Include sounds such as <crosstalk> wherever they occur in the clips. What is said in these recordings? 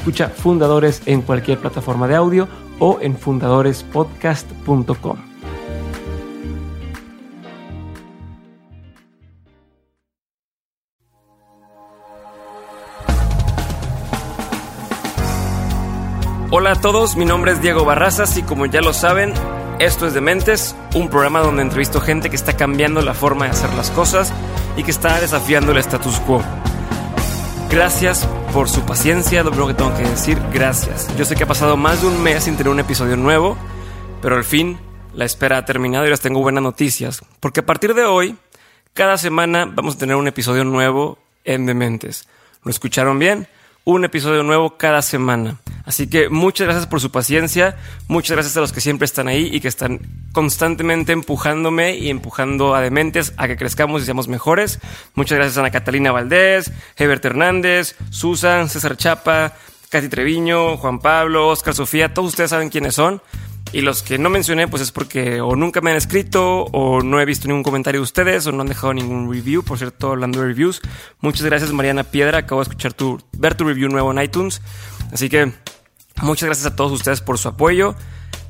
Escucha Fundadores en cualquier plataforma de audio o en fundadorespodcast.com. Hola a todos, mi nombre es Diego Barrazas y como ya lo saben, esto es Dementes, un programa donde entrevisto gente que está cambiando la forma de hacer las cosas y que está desafiando el status quo. Gracias por su paciencia, lo primero que tengo que decir, gracias. Yo sé que ha pasado más de un mes sin tener un episodio nuevo, pero al fin la espera ha terminado y les tengo buenas noticias, porque a partir de hoy, cada semana vamos a tener un episodio nuevo en Dementes. ¿Lo escucharon bien? Un episodio nuevo cada semana. Así que muchas gracias por su paciencia, muchas gracias a los que siempre están ahí y que están constantemente empujándome y empujando a Dementes a que crezcamos y seamos mejores. Muchas gracias a Ana Catalina Valdés, Hebert Hernández, Susan, César Chapa, Katy Treviño, Juan Pablo, Oscar Sofía, todos ustedes saben quiénes son. Y los que no mencioné, pues es porque o nunca me han escrito, o no he visto ningún comentario de ustedes, o no han dejado ningún review. Por cierto, hablando de reviews, muchas gracias Mariana Piedra. Acabo de escuchar tu, ver tu review nuevo en iTunes. Así que muchas gracias a todos ustedes por su apoyo.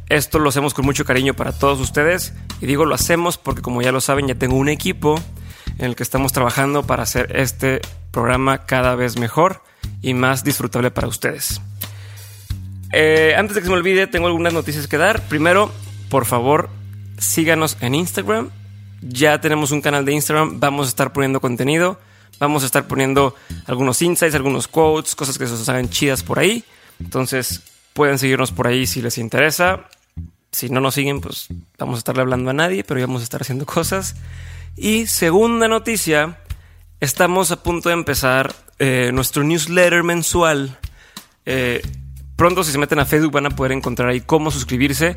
Esto lo hacemos con mucho cariño para todos ustedes. Y digo lo hacemos porque como ya lo saben, ya tengo un equipo en el que estamos trabajando para hacer este programa cada vez mejor y más disfrutable para ustedes. Eh, antes de que se me olvide, tengo algunas noticias que dar. Primero, por favor, síganos en Instagram. Ya tenemos un canal de Instagram. Vamos a estar poniendo contenido. Vamos a estar poniendo algunos insights, algunos quotes, cosas que se os hagan chidas por ahí. Entonces, pueden seguirnos por ahí si les interesa. Si no nos siguen, pues vamos a estarle hablando a nadie, pero vamos a estar haciendo cosas. Y segunda noticia, estamos a punto de empezar eh, nuestro newsletter mensual. Eh, Pronto si se meten a Facebook van a poder encontrar ahí cómo suscribirse,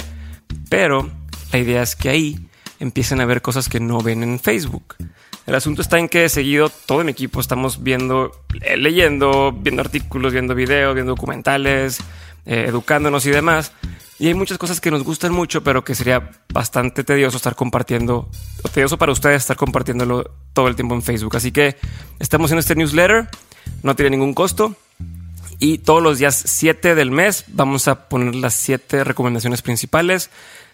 pero la idea es que ahí empiecen a ver cosas que no ven en Facebook. El asunto está en que seguido todo mi equipo estamos viendo, eh, leyendo, viendo artículos, viendo videos, viendo documentales, eh, educándonos y demás. Y hay muchas cosas que nos gustan mucho, pero que sería bastante tedioso estar compartiendo, o tedioso para ustedes estar compartiéndolo todo el tiempo en Facebook. Así que estamos en este newsletter, no tiene ningún costo. Y todos los días 7 del mes vamos a poner las 7 recomendaciones principales,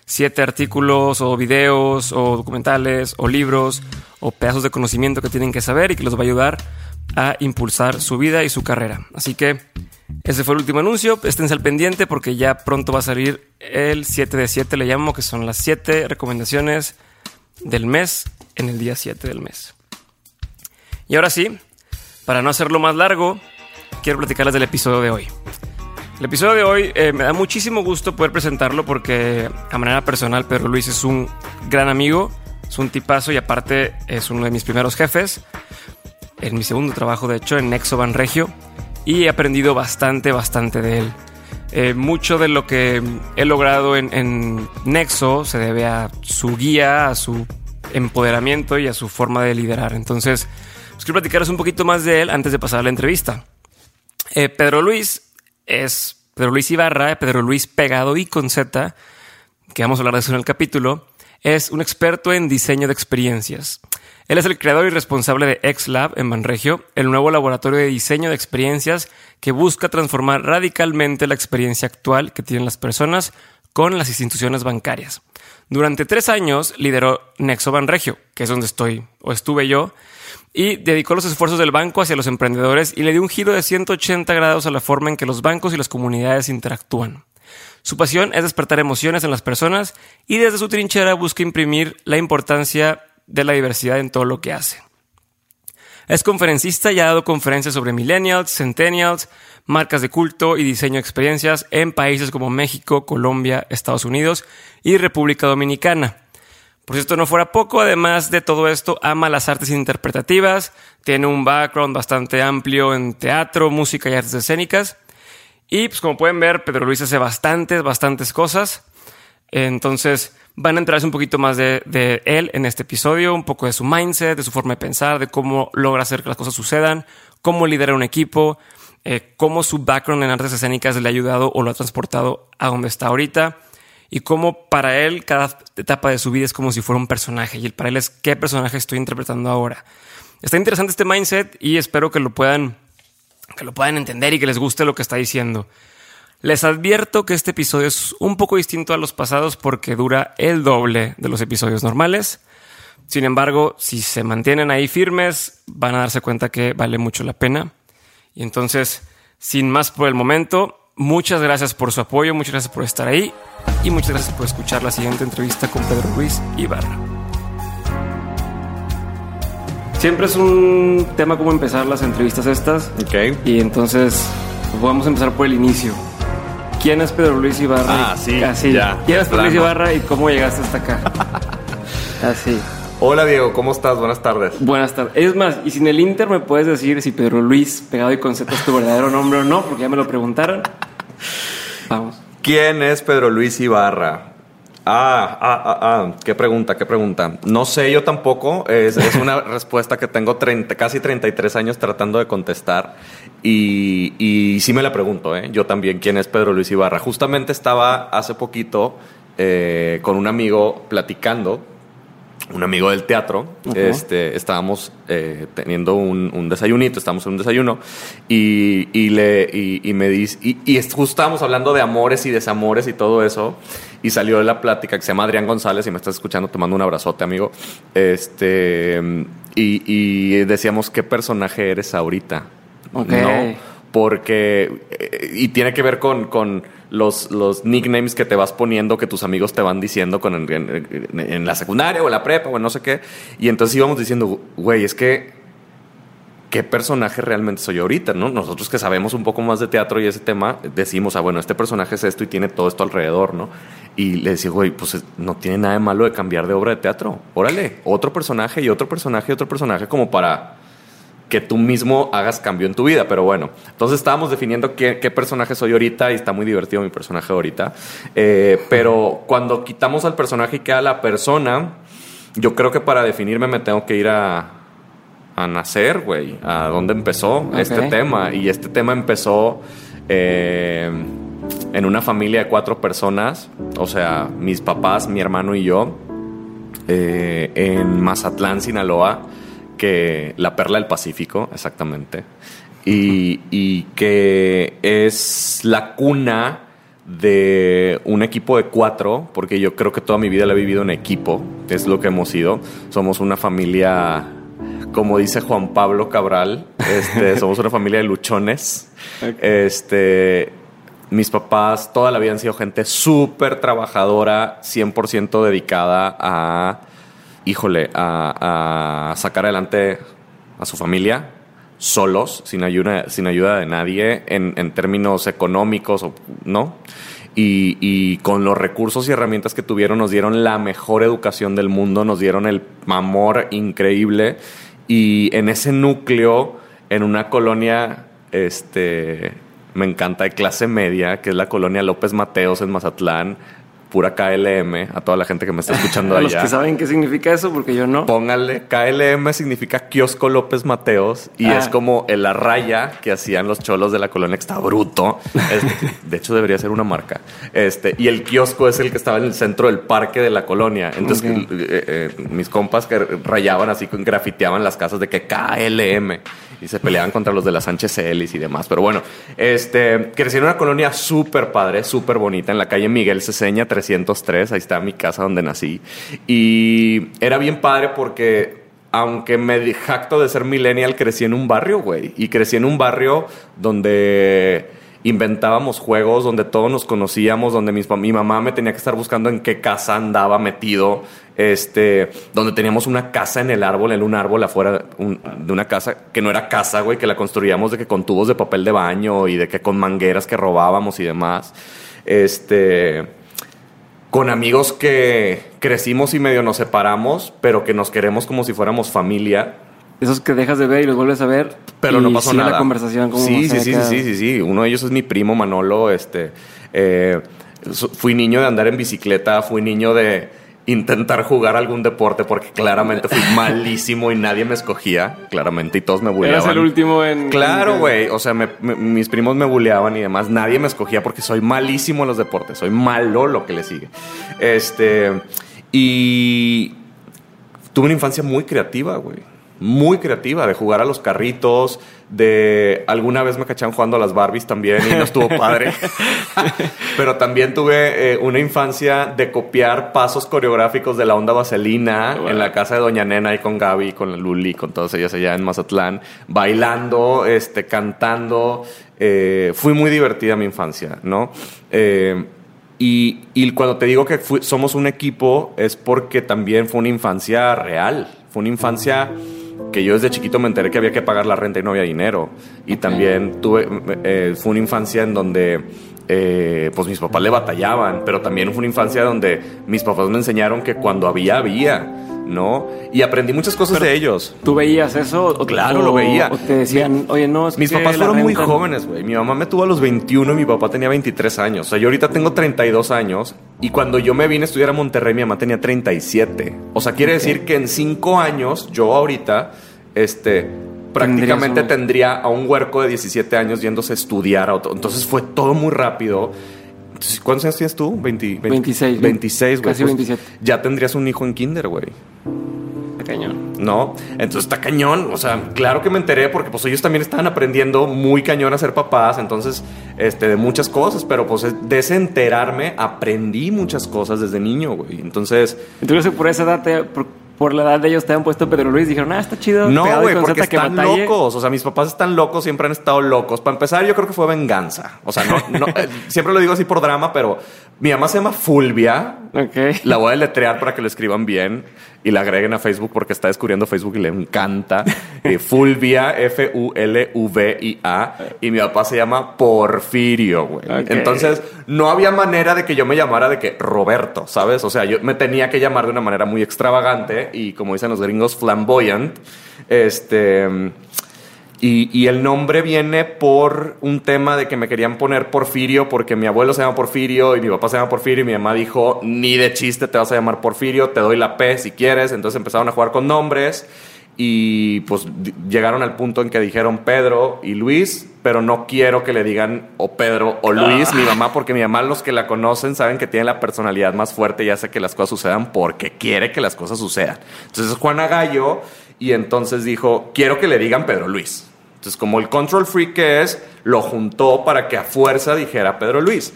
7 artículos o videos o documentales o libros o pedazos de conocimiento que tienen que saber y que los va a ayudar a impulsar su vida y su carrera. Así que ese fue el último anuncio. Esténse al pendiente porque ya pronto va a salir el 7 de 7, le llamo, que son las 7 recomendaciones del mes en el día 7 del mes. Y ahora sí, para no hacerlo más largo, quiero platicarles del episodio de hoy. El episodio de hoy eh, me da muchísimo gusto poder presentarlo porque a manera personal Pedro Luis es un gran amigo, es un tipazo y aparte es uno de mis primeros jefes. En mi segundo trabajo, de hecho, en Nexo Van Regio y he aprendido bastante, bastante de él. Eh, mucho de lo que he logrado en, en, Nexo se debe a su guía, a su empoderamiento y a su forma de liderar. Entonces, pues quiero platicaros un poquito más de él antes de pasar a la entrevista. Eh, Pedro Luis es Pedro Luis Ibarra, Pedro Luis pegado y con Z, que vamos a hablar de eso en el capítulo, es un experto en diseño de experiencias. Él es el creador y responsable de XLab en Manregio, el nuevo laboratorio de diseño de experiencias que busca transformar radicalmente la experiencia actual que tienen las personas con las instituciones bancarias. Durante tres años lideró Nexo Banregio, que es donde estoy o estuve yo, y dedicó los esfuerzos del banco hacia los emprendedores y le dio un giro de 180 grados a la forma en que los bancos y las comunidades interactúan. Su pasión es despertar emociones en las personas y desde su trinchera busca imprimir la importancia de la diversidad en todo lo que hace. Es conferencista y ha dado conferencias sobre millennials, centennials, marcas de culto y diseño de experiencias en países como México, Colombia, Estados Unidos y República Dominicana. Por si esto no fuera poco, además de todo esto, ama las artes interpretativas, tiene un background bastante amplio en teatro, música y artes escénicas. Y pues como pueden ver, Pedro Luis hace bastantes, bastantes cosas. Entonces van a enterarse un poquito más de, él en este episodio, un poco de su mindset, de su forma de pensar, de cómo logra hacer que las cosas sucedan, cómo lidera un equipo, eh, cómo su background en artes escénicas le ha ayudado o lo ha transportado a donde está ahorita y cómo para él cada etapa de su vida es como si fuera un personaje y para él es qué personaje estoy interpretando ahora. Está interesante este mindset y espero que lo puedan que lo puedan entender y que les guste lo que está diciendo. Les advierto que este episodio es un poco distinto a los pasados porque dura el doble de los episodios normales. Sin embargo, si se mantienen ahí firmes, van a darse cuenta que vale mucho la pena. Y entonces, sin más por el momento, muchas gracias por su apoyo, muchas gracias por estar ahí y muchas gracias por escuchar la siguiente entrevista con Pedro Ruiz Ibarra. Siempre es un tema como empezar las entrevistas estas. Ok. Y entonces pues, vamos a empezar por el inicio. ¿Quién es Pedro Luis Ibarra? Ah, sí. Así. ya, ¿Quién es Pedro Luis. Ibarra y cómo llegaste hasta acá? <laughs> Así. Hola Diego, ¿cómo estás? Buenas tardes. Buenas tardes. Es más, y sin el Inter me puedes decir si Pedro Luis pegado y con Z es tu verdadero nombre o no, porque ya me lo preguntaron. Vamos. ¿Quién es Pedro Luis Ibarra? Ah, ah, ah, ah, qué pregunta, qué pregunta. No sé yo tampoco, es, es una <laughs> respuesta que tengo 30, casi 33 años tratando de contestar y, y sí me la pregunto, ¿eh? yo también, ¿quién es Pedro Luis Ibarra? Justamente estaba hace poquito eh, con un amigo platicando un amigo del teatro, este, estábamos eh, teniendo un, un desayunito, estábamos en un desayuno, y, y le, y, y me dice, y, y justo estábamos hablando de amores y desamores y todo eso, y salió de la plática que se llama Adrián González, y me estás escuchando, te mando un abrazote, amigo. Este, y, y decíamos, ¿qué personaje eres ahorita? ¿No? Porque, eh, y tiene que ver con, con los, los nicknames que te vas poniendo, que tus amigos te van diciendo con, en, la secundaria o la prepa o no sé qué. Y entonces íbamos diciendo, güey, es que, ¿qué personaje realmente soy ahorita? ¿no? Nosotros que sabemos un poco más de teatro y ese tema, decimos, ah, bueno, este personaje es esto y tiene todo esto alrededor, ¿no? Y le decía, güey, pues eh, no tiene nada de malo de cambiar de obra de teatro. Órale, otro personaje y otro personaje y otro personaje como para que tú mismo hagas cambio en tu vida. Pero bueno, entonces estábamos definiendo qué, qué personaje soy ahorita y está muy divertido mi personaje ahorita. Eh, pero cuando quitamos al personaje y queda la persona, yo creo que para definirme me tengo que ir a, a nacer, güey, a dónde empezó este tema. Y este tema empezó eh, en una familia de cuatro personas, o sea, mis papás, mi hermano y yo, eh, en Mazatlán, Sinaloa, que la perla del Pacífico, exactamente, y, y que es la cuna de un equipo de cuatro, porque yo creo que toda mi vida la he vivido en equipo, es lo que hemos sido. Somos una familia, como dice Juan Pablo Cabral, este, <laughs> somos una familia de luchones. Este, mis papás toda la vida han sido gente súper trabajadora, 100% dedicada a, híjole, a, sacar adelante a su familia solos, sin ayuda, sin ayuda de nadie, en, términos económicos, ¿no? Y, y con los recursos y herramientas que tuvieron nos dieron la mejor educación del mundo, nos dieron el amor increíble y en ese núcleo, en una colonia, este, me encanta de clase media, que es la colonia López Mateos en Mazatlán, pura KLM, a toda la gente que me está escuchando <laughs> A los allá. que saben qué significa eso, porque yo no. Póngale, KLM significa Kiosco López Mateos y Ah. es como el la raya que hacían los cholos de la colonia que está bruto. De hecho, debería ser una marca. Este, y el kiosco es el que estaba en el centro del parque de la colonia. Entonces, eh, eh, mis compas que rayaban así, grafiteaban las casas de que KLM y se peleaban contra los de la Sánchez Celis y demás. Pero bueno, este, crecí en una colonia súper padre, súper bonita, en la calle Miguel Ceseña 303. Ahí está mi casa donde nací. Y era bien padre porque aunque me jacto de ser millennial, crecí en un barrio, güey. Y crecí en un barrio donde inventábamos juegos donde todos nos conocíamos, donde mi mamá me tenía que estar buscando en qué casa andaba metido, este, donde teníamos una casa en el árbol, en un árbol afuera de una casa, que no era casa, güey, que la construíamos de que con tubos de papel de baño y de que con mangueras que robábamos y demás. Este, con amigos que crecimos y medio nos separamos, pero que nos queremos como si fuéramos familia. Esos que dejas de ver y los vuelves a ver. Pero no pasó nada. la conversación como sí, sí, sí, sí, sí, sí. Uno de ellos es mi primo Manolo. Este, eh, fui niño de andar en bicicleta, fui niño de intentar jugar algún deporte porque claramente fui <laughs> malísimo y nadie me escogía, claramente, y todos me bulleaban. Eras el último en... Claro, güey. O sea, mis primos me bulleaban y demás. Nadie me escogía porque soy malísimo en los deportes. Soy malo lo que le sigue. Este... Y... Tuve una infancia muy creativa, güey muy creativa, de jugar a los carritos, de alguna vez me cacharon jugando a las Barbies también y no estuvo <laughs> padre. Pero también tuve eh, una infancia de copiar pasos coreográficos de la onda vaselina en la casa de Doña Nena y con Gaby, con Luli, con todas ellas allá en Mazatlán, bailando, este, cantando. Eh, fui muy divertida mi infancia, ¿no? Eh, y, y, cuando te digo que somos un equipo es porque también fue una infancia real, fue una infancia que yo desde chiquito me enteré que había que pagar la renta y no había dinero. Y también tuve, eh, fue una infancia en donde eh, pues mis papás le batallaban, pero también fue una infancia donde mis papás me enseñaron que cuando había, había. ¿no? Y aprendí muchas cosas de ellos. ¿Tú veías eso? claro, lo veía. O te decían, oye, no, es Mis papás fueron muy jóvenes, güey. Mi mamá me tuvo a los 21 y mi papá tenía 23 años. O sea, yo ahorita tengo 32 años y cuando yo me vine a estudiar a Monterrey, mi mamá tenía 37. O sea, quiere decir que en 5 años, yo ahorita, este, prácticamente tendría a un huerco de 17 años yéndose a estudiar. Entonces fue todo muy rápido. ¿Cuántos años tienes tú? 20, 26. 26, güey. Casi 27. Pues ya tendrías un hijo en kinder, güey. Está cañón. No, entonces está cañón. O sea, claro que me enteré porque pues ellos también estaban aprendiendo muy cañón a ser papás. Entonces, este, de muchas cosas. Pero pues de ese enterarme aprendí muchas cosas desde niño, güey. Entonces... Entonces por esa edad te por la edad de ellos te han puesto Pedro Luis y dijeron, ah, está chido. No, güey, porque están locos. O sea, mis papás están locos, siempre han estado locos. Para empezar, yo creo que fue venganza. O sea, no, eh, siempre lo digo así por drama, pero mi mamá se llama Fulvia. Ok. La voy a letrear para que lo escriban bien y la agreguen a Facebook porque está descubriendo Facebook y le encanta. Eh, <laughs> Fulvia, F-U-L-V-I-A. Y mi papá se llama Porfirio, güey. Entonces, no había manera de que yo me llamara de que Roberto, ¿sabes? O sea, yo me tenía que llamar de una manera muy extravagante y, como dicen los gringos, flamboyant. Este. Y, el nombre viene por un tema de que me querían poner Porfirio porque mi abuelo se llama Porfirio y mi papá se llama Porfirio y mi mamá dijo, ni de chiste te vas a llamar Porfirio, te doy la P si quieres. Entonces empezaron a jugar con nombres y pues llegaron al punto en que dijeron Pedro y Luis, pero no quiero que le digan o Pedro o Luis, mi mamá, porque mi mamá, los que la conocen, saben que tiene la personalidad más fuerte y hace que las cosas sucedan porque quiere que las cosas sucedan. Entonces Juana Gallo y entonces dijo, quiero que le digan Pedro Luis. Entonces, como el control freak que es, lo juntó para que a fuerza dijera Pedro Luis.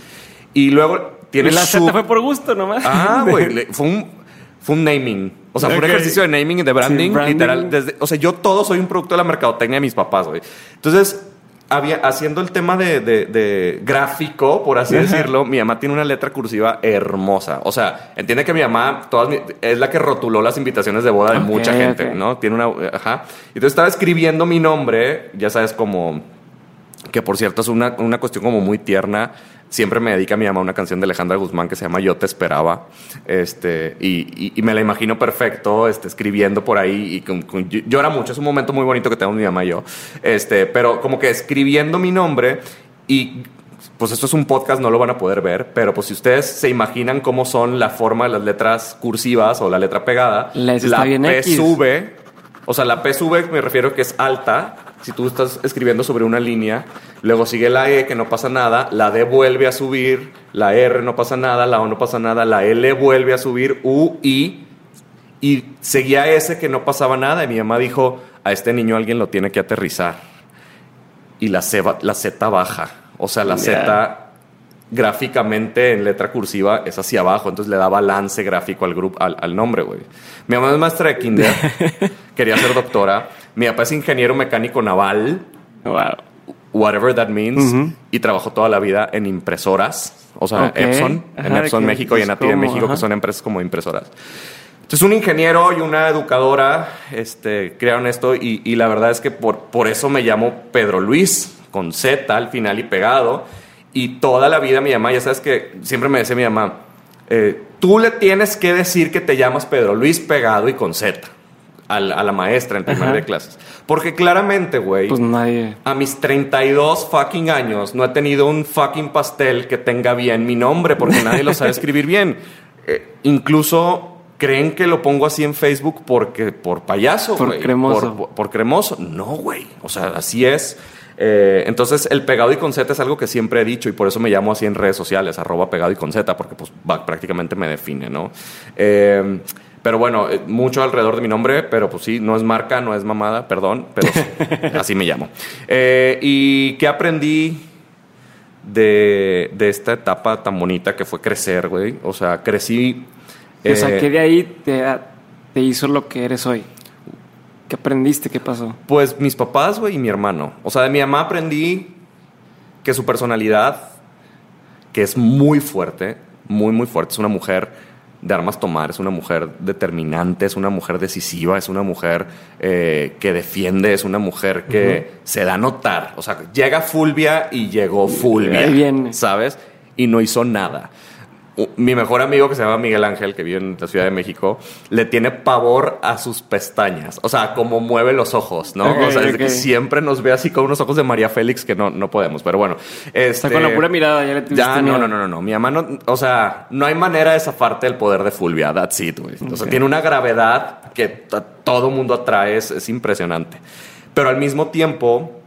Y luego tiene la su... fue por gusto nomás. Ah, güey, fue un, fue un naming. O sea, fue un ejercicio de naming y de branding, literal. Desde, o sea, yo todo soy un producto de la mercadotecnia de mis papás, güey. Entonces, había, haciendo el tema de, gráfico, por así decirlo, mi mamá tiene una letra cursiva hermosa. O sea, entiende que mi mamá todas es la que rotuló las invitaciones de boda de mucha gente, ¿no? Tiene una. Ajá. Entonces estaba escribiendo mi nombre, ya sabes, como. Que por cierto es una, una cuestión como muy tierna siempre me dedica mi mamá una canción de Alejandra Guzmán que se llama Yo te esperaba. Este, y, me la imagino perfecto, este, escribiendo por ahí. Y con, llora mucho, es un momento muy bonito que tengo mi mamá y yo. Este, pero como que escribiendo mi nombre y pues esto es un podcast, no lo van a poder ver, pero pues si ustedes se imaginan cómo son la forma de las letras cursivas o la letra pegada, la, P sube, o sea, la P sube me refiero que es alta si tú estás escribiendo sobre una línea, luego sigue la E que no pasa nada, la D vuelve a subir, la R no pasa nada, la O no pasa nada, la L vuelve a subir, U, I, y seguía S que no pasaba nada. Y mi mamá dijo, a este niño alguien lo tiene que aterrizar. Y la, C, la Z baja, o sea, la Z gráficamente en letra cursiva es hacia abajo, entonces le da balance gráfico al, grupo, al, nombre, güey. Mi mamá es maestra de kinder, <laughs> quería ser doctora. Mi papá es ingeniero mecánico naval. Wow. whatever that means, y trabajó toda la vida en impresoras, o sea. Epson, en Ajá, Epson México y en ATI de México, ajá. que son empresas como impresoras. Entonces, un ingeniero y una educadora este, crearon esto y, y la verdad es que por, por eso me llamo Pedro Luis, con Z al final y pegado. Y toda la vida mi mamá, ya sabes que siempre me decía mi mamá, eh, tú le tienes que decir que te llamas Pedro Luis pegado y con Z a la, a la maestra en primer Ajá. de clases. Porque claramente, güey, Pues nadie. a mis 32 fucking años no he tenido un fucking pastel que tenga bien mi nombre porque nadie lo sabe <laughs> escribir bien. Eh, incluso creen que lo pongo así en Facebook porque por payaso, Por cremoso. Por cremoso. No, güey. O sea, así es. Eh, entonces, el pegado y con Z es algo que siempre he dicho y por eso me llamo así en redes sociales, arroba pegado y con Z, porque pues va- prácticamente me define, ¿no? Eh, pero bueno, eh, mucho alrededor de mi nombre, pero pues sí, no es marca, no es mamada, perdón, pero sí, <laughs> así me llamo. Eh, ¿Y qué aprendí de, de esta etapa tan bonita que fue crecer, güey? O sea, crecí... o sea, eh, que de ahí te, te hizo lo que eres hoy. ¿Qué aprendiste? ¿Qué pasó? Pues mis papás, güey, y mi hermano. O sea, de mi mamá aprendí que su personalidad, que es muy fuerte, muy, muy fuerte, es una mujer de armas tomar, es una mujer determinante, es una mujer decisiva, es una mujer eh, que defiende, es una mujer que se da a notar. O sea, llega Fulvia y llegó Fulvia. Viene. ¿Sabes? Y no hizo nada. Mi mejor amigo que se llama Miguel Ángel, que vive en la Ciudad de México, le tiene pavor a sus pestañas. O sea, como mueve los ojos, ¿no? O sea, es que siempre nos ve así con unos ojos de María Félix que no, no podemos. Pero bueno. O sea, Este, con la pura mirada ya le ya, no, no, no, no, no. Mi mamá no, o sea, no hay manera de zafarte del poder de Fulvia. That's it, güey. O sea, tiene una gravedad que todo mundo atrae, es, es impresionante. Pero al mismo tiempo,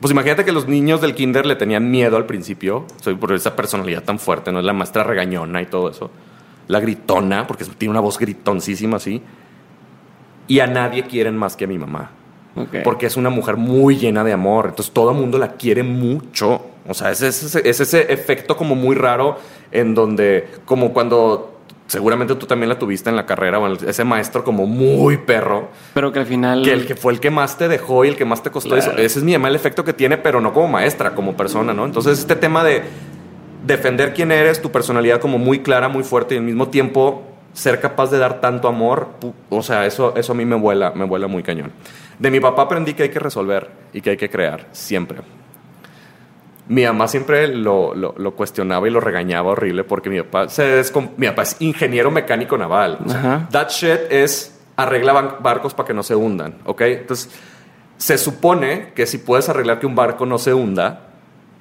pues imagínate que los niños del kinder le tenían miedo al principio, soy por esa personalidad tan fuerte, ¿no? Es la maestra regañona y todo eso. La gritona, porque tiene una voz gritoncísima así. Y a nadie quieren más que a mi mamá. Porque es una mujer muy llena de amor. Entonces todo el mundo la quiere mucho. O sea, es ese, es ese efecto como muy raro en donde, como cuando seguramente tú también la tuviste en la carrera, bueno, ese maestro como muy perro, Pero que al final. que el que fue el que más te dejó y el que más te costó Claro. eso. Ese es mi mamá el efecto que tiene, pero no como maestra, como persona, ¿no? Entonces este tema de defender quién eres, tu personalidad como muy clara, muy fuerte y al mismo tiempo ser capaz de dar tanto amor, o sea, eso, eso a mí me vuela, me vuela muy cañón. De mi papá aprendí que hay que resolver y que hay que crear, siempre. Mi mamá siempre lo, lo- lo cuestionaba y lo regañaba horrible porque mi papá, se descom- mi papá es ingeniero mecánico naval. O sea, Ajá. that shit es arregla barcos para que no se hundan, ¿ok? Entonces, se supone que si puedes arreglar que un barco no se hunda,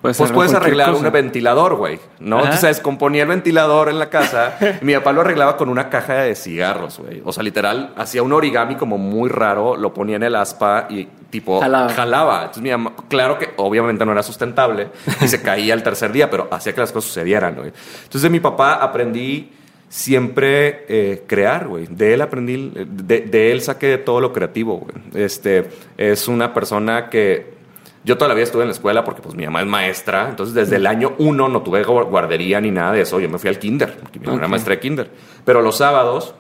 Puedes pues puedes arreglar cosa. un ventilador, güey, ¿no? Ajá. Entonces se descomponía el ventilador en la casa y <laughs> mi papá lo arreglaba con una caja de cigarros, güey. O sea, literal, hacía un origami como muy raro, lo ponía en el aspa y tipo Jalaba. jalaba. Entonces mi mamá, claro que obviamente no era sustentable y se <laughs> caía el tercer día, pero hacía que las cosas sucedieran, güey. Entonces de mi papá aprendí siempre eh, crear, güey. De él aprendí, de, de él saqué todo lo creativo, güey. Este, es una persona que yo toda la vida estuve en la escuela porque pues mi mamá es maestra, entonces desde el año uno no tuve gu- guardería ni nada de eso, yo me fui al kinder, porque mi mamá era maestra de kinder. Pero los sábados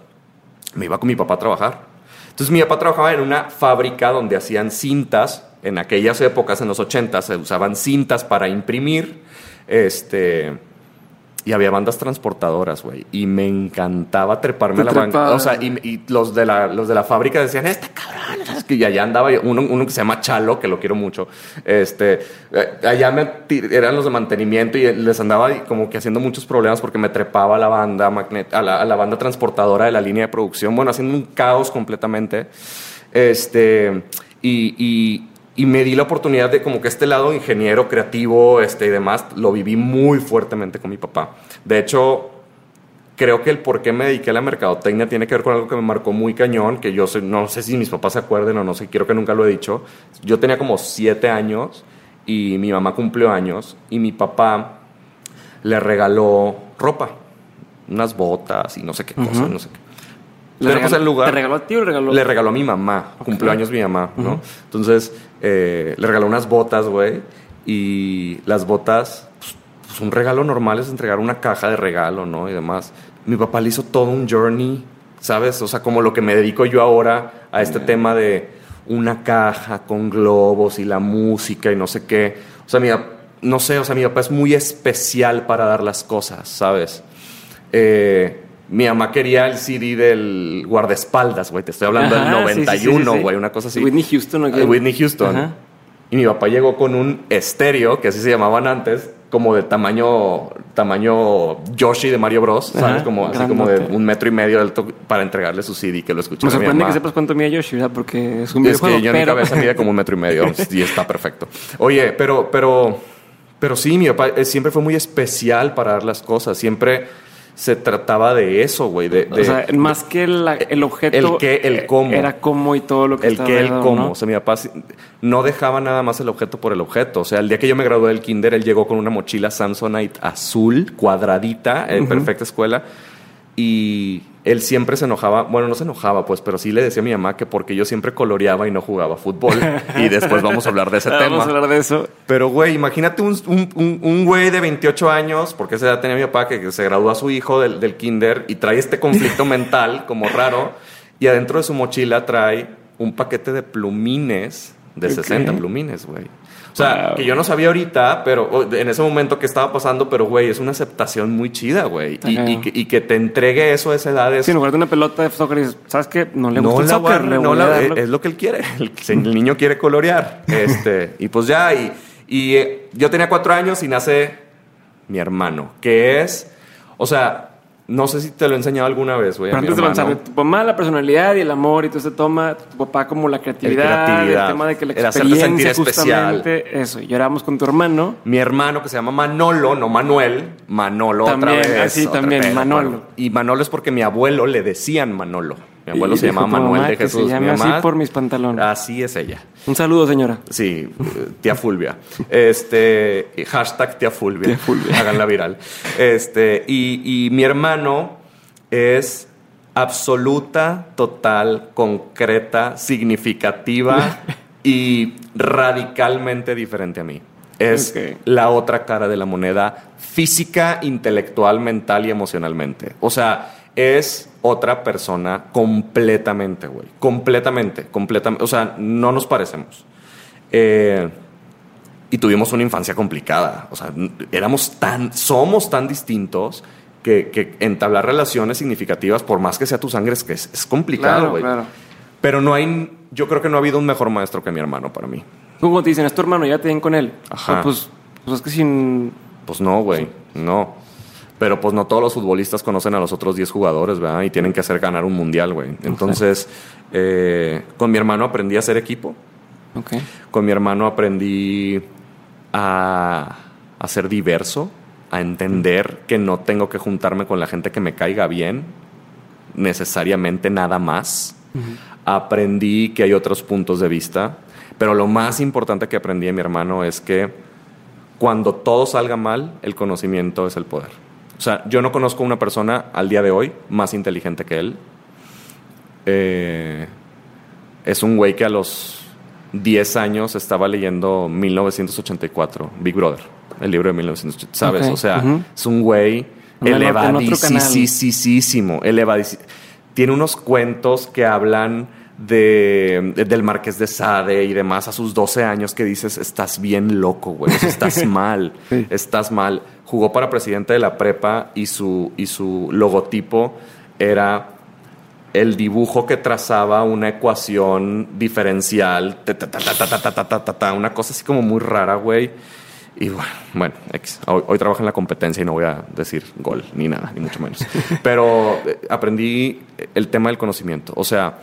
me iba con mi papá a trabajar. Entonces mi papá trabajaba en una fábrica donde hacían cintas, en aquellas épocas, en los 80, se usaban cintas para imprimir, este... Y había bandas transportadoras, güey. Y me encantaba treparme a la banca. O sea, y, y los, de la, los de la fábrica decían, esta cabrón. ¿sabes? Y allá andaba uno, uno que se llama Chalo, que lo quiero mucho. Este, eh, allá me eran los de mantenimiento y les andaba como que haciendo muchos problemas porque me trepaba a la banda magnet, a la, a la banda transportadora de la línea de producción. Bueno, haciendo un caos completamente. Este, y, y- y me di la oportunidad de como que este lado ingeniero, creativo, este y demás, lo viví muy fuertemente con mi papá. De hecho, creo que el por qué me dediqué a la mercadotecnia tiene que ver con algo que me marcó muy cañón, que yo sé- no sé si mis papás se acuerden o no sé, quiero que nunca lo he dicho. Yo tenía como siete años y mi mamá cumplió años y mi papá le regaló ropa, unas botas y no sé qué cosas, Ujú. no sé qué. ¿Le pues regaló- el lugar- ¿Te regaló a ti o le regaló? Le regaló a mi mamá, Ok. cumplió años mi mamá, ¿no? Ujú. Entonces, eh, le regaló unas botas, güey, y las botas, pues, pues, un regalo normal es entregar una caja de regalo, ¿no? Y demás. Mi papá le hizo todo un journey, ¿sabes? O sea, como lo que me dedico yo ahora a este tema de una caja con globos y la música y no sé qué. O sea, mi, no sé, o sea, mi papá es muy especial para dar las cosas, ¿sabes? Eh, mi mamá quería el CD del guardaespaldas, güey. Te estoy hablando del 91, güey, una cosa así. Whitney Houston, ¿o qué? Whitney Houston. Y mi papá llegó con un estéreo, que así se llamaban antes, como de tamaño tamaño Yoshi de Mario Bros, ¿sabes? como, así como de un metro y medio alto para entregarle su CD que lo escuché. Me sorprende que sepas cuánto mide Yoshi, ¿verdad? Porque es un videojuego. Es que yo en mi cabeza mide como un metro y medio <laughs> y está perfecto. Oye, pero, pero, pero sí, mi papá eh, siempre fue muy especial para dar las cosas. Siempre se trataba de eso, güey. De, o sea, más que el, objeto. El que, el cómo. Era cómo y todo lo que El que, el cómo. O sea, mi papá no dejaba nada más el objeto por el objeto. O sea, el día que yo me gradué del kinder, él llegó con una mochila Samsonite azul, cuadradita, en perfecta escuela. Y él siempre se enojaba, bueno, no se enojaba, pues, pero sí le decía a mi mamá que porque yo siempre coloreaba y no jugaba fútbol. y <laughs> después vamos a hablar de ese tema. Vamos a hablar de eso. Pero, güey, imagínate un, un, un, güey de 28 años, porque esa edad tenía mi papá, que se graduó a su hijo del, del kinder y trae este conflicto <laughs> mental como raro. Y adentro de su mochila trae un paquete de plumines, de 60 plumines, güey. O sea, que yo no sabía ahorita, pero en ese momento que estaba pasando, pero güey, es una aceptación muy chida, güey. Y, que, te entregue eso a esa edad es. Sí, en lugar de una pelota de soccer, ¿sabes qué? No le gusta el soccer, no la, es lo que él quiere. <laughs> El, niño quiere colorear. <laughs> este, y pues ya, y, y eh, yo tenía cuatro años y nace mi hermano, que es. O sea, no sé si te lo he enseñado alguna vez, güey. antes de lanzar, tu mamá la personalidad y el amor y todo se toma, tu papá como la creatividad, el, tema de que la experiencia sentir justamente especial. eso. Lloramos con tu hermano. Mi hermano que se llama Manolo, no Manuel, Manolo también, otra vez. Así también, Manolo. y Manolo es porque mi abuelo le decían Manolo. Mi abuelo se llamaba Manuel de Jesús. Se llama así por mis pantalones. Así es ella. Un saludo, señora. Sí, tía Fulvia. Este, hashtag tía Fulvia. Tía Fulvia. Háganla viral. Este, y, y mi hermano es absoluta, total, concreta, significativa <laughs> y radicalmente diferente a mí. Es la otra cara de la moneda física, intelectual, mental y emocionalmente. O sea, es otra persona completamente, güey. Completamente, completamente. O sea, no nos parecemos. Eh, y tuvimos una infancia complicada. O sea, éramos tan, somos tan distintos que, entablar relaciones significativas, por más que sea tu sangre, es que es, complicado, güey. Pero no hay, yo creo que no ha habido un mejor maestro que mi hermano para mí. ¿Cómo te dicen, es tu hermano, ya te ven con él. Ajá. pues, pues es que sin. Pues no, güey, no. Pero pues no todos los futbolistas conocen a los otros 10 jugadores, ¿verdad? Y tienen que hacer ganar un mundial, güey. Entonces, eh, con mi hermano aprendí a hacer equipo. Okay. Con mi hermano aprendí a, a ser diverso, a entender que no tengo que juntarme con la gente que me caiga bien, necesariamente nada más. Aprendí que hay otros puntos de vista, pero lo más importante que aprendí de mi hermano es que cuando todo salga mal, el conocimiento es el poder. O sea, yo no conozco una persona al día de hoy más inteligente que él. Eh, es un güey que a los 10 años estaba leyendo 1984, Big Brother, el libro de 1984, ¿sabes? O sea, es un güey elevadísimo, elevadísimo. Tiene unos cuentos que hablan de, del Marqués de Sade y demás a sus 12 años que dices, estás bien loco, güey, estás mal, estás mal. Jugó para presidente de la prepa y su, y su logotipo era el dibujo que trazaba una ecuación diferencial, una cosa así como muy rara, güey. Y bueno, bueno hoy, hoy, trabajo en la competencia y no voy a decir gol ni nada, ni mucho menos. Pero aprendí el tema del conocimiento. O sea,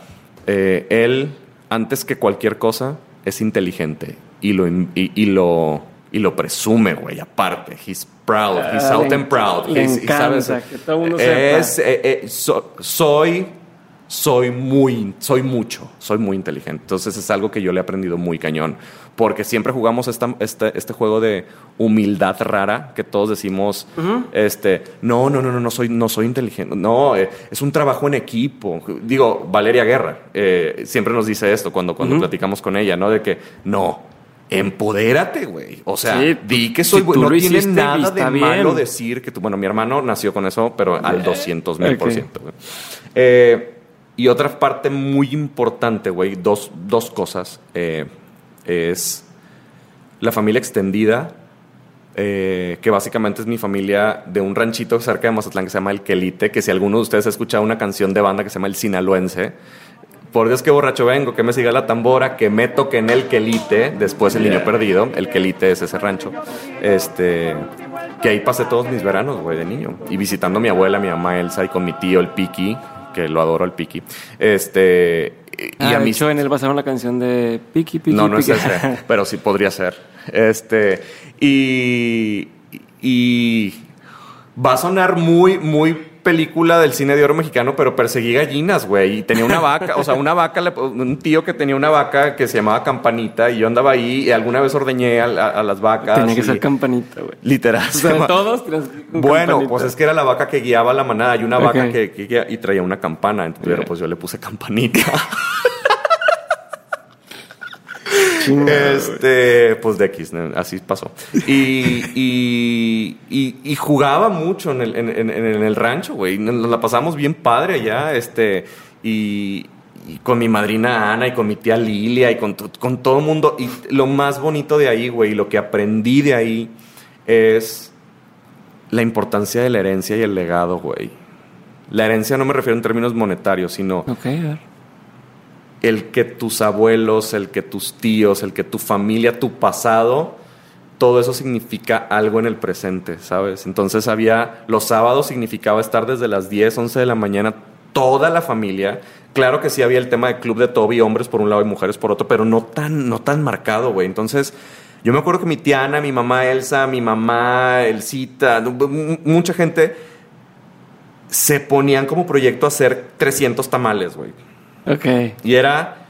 eh, él, antes que cualquier cosa, es inteligente y lo, y, lo, y lo presume, güey, aparte. He's proud, he's ah, out and proud. Le encanta que todo mundo es, eh, eh, soy soy muy, soy mucho, soy muy inteligente. Entonces es algo que yo le he aprendido muy cañón. Porque siempre jugamos esta, este, este juego de humildad rara que todos decimos, este, no, no, no, no, no soy, no soy inteligente. No, eh, es un trabajo en equipo. Digo, Valeria Guerra eh, siempre nos dice esto cuando, cuando platicamos con ella, ¿no? De que no, empodérate, güey. O sea, di que soy bueno. No tiene nada de malo decir que tú, bueno, mi hermano nació con eso, pero al 200 mil por ciento. Eh, y otra parte muy importante, güey, dos, dos cosas, eh, es la familia extendida, eh, que básicamente es mi familia de un ranchito cerca de Mazatlán que se llama El Quelite, que si alguno de ustedes ha escuchado una canción de banda que se llama El Sinaloense, por Dios que borracho vengo, que me siga la tambora, que me toque en el Quelite, después el niño perdido, el Quelite es ese rancho, este, que ahí pasé todos mis veranos, güey, de niño, y visitando a mi abuela, mi mamá Elsa, y con mi tío, el Piki, que lo adoro, el Piki, este, y ah, a mí... en él pasaron la canción de Piki, Piki, No, no es ese, <laughs> pero sí podría ser, este, y, y va a sonar muy, muy película del cine de oro mexicano, pero perseguí gallinas, güey. Y tenía una vaca, o sea, una vaca, un tío que tenía una vaca que se llamaba Campanita y yo andaba ahí y alguna vez ordeñé a, las vacas. Tenía que ser Campanita, güey. Literal. O sea, <laughs> todos Bueno, pues es que era la vaca que guiaba la manada y una vaca que, y traía una campana. Entonces, pero pues yo le puse Campanita. <laughs> este, pues de X, así pasó. Y, y, jugaba mucho en el, en, el rancho, güey. Nos la pasamos bien padre allá, este, y, con mi madrina Ana y con mi tía Lilia y con, con todo el mundo. Y lo más bonito de ahí, güey, lo que aprendí de ahí es la importancia de la herencia y el legado, güey. La herencia no me refiero en términos monetarios, sino Ok, a ver el que tus abuelos, el que tus tíos, el que tu familia, tu pasado, todo eso significa algo en el presente, ¿sabes? Entonces había, los sábados significaba estar desde las 10, 11 de la mañana, toda la familia. Claro que sí había el tema de club de Toby, hombres por un lado y mujeres por otro, pero no tan, no tan marcado, güey. Entonces, yo me acuerdo que mi tía Ana, mi mamá Elsa, mi mamá Elcita, mucha gente se ponían como proyecto a hacer 300 tamales, güey. Ok. Y era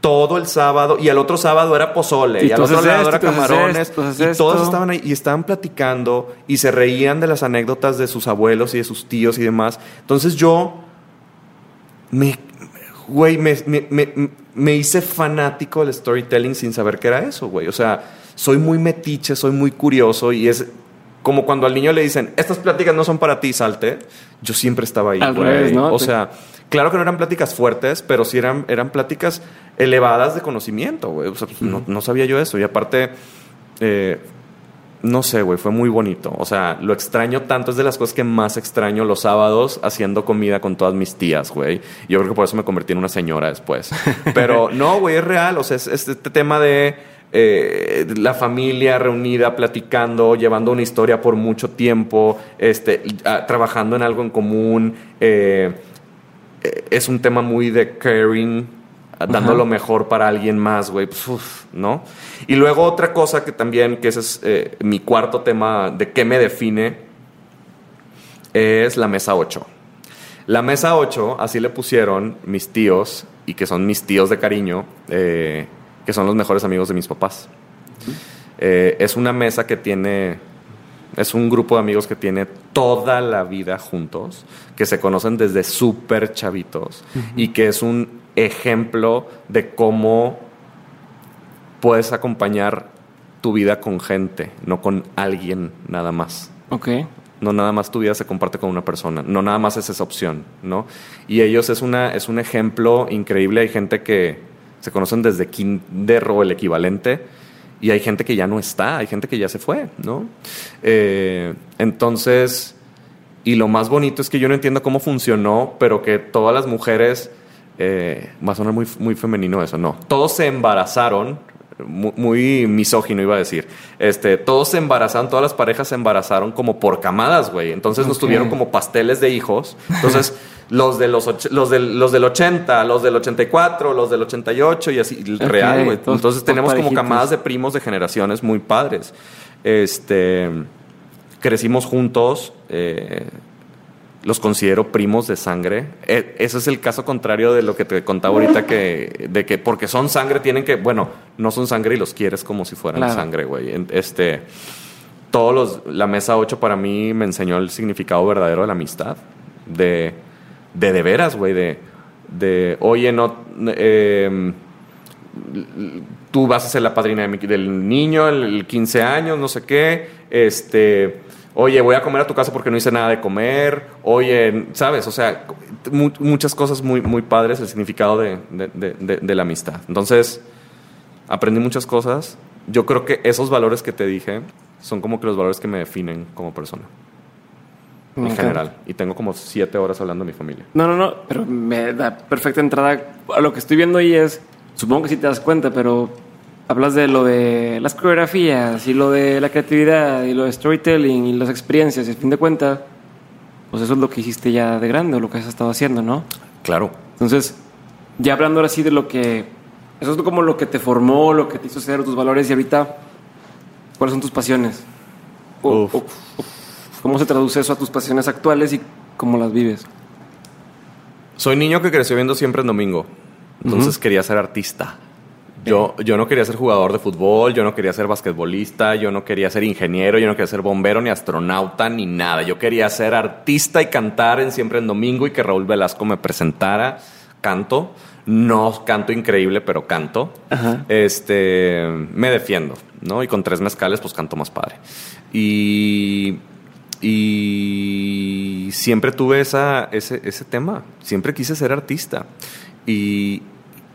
todo el sábado. Y el otro sábado era pozole. Y, al otro lado era camarones. y todos estaban ahí y estaban platicando y se reían de las anécdotas de sus abuelos y de sus tíos y demás. Entonces yo me, güey, me, me, me, hice fanático del storytelling sin saber qué era eso, güey. O sea, soy muy metiche, soy muy curioso y es como cuando al niño le dicen, estas pláticas no son para ti, salte. Yo siempre estaba ahí, güey. O sea, Claro que no eran pláticas fuertes, pero sí eran, eran pláticas elevadas de conocimiento, güey. O sea, pues, no, sabía yo eso. Y aparte, eh, no sé, güey, fue muy bonito. O sea, lo extraño tanto, es de las cosas que más extraño los sábados haciendo comida con todas mis tías, güey. Yo creo que por eso me convertí en una señora después. <laughs> Pero no, güey, es real. O sea, es, este tema de eh, la familia reunida, platicando, llevando una historia por mucho tiempo, este, trabajando en algo en común. Eh, eh, es un tema muy de caring, dando lo mejor para alguien más, güey, ¿no? Y luego otra cosa que también, que ese es eh, mi cuarto tema de qué me define, es la mesa 8. La mesa 8, así le pusieron mis tíos, y que son mis tíos de cariño, eh, que son los mejores amigos de mis papás. es una mesa que tiene es un grupo de amigos que tiene toda la vida juntos, que se conocen desde súper chavitos y que es un ejemplo de cómo puedes acompañar tu vida con gente, no con alguien nada más. Ok. No nada más tu vida se comparte con una persona, no nada más es esa opción, ¿no? Y ellos es, una, es un ejemplo increíble. Hay gente que se conocen desde kinder o el equivalente y hay gente que ya no está, hay gente que ya se fue, ¿no? Eh, entonces, y lo más bonito es que yo no entiendo cómo funcionó, pero que todas las mujeres, eh, va a sonar muy, muy femenino eso, no, todos se embarazaron muy, misógino iba a decir. Este, todos se embarazaron, todas las parejas se embarazaron como por camadas, güey. Entonces nos tuvieron como pasteles de hijos. Entonces, <laughs> los de los, los, del, los del 80, los del 84, los del 88 y así, real, güey. Entonces tenemos como camadas de primos de generaciones muy padres. Este, crecimos juntos. Eh, los considero primos de sangre. E, ese es el caso contrario de lo que te contaba ahorita, que, de que porque son sangre tienen que, bueno, no son sangre y los quieres como si fueran sangre, güey. Este, todos los, la mesa 8 para mí me enseñó el significado verdadero de la amistad, de de, de veras, güey, de, de, oye, no, em, tú vas a ser la padrina del niño, el, 15 años, no sé qué, este Oye, voy a comer a tu casa porque no hice nada de comer. Oye, ¿sabes? O sea, mu- muchas cosas muy, muy padres, el significado de, de- de- de- la amistad. Entonces, aprendí muchas cosas. Yo creo que esos valores que te dije son como que los valores que me definen como persona, Me en encanta. general. Y tengo como siete horas hablando de mi familia. No, no, no, pero me da perfecta entrada a lo que estoy viendo ahí es, supongo que sí te das cuenta, pero hablas de lo de las coreografías y lo de la creatividad y lo de storytelling y las experiencias y a fin de cuentas, pues eso es lo que hiciste ya de grande o lo que has estado haciendo, ¿no? Claro. Entonces, ya hablando ahora sí de lo que, eso es como lo que te formó, lo que te hizo ser tus valores y ahorita, ¿cuáles son tus pasiones? O- Uf. o- o ¿Cómo se traduce eso a tus pasiones actuales y cómo las vives? Soy niño que creció viendo siempre en domingo. Entonces quería ser artista. Yo, yo no quería ser jugador de fútbol, yo no quería ser basquetbolista, yo no quería ser ingeniero, yo no quería ser bombero, ni astronauta, ni nada. Yo quería ser artista y cantar en Siempre en Domingo y que Raúl Velasco me presentara. Canto. No canto increíble, pero canto. Ajá. Este, me defiendo, ¿no? Y con tres mezcales, pues canto más padre. Y, y siempre tuve esa, ese, ese tema. Siempre quise ser artista. Y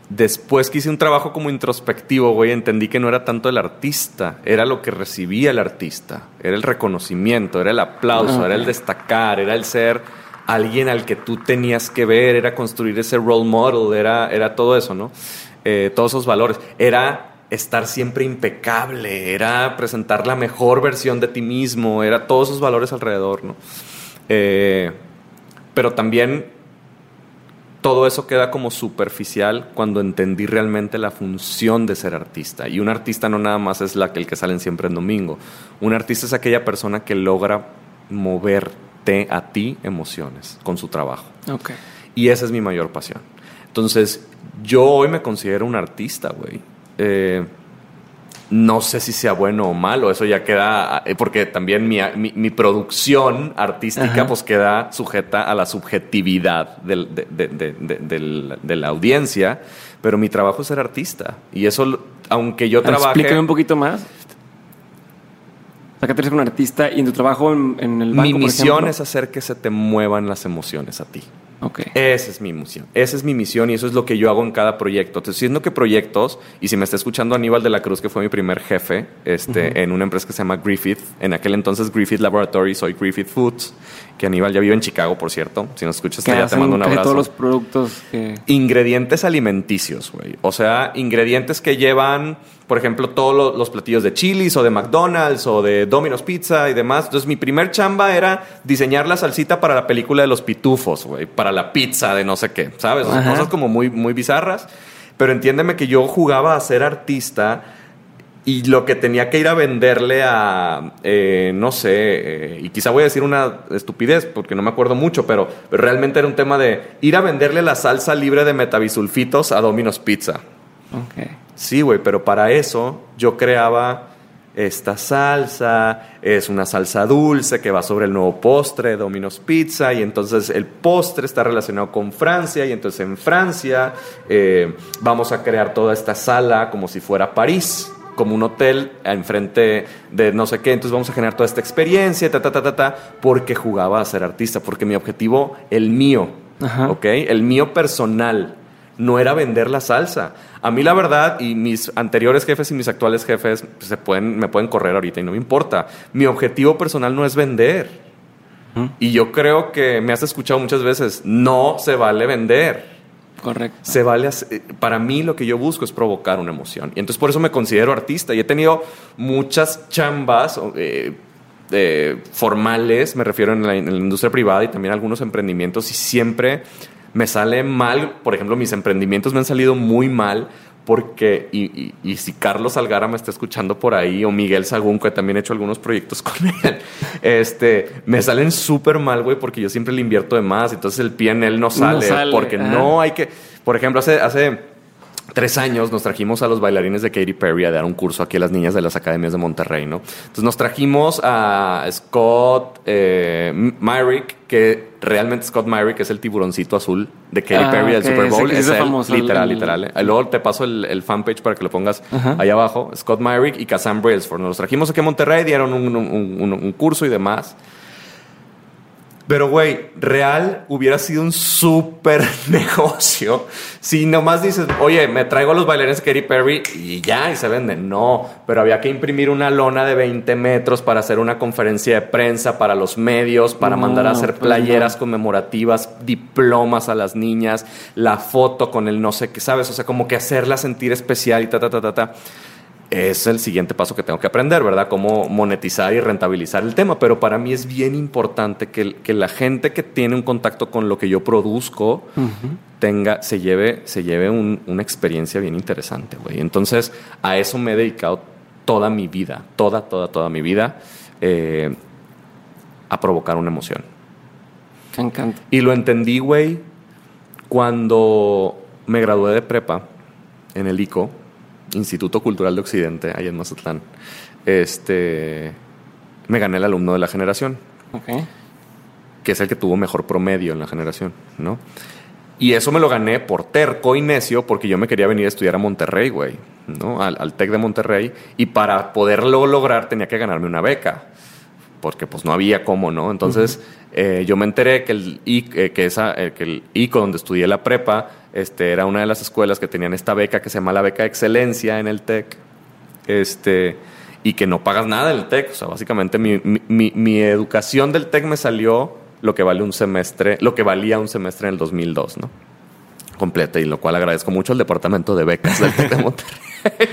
después que hice un trabajo como introspectivo, güey, entendí que no era tanto el artista, era lo que recibía el artista. Era el reconocimiento, era el aplauso, era el destacar, era el ser alguien al que tú tenías que ver, era construir ese role model, era, era todo eso, ¿no? Eh, todos esos valores. Era estar siempre impecable, era presentar la mejor versión de ti mismo, era todos esos valores alrededor, ¿no? Eh, pero también todo eso queda como superficial cuando entendí realmente la función de ser artista. Y un artista no nada más es la que el que salen siempre en domingo. Un artista es aquella persona que logra moverte a ti emociones con su trabajo. Ok. Y esa es mi mayor pasión. Entonces, yo hoy me considero un artista, güey. Eh, no sé si sea bueno o malo, eso ya queda, eh, porque también mi, mi- mi producción artística Ajá. pues queda sujeta a la subjetividad del- de, de- la audiencia, pero mi trabajo es ser artista. Y eso, aunque yo trabaje... Explícame un poquito más. Que tú eres un artista y en tu trabajo en, en el banco, mi misión es hacer que se te muevan las emociones a ti. Ok. Esa es mi misión. Esa es mi misión y eso es lo que yo hago en cada proyecto. Te estoy diciendo que proyectos, y si me está escuchando Aníbal de la Cruz, que fue mi primer jefe este, en una empresa que se llama Griffith, en aquel entonces Griffith Laboratories, hoy Griffith Foods, que Aníbal ya vive en Chicago, por cierto. Si nos escuchas, ya te mando un abrazo. todos los productos que... Ingredientes alimenticios, güey. O sea, ingredientes que llevan, por ejemplo, todos lo- los platillos de Chili's o de McDonald's o de Domino's Pizza y demás. Entonces, mi primer chamba era diseñar la salsita para la película de los pitufos, güey. Para la pizza de no sé qué, ¿sabes? O sea, Ajá. cosas como muy, muy bizarras. Pero entiéndeme que yo jugaba a ser artista y lo que tenía que ir a venderle a, eh, no sé, eh, y quizá voy a decir una estupidez porque no me acuerdo mucho, pero realmente era un tema de ir a venderle la salsa libre de metabisulfitos a Domino's Pizza. Ok. Sí, güey, pero para eso yo creaba esta salsa, es una salsa dulce que va sobre el nuevo postre, Domino's Pizza, y entonces el postre está relacionado con Francia, y entonces en Francia eh, vamos a crear toda esta sala como si fuera París como un hotel enfrente de no sé qué, entonces vamos a generar toda esta experiencia, ta, ta, ta, ta, ta, porque jugaba a ser artista, porque mi objetivo, el mío, Ajá. ¿ok? El mío personal, no era vender la salsa. A mí la verdad, y mis anteriores jefes y mis actuales jefes pues, se pueden, me pueden correr ahorita y no me importa. Mi objetivo personal no es vender. Y yo creo que me has escuchado muchas veces, no se vale vender. Correcto. Se vale hacer- para mí lo que yo busco es provocar una emoción. Y entonces por eso me considero artista. Y he tenido muchas chambas eh, eh, formales, me refiero en la, en la industria privada y también algunos emprendimientos. Y siempre me sale mal. Por ejemplo, mis emprendimientos me han salido muy mal. Porque, y, y- y si Carlos Algara me está escuchando por ahí, o Miguel Sagún, que también he hecho algunos proyectos <laughs> con él, este, me salen súper mal, güey, porque yo siempre le invierto de más. Entonces el PNL no sale, sale, porque no hay que. Por ejemplo, hace, hace tres años nos trajimos a los bailarines de Katy Perry a dar un curso aquí a las niñas de las academias de Monterrey, ¿no? Entonces nos trajimos a Scott eh, Myrick, que realmente Scott Myrick es el tiburoncito azul de Katy Ah, Perry del Super Bowl. ese Es él, famoso literal, literal. ¿eh? Luego te paso el, el fanpage para que lo pongas Ajá. ahí abajo. Scott Myrick y Kazan Brailsford. Nos los trajimos aquí a Monterrey, dieron un, un- un- un curso y demás. Pero, güey, real hubiera sido un súper <laughs> negocio si nomás dices, oye, me traigo a los bailarines Katy Perry y ya, y se venden. No, pero había que imprimir una lona de 20 metros para hacer una conferencia de prensa para los medios, para No, mandar a hacer pues playeras no. conmemorativas, diplomas a las niñas, la foto con el no sé qué, ¿sabes? O sea, como que hacerla sentir especial y ta, ta, ta, ta, ta es el siguiente paso que tengo que aprender, ¿verdad? Cómo monetizar y rentabilizar el tema. Pero para mí es bien importante que, que la gente que tiene un contacto con lo que yo produzco tenga, se lleve, se lleve un- una experiencia bien interesante, güey. Entonces, a eso me he dedicado toda mi vida, toda, toda, toda mi vida, eh, a provocar una emoción. Me encanta. Y lo entendí, güey, cuando me gradué de prepa en el ICO, Instituto Cultural de Occidente, ahí en Mazatlán. Este, me gané el alumno de la generación, que es el que tuvo mejor promedio en la generación, ¿no? Y eso me lo gané por terco y necio, porque yo me quería venir a estudiar a Monterrey, güey, ¿no? Al, al TEC de Monterrey. Y para poderlo lograr tenía que ganarme una beca porque pues no había cómo, ¿no? Entonces eh, yo me enteré que el, eh, que, esa, eh, que el ICO donde estudié la prepa este, era una de las escuelas que tenían esta beca que se llama la beca de excelencia en el TEC. Este, y que no pagas nada del TEC. O sea, básicamente mi, mi- mi- educación del TEC me salió lo que vale un semestre, lo que valía un semestre en el 2002, ¿no? Completa, y lo cual agradezco mucho al departamento de becas del TEC de Monterrey. <laughs>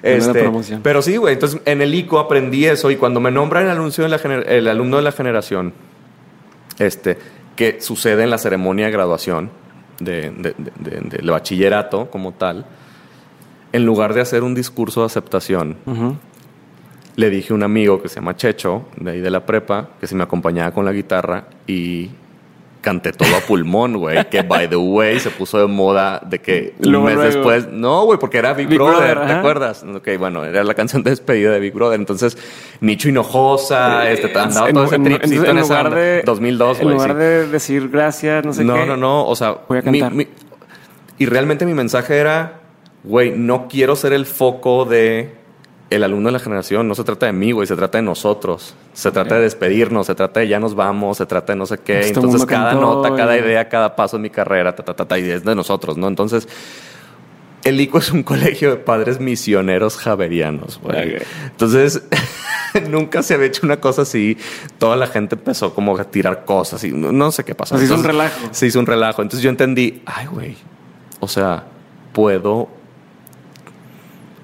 Este, promoción. pero sí, güey. Entonces, en el ICO aprendí eso y cuando me nombran el, anuncio de la el alumno de la generación, este, que sucede en la ceremonia de graduación de, de- de- de- del bachillerato como tal, en lugar de hacer un discurso de aceptación, le dije a un amigo que se llama Checho, de ahí de la prepa, que si me acompañaba con la guitarra y canté todo a pulmón, güey. Que, by the way, se puso de moda de que un Luego, mes luego. después... No, güey, porque era Big, Big Brother, Brother, ¿te ajá. acuerdas? Ok, bueno, era la canción de despedida de Big Brother. Entonces, Nicho Hinojosa, Eh, este, andaba en- todo ese en- tripcito en, en esa lugar onda. de 2002, En güey. lugar sí. de decir gracias, no sé No, qué. no, no. O sea, Voy a mi- cantar. mi- y realmente mi mensaje era, güey, no quiero ser el foco de el alumno de la generación. No se trata de mí, güey, se trata de nosotros. Se trata de despedirnos, se trata de ya nos vamos, se trata de no sé qué. Este Entonces, cada cantó nota, cada y- idea, cada paso en mi carrera, ta, ta, ta, ta, y es de nosotros, ¿no? Entonces, el ICO es un <laughs> colegio de padres misioneros javerianos, güey. Entonces, <laughs> nunca se había hecho una cosa así. Toda la gente empezó como a tirar cosas y no, no sé qué pasó. Se hizo un relajo. Se hizo un relajo. Entonces yo entendí, ay, güey. O sea, puedo.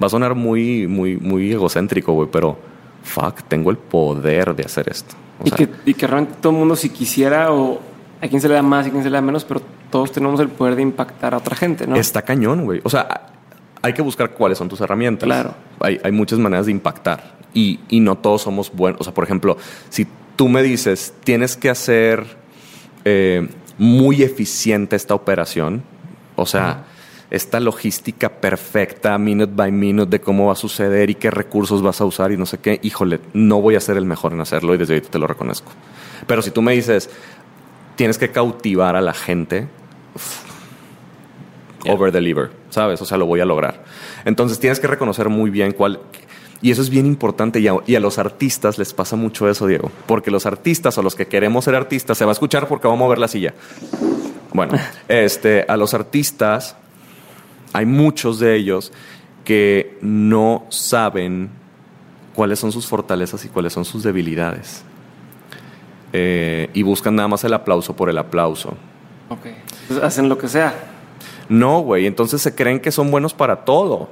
Va a sonar muy, muy, muy egocéntrico, güey, pero fuck, tengo el poder de hacer esto. O Y, sea, que, y que realmente todo el mundo, si quisiera, o a quien se le da más y a quien se le da menos, pero todos tenemos el poder de impactar a otra gente, ¿no? Está cañón, güey. O sea, hay que buscar cuáles son tus herramientas. Claro. Hay, hay muchas maneras de impactar y, y no todos somos buenos. O sea, por ejemplo, si tú me dices, tienes que hacer eh, muy eficiente esta operación, o sea, esta logística perfecta, minute by minute, de cómo va a suceder y qué recursos vas a usar y no sé qué, híjole, no voy a ser el mejor en hacerlo y desde ahorita te lo reconozco. Pero si tú me dices, tienes que cautivar a la gente, over deliver, ¿sabes? O sea, lo voy a lograr. Entonces tienes que reconocer muy bien cuál. Y eso es bien importante y a, y a los artistas les pasa mucho eso, Diego. Porque los artistas o los que queremos ser artistas, se va a escuchar porque vamos a mover la silla. Bueno, <laughs> este, a los artistas hay muchos de ellos que no saben cuáles son sus fortalezas y cuáles son sus debilidades. Eh, y buscan nada más el aplauso por el aplauso. Ok. Entonces hacen lo que sea. No, güey. Entonces se creen que son buenos para todo.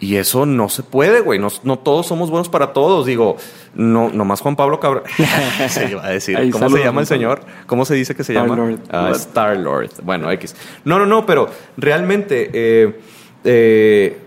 Y eso no se puede, güey. No, no todos somos buenos para todos. Digo, no, nomás Juan Pablo Cabrera. <laughs> se iba a decir. <laughs> Ahí, ¿Cómo se llama el señor? ¿Cómo se dice que se llama? Star-Lord. Ah, Star Lord. Bueno, X. No, no, no, pero realmente eh, eh,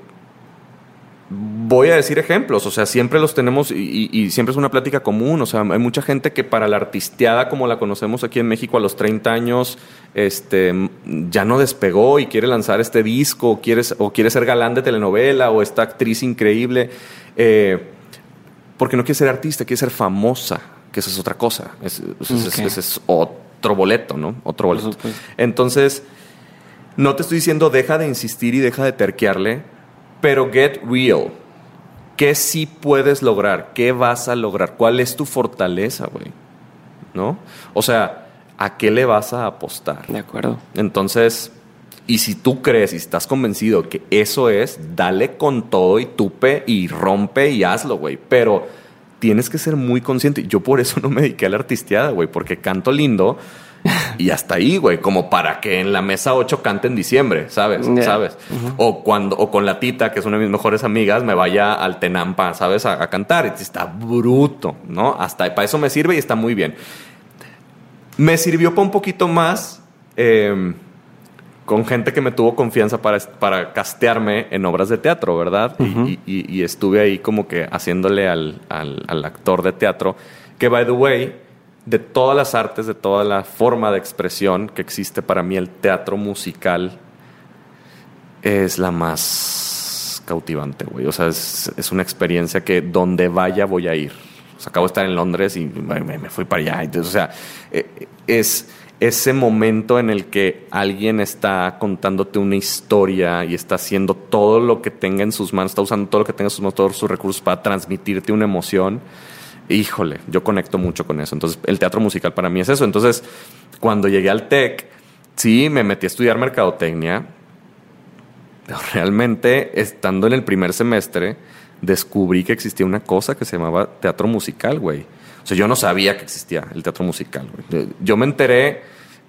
voy a decir ejemplos, o sea, siempre los tenemos y, y, siempre es una plática común, o sea, hay mucha gente que para la artisteada como la conocemos aquí en México a los 30 años, este, ya no despegó y quiere lanzar este disco, o quiere, o quiere ser galán de telenovela, o esta actriz increíble, eh, porque no quiere ser artista, quiere ser famosa, que eso es otra cosa, ese es, otro boleto, ¿no? Otro boleto. Entonces, no te estoy diciendo deja de insistir y deja de terquearle, pero get real. ¿Qué sí puedes lograr? ¿Qué vas a lograr? ¿Cuál es tu fortaleza, güey? ¿No? O sea, ¿a qué le vas a apostar? De acuerdo. Entonces, y si tú crees y estás convencido que eso es, dale con todo y tupe y rompe y hazlo, güey. Pero tienes que ser muy consciente. Yo por eso <laughs> no me dediqué a la artisteada, güey, porque canto lindo y hasta ahí, güey, como para que en la mesa 8 cante en diciembre, ¿sabes? ¿Sabes? O cuando, o con la tita, que es una de mis mejores amigas, me vaya al Tenampa, ¿sabes? A, cantar. Y está bruto, ¿no? Hasta para eso me sirve y está muy bien. Me sirvió para un poquito más em, con gente que me tuvo confianza para, para castearme en obras de teatro, ¿verdad? y, estuve ahí como que haciéndole al, al, al actor de teatro, que by the way, de todas las artes, de toda la forma de expresión que existe para mí, el teatro musical es la más cautivante, güey. O sea, es, una experiencia que donde vaya voy a ir. Acabo de estar en Londres y me, fui para allá. Entonces, o sea, eh, es ese momento en el que alguien está contándote una historia y está haciendo todo lo que tenga en sus manos, está usando todo lo que tenga en sus manos, todos sus recursos para transmitirte una emoción híjole, yo conecto mucho con eso. Entonces, el teatro musical para mí es eso. Entonces, cuando llegué al TEC, sí, me metí a estudiar mercadotecnia. Pero realmente, estando en el primer semestre, descubrí que existía una cosa que se llamaba teatro musical, güey. O sea, yo no sabía que existía el teatro musical. Yo me enteré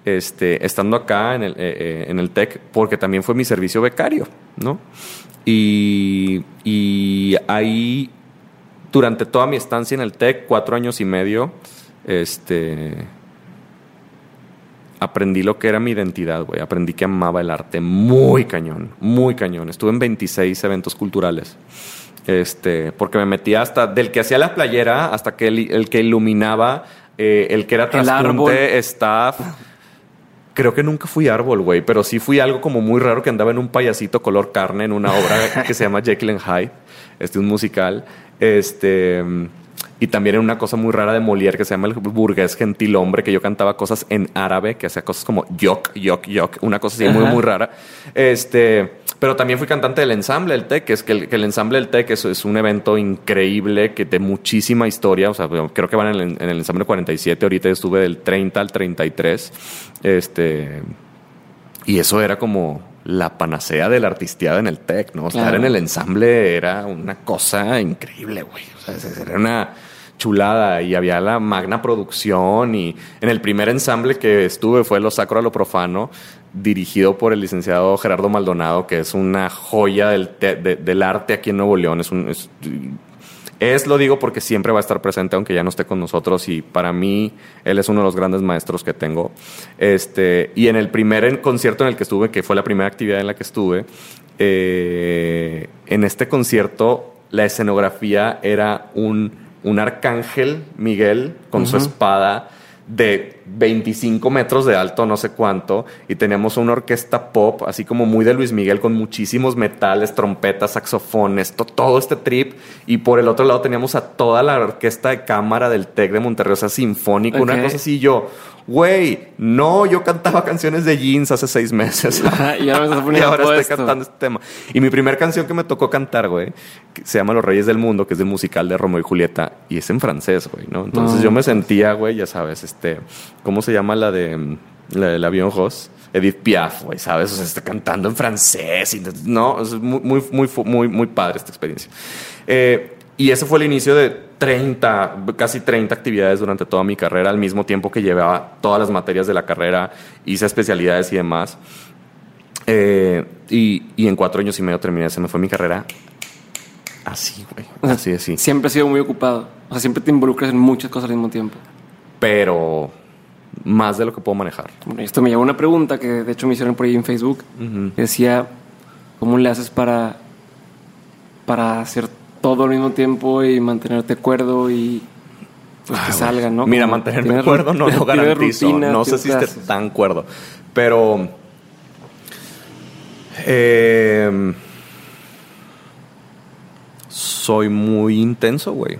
este, estando acá en el, eh, eh, el TEC porque también fue mi servicio becario, ¿no? Y, y ahí durante toda mi estancia en el TEC, cuatro años y medio, este, aprendí lo que era mi identidad, güey. Aprendí que amaba el arte muy cañón, muy cañón. Estuve en 26 eventos culturales. Este, porque me metía hasta del que hacía la playera hasta que el, que iluminaba, eh, el que era transporte, staff. Creo que nunca fui árbol, güey, pero sí fui algo como muy raro que andaba en un payasito color carne en una obra <laughs> que se llama Jekyll and Hyde. Este es un musical. Este. Y también en una cosa muy rara de Molière que se llama el burgués gentil hombre, que yo cantaba cosas en árabe, que hacía cosas como yok, yok, yok, una cosa así muy, muy rara. Este, pero también fui cantante del ensamble del TEC, que es que el, ensamble del TEC es, es, un evento increíble, que de muchísima historia, o sea, creo que van en el, en el ensamble 47, ahorita estuve del 30 al 33, este, y eso era como la panacea de la artisteada en el tech, ¿no? Estar en el ensamble era una cosa increíble, güey. O sea, era una chulada y había la magna producción y en el primer ensamble que estuve fue Lo Sacro a lo Profano, dirigido por el licenciado Gerardo Maldonado, que es una joya del, del arte aquí en Nuevo León. Es un, es, lo digo porque siempre va a estar presente, aunque ya no esté con nosotros, y para mí él es uno de los grandes maestros que tengo. Este, y en el primer concierto en el que estuve, que fue la primera actividad en la que estuve, eh, en este concierto la escenografía era un, un arcángel Miguel con su espada de 25 metros de alto, no sé cuánto, y teníamos una orquesta pop, así como muy de Luis Miguel, con muchísimos metales, trompetas, saxofones, todo este trip, y por el otro lado teníamos a toda la orquesta de cámara del TEC de Monterrey, o sea, sinfónico, una cosa así, yo, güey, no, yo cantaba canciones de jeans hace seis meses. <laughs> y ahora, <laughs> estoy cantando este tema. Y mi primera canción que me tocó cantar, güey, se llama Los Reyes del Mundo, que es de musical de Romeo y Julieta, y es en francés, güey, ¿no? Entonces yo me sentía, güey, ya sabes, este, ¿cómo se llama la de la del avión Ross? Edith Piaf, güey, ¿sabes? O sea, está cantando en francés. Y, no, es muy, muy, muy, muy, muy padre esta experiencia. Eh, y ese fue el inicio de 30, casi 30 actividades durante toda mi carrera, al mismo tiempo que llevaba todas las materias de la carrera, hice especialidades y demás. Eh, y, y, en cuatro años y medio terminé, se me fue mi carrera así, güey. Así, así. Siempre he sido muy ocupado. O sea, siempre te involucras en muchas cosas al mismo tiempo. Pero más de lo que puedo manejar. Esto me llevó a una pregunta que de hecho me hicieron por ahí en Facebook. Decía, ¿cómo le haces para, para hacer todo al mismo tiempo y mantenerte cuerdo y pues que salga, ¿no? Mira, mantenerme cuerdo no lo <laughs> garantizo. no sé si esté tan cuerdo. Pero. Eh, soy muy intenso, güey.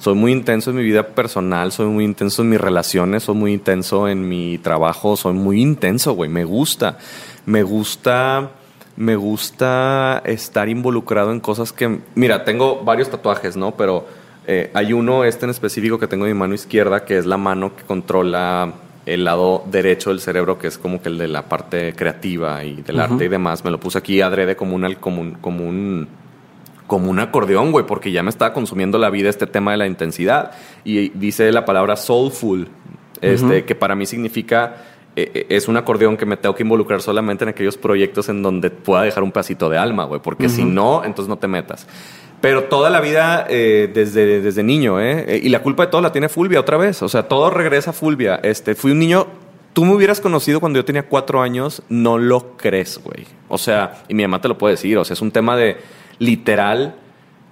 Soy muy intenso en mi vida personal, soy muy intenso en mis relaciones, soy muy intenso en mi trabajo, soy muy intenso, güey. Me gusta. Me gusta. Me gusta estar involucrado en cosas que. Mira, tengo varios tatuajes, ¿no? Pero eh, hay uno, este en específico, que tengo en mi mano izquierda, que es la mano que controla el lado derecho del cerebro, que es como que el de la parte creativa y del arte y demás. Me lo puse aquí adrede como un, como un, como un, como un acordeón, güey, porque ya me estaba consumiendo la vida este tema de la intensidad. Y dice la palabra soulful, este, que para mí significa eh, eh, es un acordeón que me tengo que involucrar solamente en aquellos proyectos en donde pueda dejar un pedacito de alma, güey, porque si no, entonces no te metas. Pero toda la vida, eh, desde, desde niño, ¿eh? ¿eh? Y la culpa de todo la tiene Fulvia otra vez. O sea, todo regresa a Fulvia. Este, fui un niño. Tú me hubieras conocido cuando yo tenía cuatro años, no lo crees, güey. O sea, y mi mamá te lo puede decir. O sea, es un tema de literal.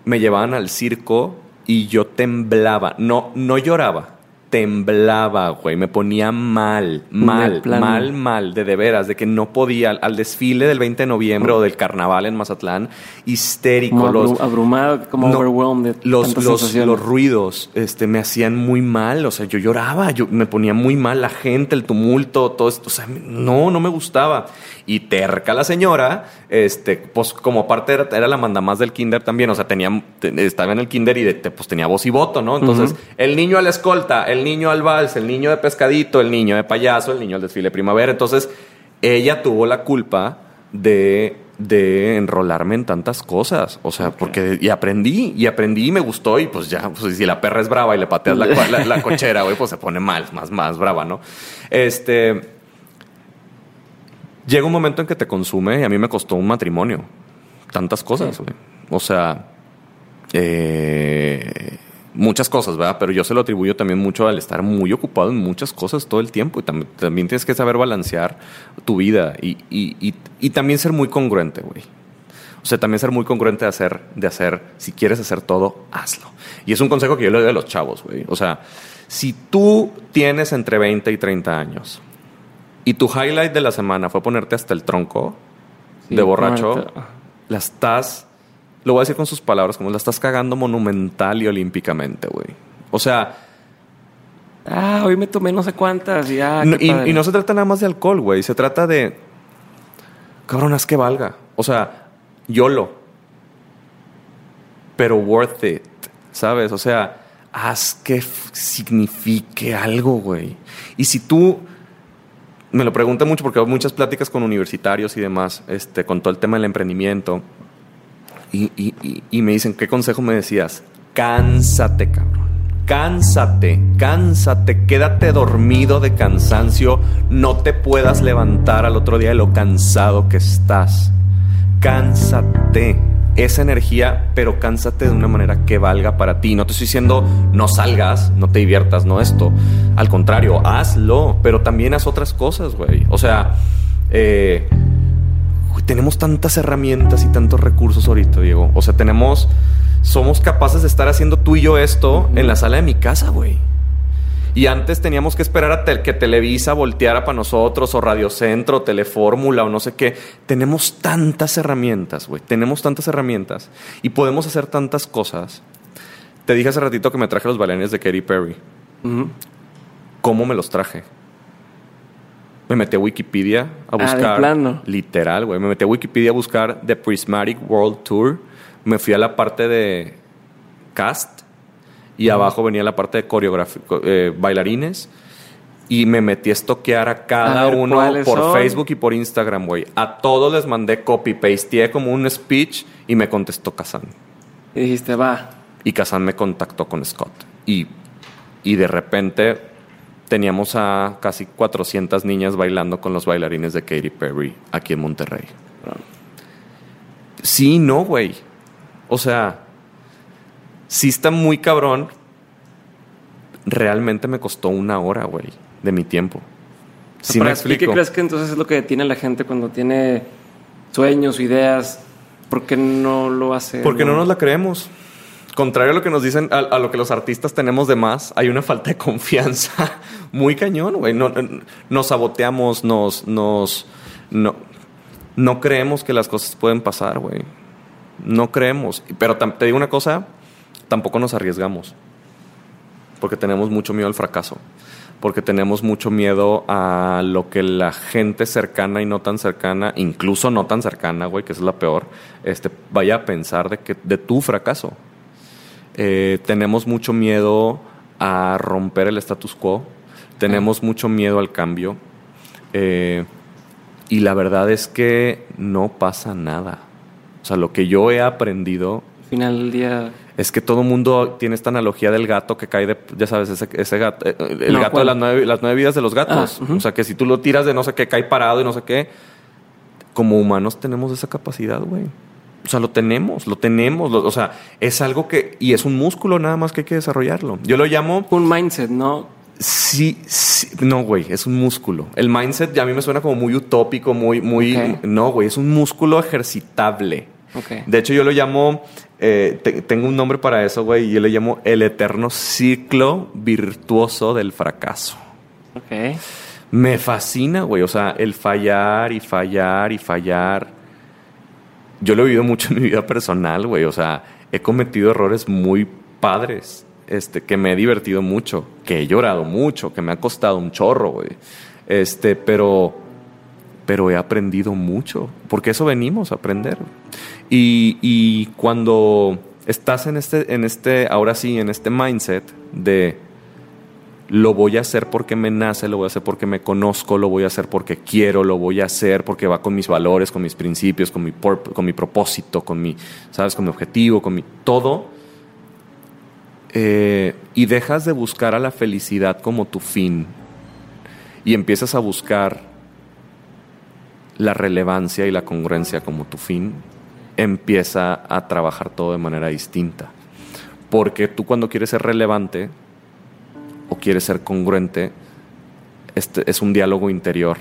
Me llevaban al circo y yo temblaba. No, no lloraba temblaba, güey. Me ponía mal, mal, mal, mal, de de veras, de que no podía. Al desfile del 20 de noviembre o del carnaval en Mazatlán, histérico. los, abrumado, como overwhelmed. Los, los, los, ruidos este, me hacían muy mal. O sea, yo lloraba, yo me ponía muy mal. La gente, el tumulto, todo esto. O sea, no, no me gustaba. Y terca la señora, este, pues como parte era, era la mandamás del kinder también. O sea, tenía, estaba en el kinder y pues tenía voz y voto, ¿no? Entonces, el niño a la escolta, el niño al vals, el niño de pescadito, el niño de payaso, el niño al desfile primavera. Entonces, ella tuvo la culpa de, de enrolarme en tantas cosas. O sea, porque y aprendí, y aprendí y me gustó. Y pues ya, pues si la perra es brava y le pateas la, la, <laughs> cochera, güey, pues se pone mal, más, más brava, ¿no? Este. Llega un momento en que te consume y a mí me costó un matrimonio. Tantas cosas, güey. O sea, eh, muchas cosas, ¿verdad? Pero yo se lo atribuyo también mucho al estar muy ocupado en muchas cosas todo el tiempo y también, tienes que saber balancear tu vida y, también ser muy congruente, güey. O sea, también ser muy congruente de hacer, de hacer, si quieres hacer todo, hazlo. Y es un consejo que yo le doy a los chavos, güey. O sea, si tú tienes entre 20 y 30 años y tu highlight de la semana fue ponerte hasta el tronco de borracho, la estás lo voy a decir con sus palabras, como la estás cagando monumental y olímpicamente, güey. O sea... Ah, hoy me tomé no sé cuántas y, ah, y, no se trata nada más de alcohol, güey. Se trata de... Cabrón, que valga. O sea, YOLO. Pero worth it. ¿Sabes? O sea, haz que signifique algo, güey. Y si tú me lo pregunto mucho porque hago muchas pláticas con universitarios y demás, este, con todo el tema del emprendimiento. Y, me dicen, ¿qué consejo me decías? Cánsate, cabrón. Cánsate, cánsate, quédate dormido de cansancio, no te puedas levantar al otro día de lo cansado que estás. Cánsate esa energía, pero cánsate de una manera que valga para ti. No te estoy diciendo no salgas, no te diviertas, no esto. Al contrario, hazlo, pero también haz otras cosas, güey. O sea, eh, tenemos tantas herramientas y tantos recursos ahorita, Diego. O sea, tenemos, somos capaces de estar haciendo tú y yo esto en la sala de mi casa, güey. Y antes teníamos que esperar a que Televisa volteara para nosotros, o Radio Centro, o Telefórmula, o no sé qué. Tenemos tantas herramientas, güey. Tenemos tantas herramientas. Y podemos hacer tantas cosas. Te dije hace ratito que me traje los bailarines de Katy Perry. ¿Cómo me los traje? Me metí a Wikipedia a ah, buscar. Literal, güey. Me metí a Wikipedia a buscar The Prismatic World Tour. Me fui a la parte de cast. Y abajo venía la parte de coreografía, eh, bailarines. Y me metí a estoquear a cada uno por Facebook y por Instagram, güey. A todos les mandé copy, pasteé como un speech y me contestó Kazan. Y dijiste, va. Y Kazan me contactó con Scott. Y, y de repente teníamos a casi 400 niñas bailando con los bailarines de Katy Perry aquí en Monterrey. Sí, no, güey. O sea, sí está muy cabrón. Realmente me costó una hora, güey, de mi tiempo. Sí me explico. ¿Qué crees que entonces es lo que detiene a la gente cuando tiene sueños, ideas? ¿Por qué no lo hace? Porque no nos la creemos. Contrario a lo que nos dicen, a, lo que los artistas tenemos de más, hay una falta de confianza <laughs> muy cañón, güey. No, no- nos saboteamos, nos, nos, no, no creemos que las cosas pueden pasar, güey. No creemos. Pero te digo una cosa, tampoco nos arriesgamos. Porque tenemos mucho miedo al fracaso. Porque tenemos mucho miedo a lo que la gente cercana y no tan cercana, incluso no tan cercana, güey, que es la peor, este, vaya a pensar de, que, de tu fracaso. Eh, tenemos mucho miedo a romper el status quo. Tenemos mucho miedo al cambio. Eh, y la verdad es que no pasa nada. O sea, lo que yo he aprendido Al final del día. es que todo mundo tiene esta analogía del gato que cae de, ya sabes, ese, ese gato, eh, el No, gato ¿cuál? de las nueve, las nueve vidas de los gatos. Ah. O sea, que si tú lo tiras de no sé qué, cae parado y no sé qué. Como humanos tenemos esa capacidad, güey. O sea, lo tenemos, lo tenemos. lo- o sea, es algo que, y es un músculo nada más que hay que desarrollarlo. Yo lo llamo Un mindset, ¿no? Sí, sí, no, güey, es un músculo. El mindset ya a mí me suena como muy utópico, muy, muy... No, güey, es un músculo ejercitable. Ok. De hecho, yo lo llamo, eh, te- tengo un nombre para eso, güey, y yo le llamo el eterno ciclo virtuoso del fracaso. Ok. Me fascina, güey, o sea, el fallar y fallar y fallar. Yo lo he vivido mucho en mi vida personal, güey, o sea, he cometido errores muy padres, este, que me he divertido mucho, que he llorado mucho, que me ha costado un chorro, güey. Este, pero, pero he aprendido mucho, porque eso venimos a aprender. Y, y cuando estás en este, en este, ahora sí, en este mindset de lo voy a hacer porque me nace, lo voy a hacer porque me conozco, lo voy a hacer porque quiero, lo voy a hacer porque va con mis valores, con mis principios, con mi, con mi propósito, con mi, ¿sabes? Con mi objetivo, con mi todo. Eh, y dejas de buscar a la felicidad como tu fin y empiezas a buscar la relevancia y la congruencia como tu fin, empieza a trabajar todo de manera distinta. Porque tú cuando quieres ser relevante, o quieres ser congruente, este es un diálogo interior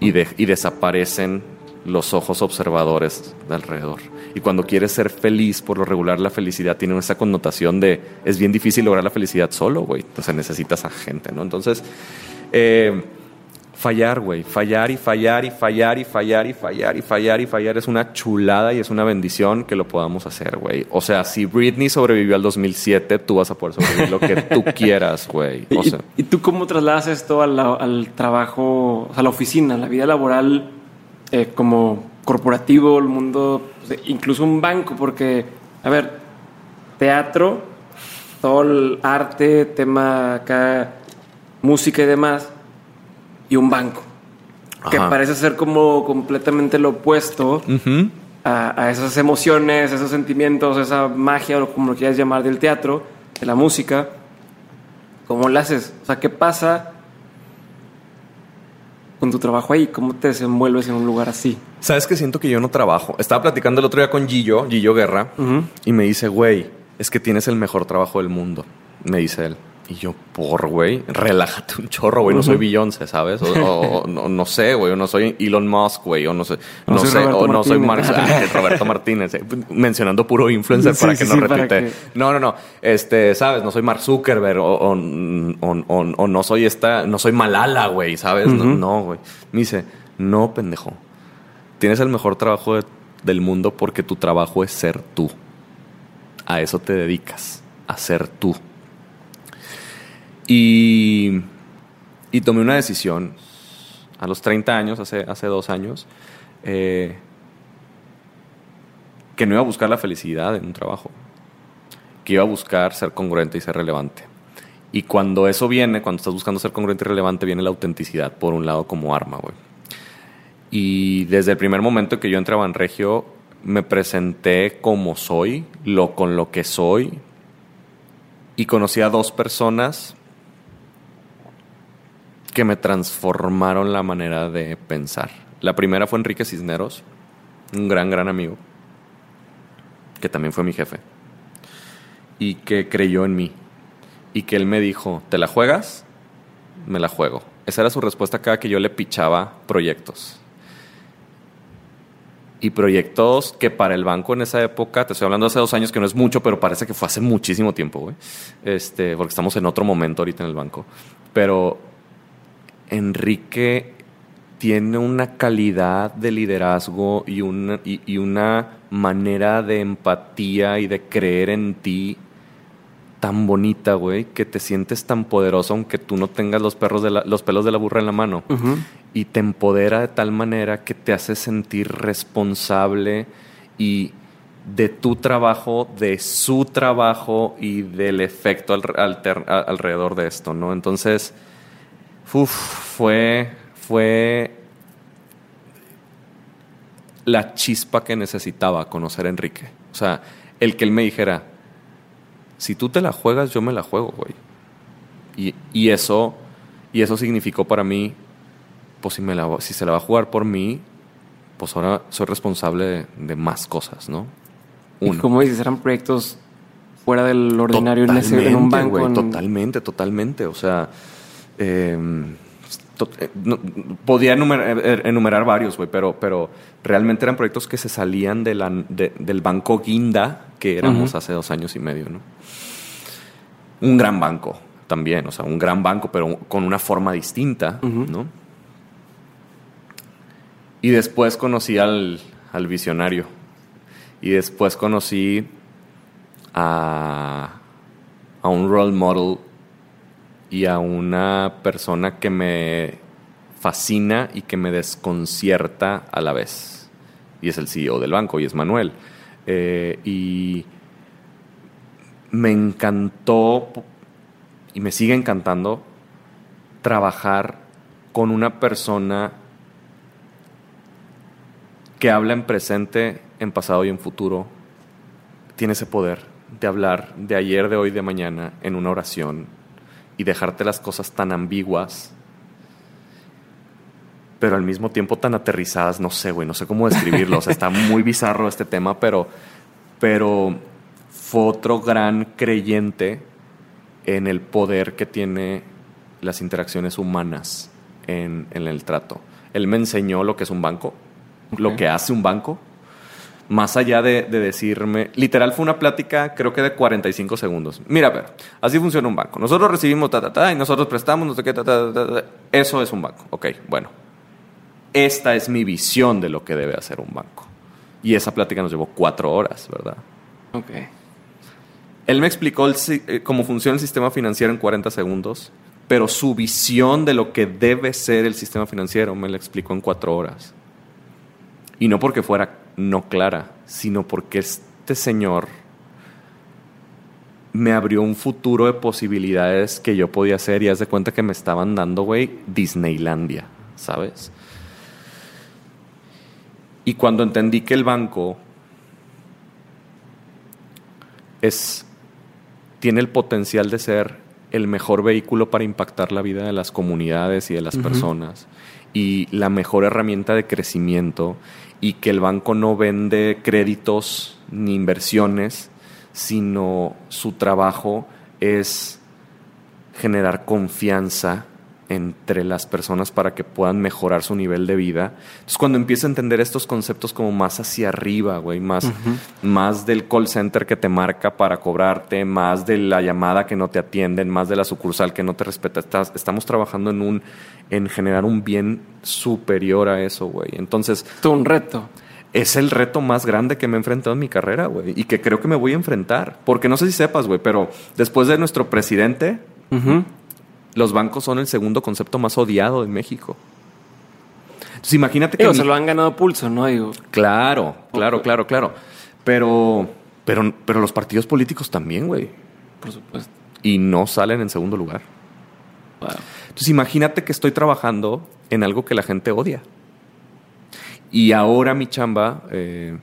y, de- y desaparecen los ojos observadores de alrededor. Y cuando quieres ser feliz, por lo regular la felicidad tiene esa connotación de es bien difícil lograr la felicidad solo, güey. Entonces necesitas a gente, ¿no? Entonces, eh, fallar, güey. Fallar y fallar y fallar y fallar y fallar y fallar y fallar es una chulada y es una bendición que lo podamos hacer, güey. O sea, si Britney sobrevivió al 2007, tú vas a poder sobrevivir lo que tú <laughs> quieras, güey. O ¿Y, sea, y tú cómo trasladas esto a la- al trabajo, o sea, a la oficina, a la vida laboral, eh, como corporativo, el mundo, incluso un banco? Porque, a ver, teatro, todo el arte, tema acá, música y demás, y un banco. Que Ajá. parece ser como completamente lo opuesto ujú. a, a esas emociones, esos sentimientos, esa magia o como lo quieras llamar del teatro, de la música. ¿Cómo lo haces? O sea, ¿qué pasa con tu trabajo ahí? ¿Cómo te desenvuelves en un lugar así? ¿Sabes que siento que yo no trabajo? Estaba platicando el otro día con Gillo, Gillo Guerra, Ujú. y me dice, güey, es que tienes el mejor trabajo del mundo. Me dice él. Y yo, por, güey, relájate un chorro, güey. No soy Beyoncé, ¿sabes? O, o- o no, no sé, güey. O no soy Elon Musk, güey. O no sé. No sé. Roberto O no soy ah, <laughs> Roberto Martínez. eh, Mencionando puro influencer Sí, para que sí, no repite. que- No, no, no. Este, ¿sabes? No soy Mark Zuckerberg. O, o- no soy esta. No soy Malala, güey, ¿sabes? No, güey. Me dice, no, pendejo. Tienes el mejor trabajo de- del mundo porque tu trabajo es ser tú. A eso te dedicas, a ser tú. Y, tomé una decisión a los 30 años, hace, hace dos años, eh, que no iba a buscar la felicidad en un trabajo, que iba a buscar ser congruente y ser relevante. Y cuando eso viene, cuando estás buscando ser congruente y relevante, viene la autenticidad por un lado como arma, güey. Y desde el primer momento que yo entré a Banregio, me presenté como soy, lo con lo que soy, y conocí a dos personas que me transformaron la manera de pensar. La primera fue Enrique Cisneros, un gran, gran amigo, que también fue mi jefe, y que creyó en mí, y que él me dijo, ¿te la juegas? Me la juego. Esa era su respuesta cada que yo le pichaba proyectos. y proyectos que para el banco en esa época, te estoy hablando hace dos años que no es mucho, pero parece que fue hace muchísimo tiempo, güey. Este, porque estamos en otro momento ahorita en el banco. Pero Enrique tiene una calidad de liderazgo y una, y, una manera de empatía y de creer en ti tan bonita, güey, que te sientes tan poderoso aunque tú no tengas los, perros de los pelos de la burra en la mano. Y te empodera de tal manera que te hace sentir responsable y de tu trabajo, de su trabajo y del efecto alrededor de esto, ¿no? Entonces, fue, fue la chispa que necesitaba conocer a Enrique. O sea, el que él me dijera, si tú te la juegas, yo me la juego, güey. Y, eso, y eso significó para mí, pues si, me la, si se la va a jugar por mí, pues ahora soy responsable de, más cosas, ¿no? Uno. Y como dices, eran proyectos fuera del ordinario en, un banco. Totalmente, totalmente. O sea, em, eh, podía enumerar, enumerar varios, güey, pero, pero realmente eran proyectos que se salían de la, del banco Guinda, que éramos hace dos años y medio, ¿no? Un gran banco también, o sea, un gran banco, pero con una forma distinta, ¿no? Y después conocí al, al visionario. Y después conocí a, a un role model y a una persona que me fascina y que me desconcierta a la vez. Y es el CEO del banco y es Manuel. Eh, y me encantó y me sigue encantando trabajar con una persona que habla en presente, en pasado y en futuro. Tiene ese poder de hablar de ayer, de hoy, de mañana en una oración y dejarte las cosas tan ambiguas, pero al mismo tiempo tan aterrizadas, no sé, güey, no sé cómo describirlo, o sea, está <laughs> muy bizarro este tema, pero, pero fue otro gran creyente en el poder que tiene las interacciones humanas en, el trato. Él me enseñó lo que es un banco, lo que hace un banco, más allá de, decirme, literal fue una plática creo que de 45 segundos. Mira, ver, así funciona un banco. Nosotros recibimos ta, ta, ta, y nosotros prestamos, no sé qué, ta, ta, ta, Eso es un banco. Ok, bueno. Esta es mi visión de lo que debe hacer un banco. Y esa plática nos llevó cuatro horas, ¿verdad? Ok. Él me explicó eh, cómo funciona el sistema financiero en 40 segundos, pero su visión de lo que debe ser el sistema financiero me la explicó en cuatro horas. Y no porque fuera no clara, sino porque este señor me abrió un futuro de posibilidades que yo podía hacer y haz de cuenta que me estaban dando, güey, Disneylandia, ¿sabes? Y cuando entendí que el banco es tiene el potencial de ser el mejor vehículo para impactar la vida de las comunidades y de las personas y la mejor herramienta de crecimiento y que el banco no vende créditos ni inversiones, sino su trabajo es generar confianza entre las personas para que puedan mejorar su nivel de vida. Entonces, cuando empiezo a entender estos conceptos como más hacia arriba, güey, más, más del call center que te marca para cobrarte, más de la llamada que no te atienden, más de la sucursal que no te respeta, estamos trabajando en un en generar un bien superior a eso, güey. Entonces, todo un reto. Es el reto más grande que me he enfrentado en mi carrera, güey, y que creo que me voy a enfrentar, porque no sé si sepas, güey, pero después de nuestro presidente, los bancos son el segundo concepto más odiado en México. Entonces imagínate que... se lo han ganado pulso, ¿no? Digo, claro, claro, claro, claro. Pero, pero, pero los partidos políticos también, güey. Por supuesto. Y no salen en segundo lugar. Entonces imagínate que estoy trabajando en algo que la gente odia. Y ahora mi chamba eh,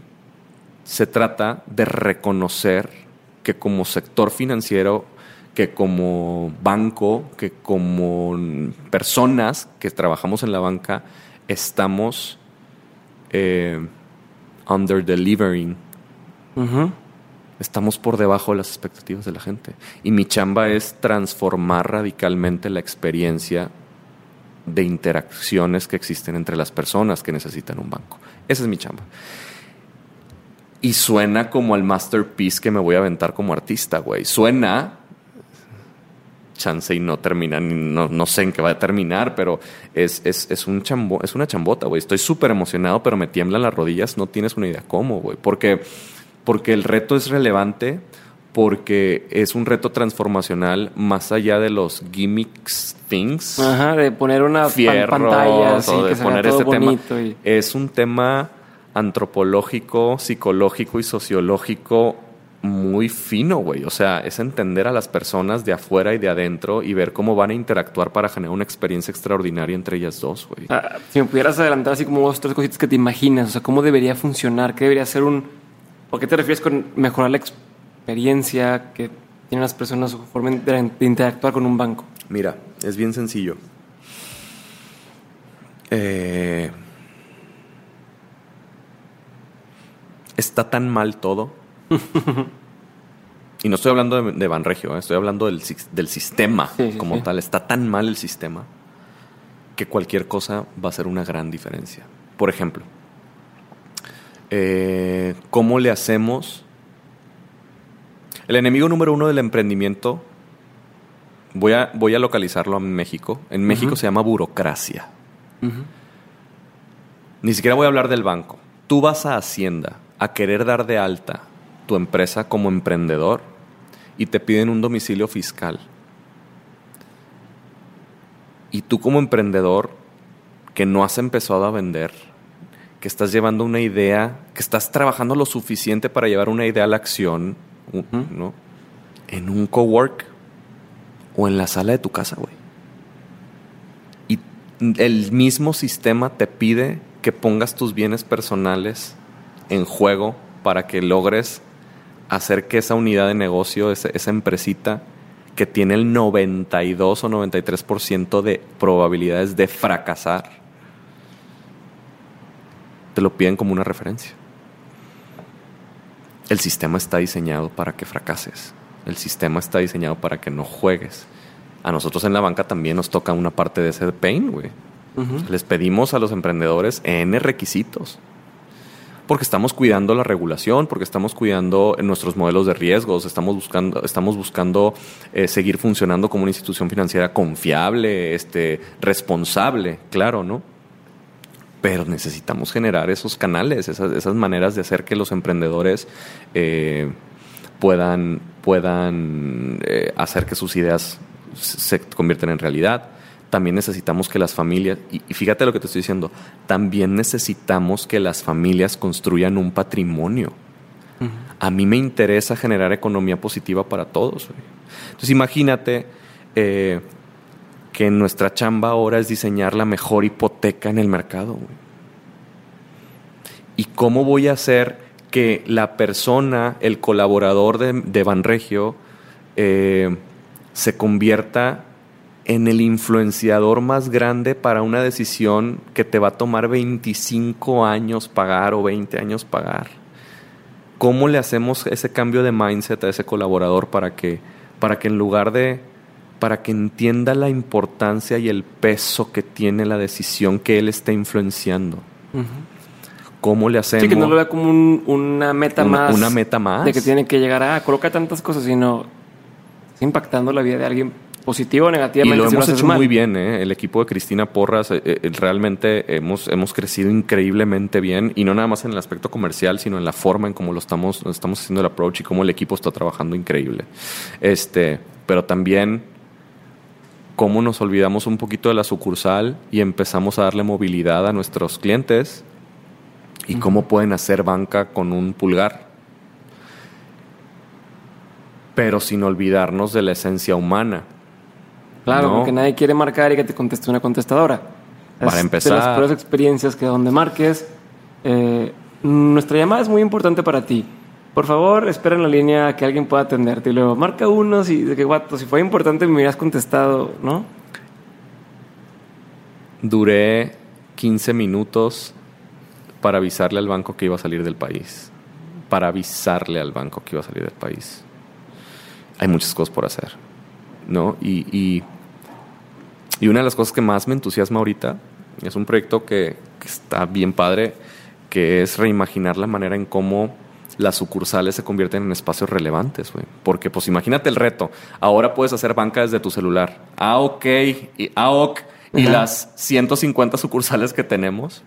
se trata de reconocer que como sector financiero que como banco, que como personas que trabajamos en la banca, estamos eh, under delivering. Estamos por debajo de las expectativas de la gente. Y mi chamba es transformar radicalmente la experiencia de interacciones que existen entre las personas que necesitan un banco. Esa es mi chamba. Y suena como el masterpiece que me voy a aventar como artista, güey. Suena chance y no termina, no, no sé en qué va a terminar, pero es, es, es un chambo, es una chambota, güey. Estoy súper emocionado, pero me tiemblan las rodillas, no tienes una idea cómo, güey. Porque, porque el reto es relevante, porque es un reto transformacional más allá de los gimmicks things. Ajá, de poner una pantalla, así, de poner este tema. Es un tema antropológico, psicológico y sociológico muy fino, güey. O sea, es entender a las personas de afuera y de adentro y ver cómo van a interactuar para generar una experiencia extraordinaria entre ellas dos, güey. Ah, si me pudieras adelantar así como dos, tres cositas que te imaginas, o sea, cómo debería funcionar, qué debería ser un... ¿Por qué te refieres con mejorar la experiencia que tienen las personas o forma de interactuar con un banco? Mira, es bien sencillo. Eh, está tan mal todo <laughs> y no estoy hablando de, de Banregio, ¿eh? estoy hablando del, del sistema como tal. Está tan mal el sistema que cualquier cosa va a ser una gran diferencia. Por ejemplo, eh, ¿cómo le hacemos? El enemigo número uno del emprendimiento, voy a, voy a localizarlo en México. En México se llama burocracia. Ni siquiera voy a hablar del banco. Tú vas a Hacienda a querer dar de alta tu empresa como emprendedor y te piden un domicilio fiscal. Y tú como emprendedor que no has empezado a vender, que estás llevando una idea, que estás trabajando lo suficiente para llevar una idea a la acción, ¿no? En un cowork o en la sala de tu casa, güey. Y el mismo sistema te pide que pongas tus bienes personales en juego para que logres hacer que esa unidad de negocio, esa, esa empresita que tiene el 92 o 93% de probabilidades de fracasar, te lo piden como una referencia. El sistema está diseñado para que fracases. El sistema está diseñado para que no juegues. A nosotros en la banca también nos toca una parte de ese pain, güey. Les pedimos a los emprendedores N requisitos porque estamos cuidando la regulación, porque estamos cuidando nuestros modelos de riesgos, estamos buscando, estamos buscando eh, seguir funcionando como una institución financiera confiable, este, responsable, claro, ¿no? Pero necesitamos generar esos canales, esas, maneras de hacer que los emprendedores eh, puedan, puedan eh, hacer que sus ideas se conviertan en realidad también necesitamos que las familias, y, fíjate lo que te estoy diciendo, también necesitamos que las familias construyan un patrimonio. A mí me interesa generar economía positiva para todos. Entonces imagínate eh, que nuestra chamba ahora es diseñar la mejor hipoteca en el mercado. ¿Y cómo voy a hacer que la persona, el colaborador de, de Banregio, eh, se convierta en el influenciador más grande para una decisión que te va a tomar 25 años pagar o 20 años pagar. ¿Cómo le hacemos ese cambio de mindset a ese colaborador para que, para que en lugar de para que entienda la importancia y el peso que tiene la decisión que él está influenciando? ¿Cómo le hacemos? Sí, que no lo vea como una meta más. Una meta más. De que tiene que llegar a colocar tantas cosas, sino impactando la vida de alguien positivo o negativamente. Y lo hemos hecho muy bien, ¿eh? El equipo de Cristina Porras, eh, eh, realmente hemos, hemos crecido increíblemente bien, y no nada más en el aspecto comercial, sino en la forma en cómo lo estamos, estamos haciendo el approach y cómo el equipo está trabajando increíble. Este, pero también cómo nos olvidamos un poquito de la sucursal y empezamos a darle movilidad a nuestros clientes y cómo pueden hacer banca con un pulgar. Pero sin olvidarnos de la esencia humana Claro, porque nadie quiere marcar y que te conteste una contestadora. Para empezar. De las peores experiencias que donde marques. Eh, nuestra llamada es muy importante para ti. Por favor, espera en la línea que alguien pueda atenderte. Y luego, marca uno si, de que, guato, si fue importante me hubieras contestado, ¿no? Duré 15 minutos para avisarle al banco que iba a salir del país. Para avisarle al banco que iba a salir del país. Hay muchas cosas por hacer, ¿no? y y una de las cosas que más me entusiasma ahorita es un proyecto que, que está bien padre, que es reimaginar la manera en cómo las sucursales se convierten en espacios relevantes, güey. Porque, pues, imagínate el reto. Ahora puedes hacer banca desde tu celular. Ah, ok. Y, ah, ok. Y las 150 sucursales que tenemos.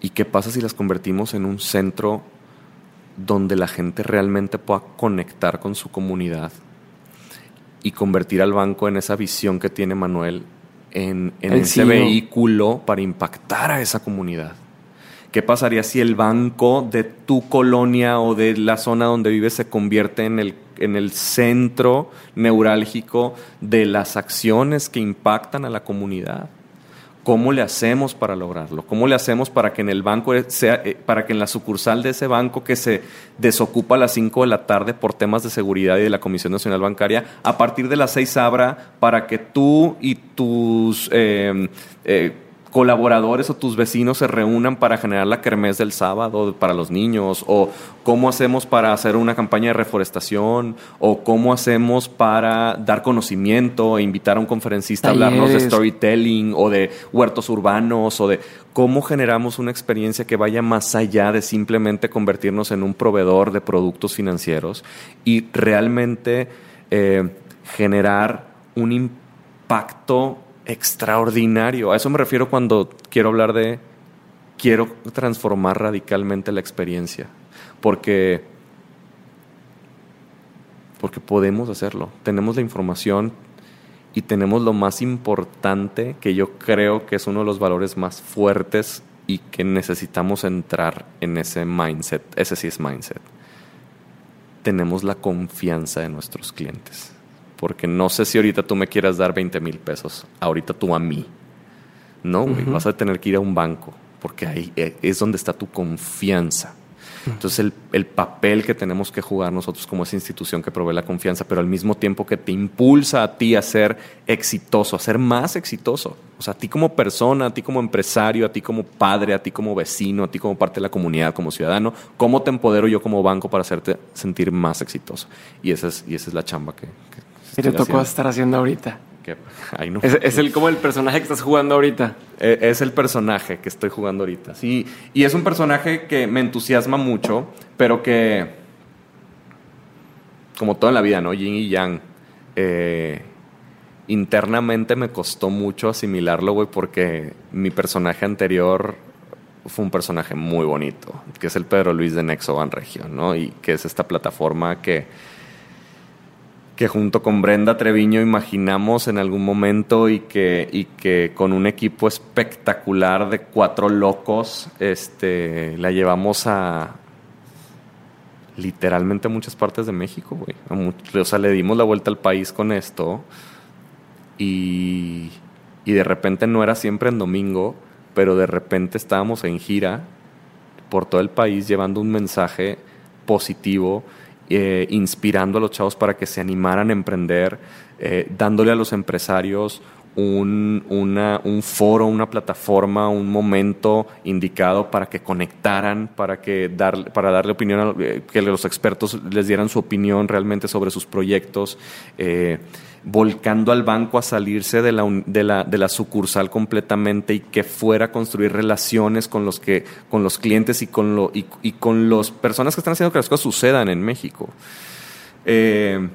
¿Y qué pasa si las convertimos en un centro donde la gente realmente pueda conectar con su comunidad y convertir al banco en esa visión que tiene Manuel en, ese vehículo para impactar a esa comunidad? ¿Qué pasaría si el banco de tu colonia o de la zona donde vives se convierte en el, en el centro neurálgico de las acciones que impactan a la comunidad? ¿Cómo le hacemos para lograrlo? ¿Cómo le hacemos para que en el banco sea, eh, para que en la sucursal de ese banco que se desocupa a las 5 de la tarde por temas de seguridad y de la Comisión Nacional Bancaria, a partir de las 6 abra para que tú y tus eh, eh, colaboradores o tus vecinos se reúnan para generar la kermés del sábado para los niños, o cómo hacemos para hacer una campaña de reforestación, o cómo hacemos para dar conocimiento e invitar a un conferencista a hablarnos de storytelling, o de huertos urbanos, o de cómo generamos una experiencia que vaya más allá de simplemente convertirnos en un proveedor de productos financieros y realmente eh, generar un impacto extraordinario. A eso me refiero cuando quiero hablar de quiero transformar radicalmente la experiencia, porque porque podemos hacerlo. Tenemos la información y tenemos lo más importante que yo creo que es uno de los valores más fuertes y que necesitamos entrar en ese mindset. Ese sí es mindset. Tenemos la confianza de nuestros clientes porque no sé si ahorita tú me quieras dar 20 mil pesos, ahorita tú a mí. No, vas a tener que ir a un banco, porque ahí eh, es donde está tu confianza. Entonces el, papel que tenemos que jugar nosotros como esa institución que provee la confianza, pero al mismo tiempo que te impulsa a ti a ser exitoso, a ser más exitoso. O sea, a ti como persona, a ti como empresario, a ti como padre, a ti como vecino, a ti como parte de la comunidad, como ciudadano, ¿cómo te empodero yo como banco para hacerte sentir más exitoso? Y esa es, y esa es la chamba que, ¿Qué te tocó estar haciendo ahorita? Es, el, como el personaje que estás jugando ahorita. E, es, el personaje que estoy jugando ahorita. Sí, y es un personaje que me entusiasma mucho, pero que, como todo en la vida, ¿no? Yin y Yang. Eh, internamente me costó mucho asimilarlo, güey, porque mi personaje anterior fue un personaje muy bonito, que es el Pedro Luis de Nexo Van Región, ¿no? Y que es esta plataforma que que junto con Brenda Treviño imaginamos en algún momento y que, y que con un equipo espectacular de cuatro locos este, la llevamos a literalmente a muchas partes de México, güey. O sea, le dimos la vuelta al país con esto y, y de repente no era siempre en domingo, pero de repente estábamos en gira por todo el país llevando un mensaje positivo eh, inspirando a los chavos para que se animaran a emprender, eh, dándole a los empresarios un, un, foro, una plataforma, un momento indicado para que conectaran, para, que dar, para darle opinión, eh, que los expertos les dieran su opinión realmente sobre sus proyectos volcando al banco a salirse de la, de la, de la sucursal completamente y que fuera a construir relaciones con los, que, con los clientes y con, lo, y, con las personas que están haciendo que las cosas sucedan en México. Eh,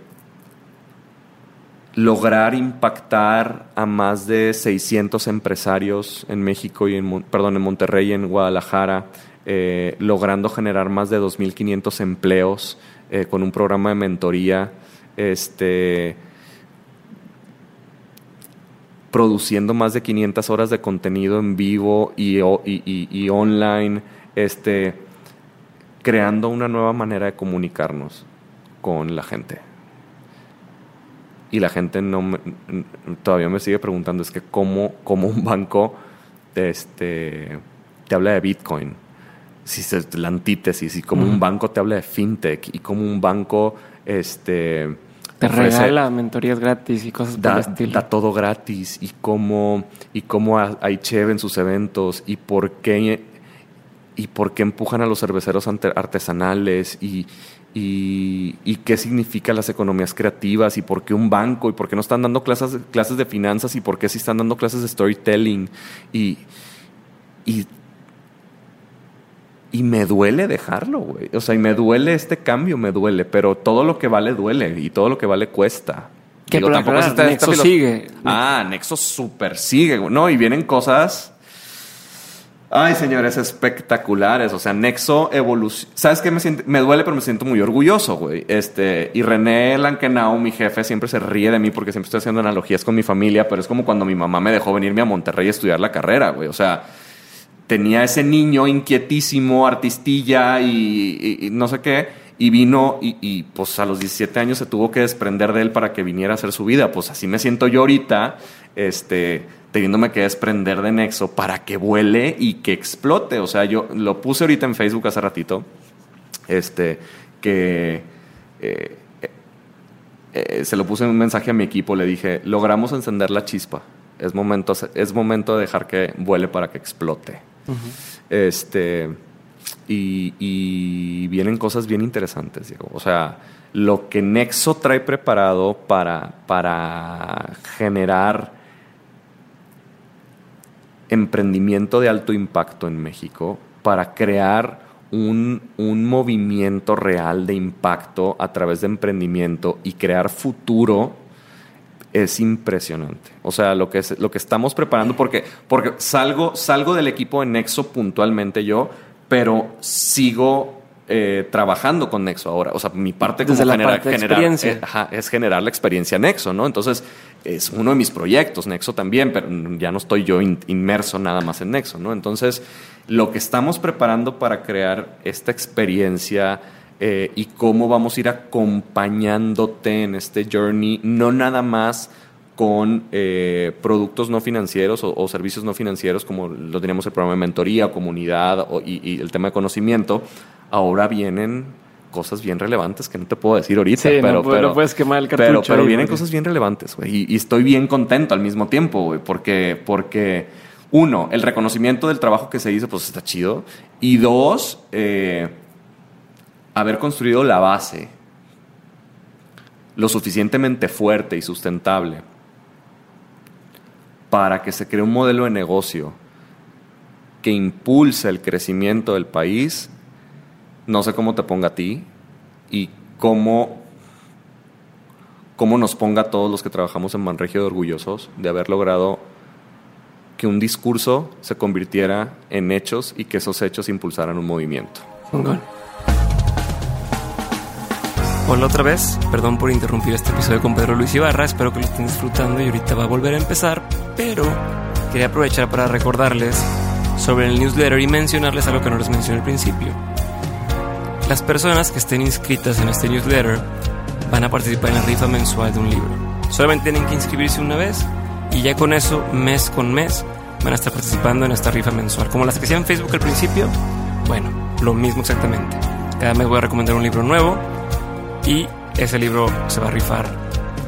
lograr impactar a más de 600 empresarios en México y en, perdón, en Monterrey y en Guadalajara, eh, logrando generar más de 2.500 empleos eh, con un programa de mentoría, este, produciendo más de 500 horas de contenido en vivo y, y, online, este, creando una nueva manera de comunicarnos con la gente. Y la gente no todavía me sigue preguntando, es que cómo, cómo un banco este, te habla de Bitcoin, si es la antítesis, y cómo un banco te habla de fintech, y cómo un banco este, te regala mentorías gratis y cosas da, Da todo gratis y cómo, y cómo hay cheve en sus eventos y por qué y por qué empujan a los cerveceros artesanales y, y, qué significan las economías creativas y por qué un banco y por qué no están dando clases, clases de finanzas y por qué sí están dando clases de storytelling y, y, y me duele dejarlo, güey. O sea, y me duele este cambio, me duele, pero todo lo que vale duele y todo lo que vale cuesta. Que tampoco Nexo sigue. Ah, Nexo super sigue, No, y vienen cosas Ay, señores, espectaculares. O sea, Nexo evolución. ¿Sabes qué? Me, me duele, pero me siento muy orgulloso, güey. Este, y René Lankenau, mi jefe, siempre se ríe de mí porque siempre estoy haciendo analogías con mi familia, pero es como cuando mi mamá me dejó venirme a Monterrey a estudiar la carrera, güey. O sea, tenía ese niño inquietísimo, artistilla y, no sé qué. Y vino y, y, pues a los 17 años se tuvo que desprender de él para que viniera a hacer su vida. Pues así me siento yo ahorita, este, teniéndome que desprender de Nexo para que vuele y que explote. O sea, yo lo puse ahorita en Facebook hace ratito, este, que eh, eh, se lo puse en un mensaje a mi equipo, le dije, logramos encender la chispa, es momento, es momento de dejar que vuele para que explote. Este, y, y, vienen cosas bien interesantes, digo. O sea, lo que Nexo trae preparado para, para generar emprendimiento de alto impacto en México para crear un, movimiento real de impacto a través de emprendimiento y crear futuro es impresionante. O sea, lo que, es, lo que estamos preparando, porque, porque salgo, salgo del equipo de Nexo puntualmente yo, pero sigo eh, trabajando con Nexo ahora. O sea, mi parte como generar, eh, es generar la experiencia Nexo, ¿no? Entonces, es uno de mis proyectos, Nexo también, pero ya no estoy yo inmerso nada más en Nexo, ¿no? Entonces, lo que estamos preparando para crear esta experiencia eh, y cómo vamos a ir acompañándote en este journey, no nada más con productos no financieros o, servicios no financieros como lo teníamos el programa de mentoría, comunidad y, el tema de conocimiento, ahora vienen cosas bien relevantes que no te puedo decir ahorita. pero, pero, puedes quemar el cartucho. Pero, vienen cosas bien relevantes, güey. Y, estoy bien contento al mismo tiempo, güey. Porque, porque, uno, el reconocimiento del trabajo que se hizo, pues está chido. Y dos, eh, haber construido la base lo suficientemente fuerte y sustentable para que se cree un modelo de negocio que impulse el crecimiento del país no sé cómo te ponga a ti y cómo, cómo nos ponga a todos los que trabajamos en Manregio de orgullosos de haber logrado que un discurso se convirtiera en hechos y que esos hechos impulsaran un movimiento. Hola otra vez, perdón por interrumpir este episodio con Pedro Luis Ibarra, espero que lo estén disfrutando y ahorita va a volver a empezar, pero quería aprovechar para recordarles sobre el newsletter y mencionarles algo que no les mencioné al principio. Las personas que estén inscritas en este newsletter van a participar en la rifa mensual de un libro. Solamente tienen que inscribirse una vez y ya con eso, mes con mes, van a estar participando en esta rifa mensual. Como las que hacían en Facebook al principio, bueno, lo mismo exactamente. Cada mes voy a recomendar un libro nuevo y ese libro se va a rifar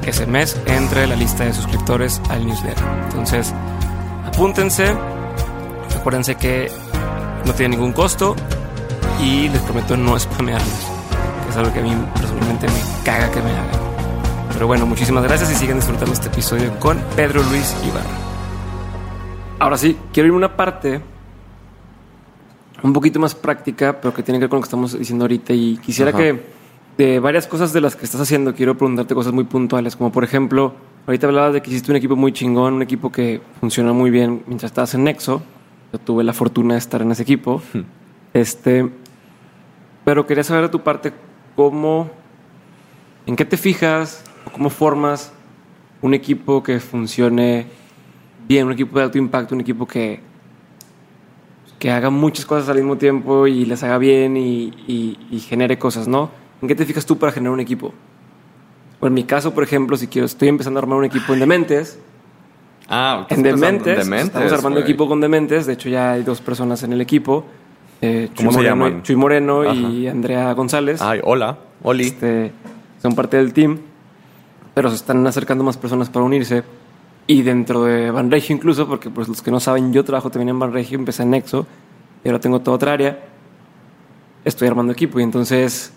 ese mes entre la lista de suscriptores al newsletter. Entonces, apúntense, acuérdense que no tiene ningún costo, y les prometo no spamearlos, que es algo que a mí personalmente me caga que me hagan. Pero bueno, muchísimas gracias y sigan disfrutando este episodio con Pedro Luis Ibarra. Ahora sí, quiero ir a una parte un poquito más práctica, pero que tiene que ver con lo que estamos diciendo ahorita y quisiera que de varias cosas de las que estás haciendo quiero preguntarte cosas muy puntuales, como por ejemplo, ahorita hablabas de que hiciste un equipo muy chingón, un equipo que funcionó muy bien mientras estabas en Nexo. Yo tuve la fortuna de estar en ese equipo. Este, pero quería saber de tu parte cómo, en qué te fijas, cómo formas un equipo que funcione bien, un equipo de alto impacto, un equipo que, que haga muchas cosas al mismo tiempo y les haga bien y, genere cosas, ¿no? ¿En qué te fijas tú para generar un equipo? en mi caso, por ejemplo, si quiero, estoy empezando a armar un equipo en Dementes. Ah, en Dementes. estamos armando equipo con Dementes. De hecho, ya hay dos personas en el equipo. Eh, ¿Cómo se llaman? Chuy Moreno y Andrea González. Ay, hola, Oli. Este, son parte del team, pero se están acercando más personas para unirse. Y dentro de Banregio incluso, porque pues los que no saben, yo trabajo también en Banregio, empecé en Nexo. y ahora tengo toda otra área, estoy armando equipo. Y entonces,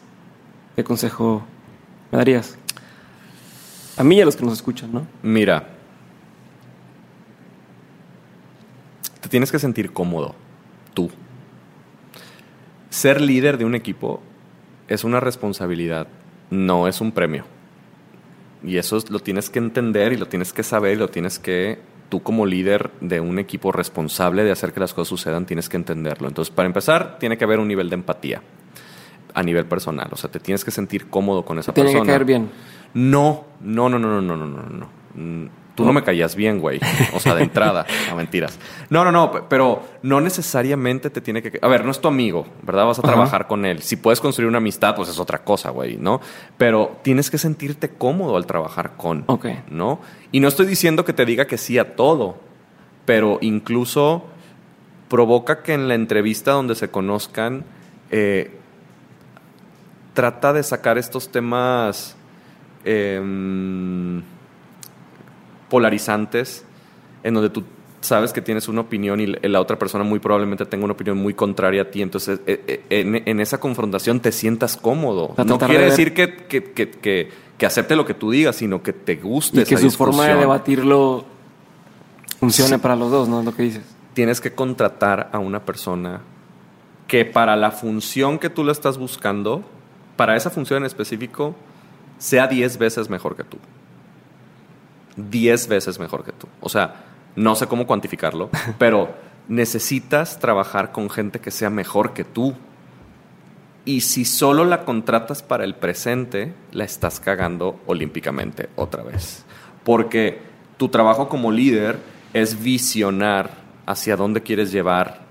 ¿qué consejo me darías? A mí y a los que nos escuchan, ¿no? Mira, te tienes que sentir cómodo, tú. Ser líder de un equipo es una responsabilidad, no es un premio. Y eso lo tienes que entender y lo tienes que saber y lo tienes que, tú como líder de un equipo responsable de hacer que las cosas sucedan, tienes que entenderlo. Entonces, para empezar, tiene que haber un nivel de empatía a nivel personal. O sea, te tienes que sentir cómodo con esa Tiene persona. que caer bien. No, no, no, no, no, no, no, no. Tú no me caías bien, güey. O sea, de entrada. <laughs> No, mentiras. No, no, no, pe- pero no necesariamente te tiene que... A ver, no es tu amigo, ¿verdad? Vas a Ajá. trabajar con él. Si puedes construir una amistad, pues es otra cosa, güey, ¿no? Pero tienes que sentirte cómodo al trabajar con, Ok. ¿no? Y no estoy diciendo que te diga que sí a todo, pero incluso provoca que en la entrevista donde se conozcan, eh, trata de sacar estos temas em, polarizantes, en donde tú sabes que tienes una opinión y la otra persona muy probablemente tenga una opinión muy contraria a ti. Entonces, eh, eh, en, en esa confrontación te sientas cómodo. No quiere de decir que, que- que- que- acepte lo que tú digas, sino que te guste Y que esa su forma de debatirlo funcione Sí. para los dos, ¿no? Es lo que dices. tienes que contratar a una persona que para la función que tú le estás buscando, para esa función en específico, sea 10 veces mejor que tú. 10 veces mejor que tú. O sea, no sé cómo cuantificarlo, <laughs> pero necesitas trabajar con gente que sea mejor que tú. Y si solo la contratas para el presente, la estás cagando olímpicamente otra vez. Porque tu trabajo como líder es visionar hacia dónde quieres llevar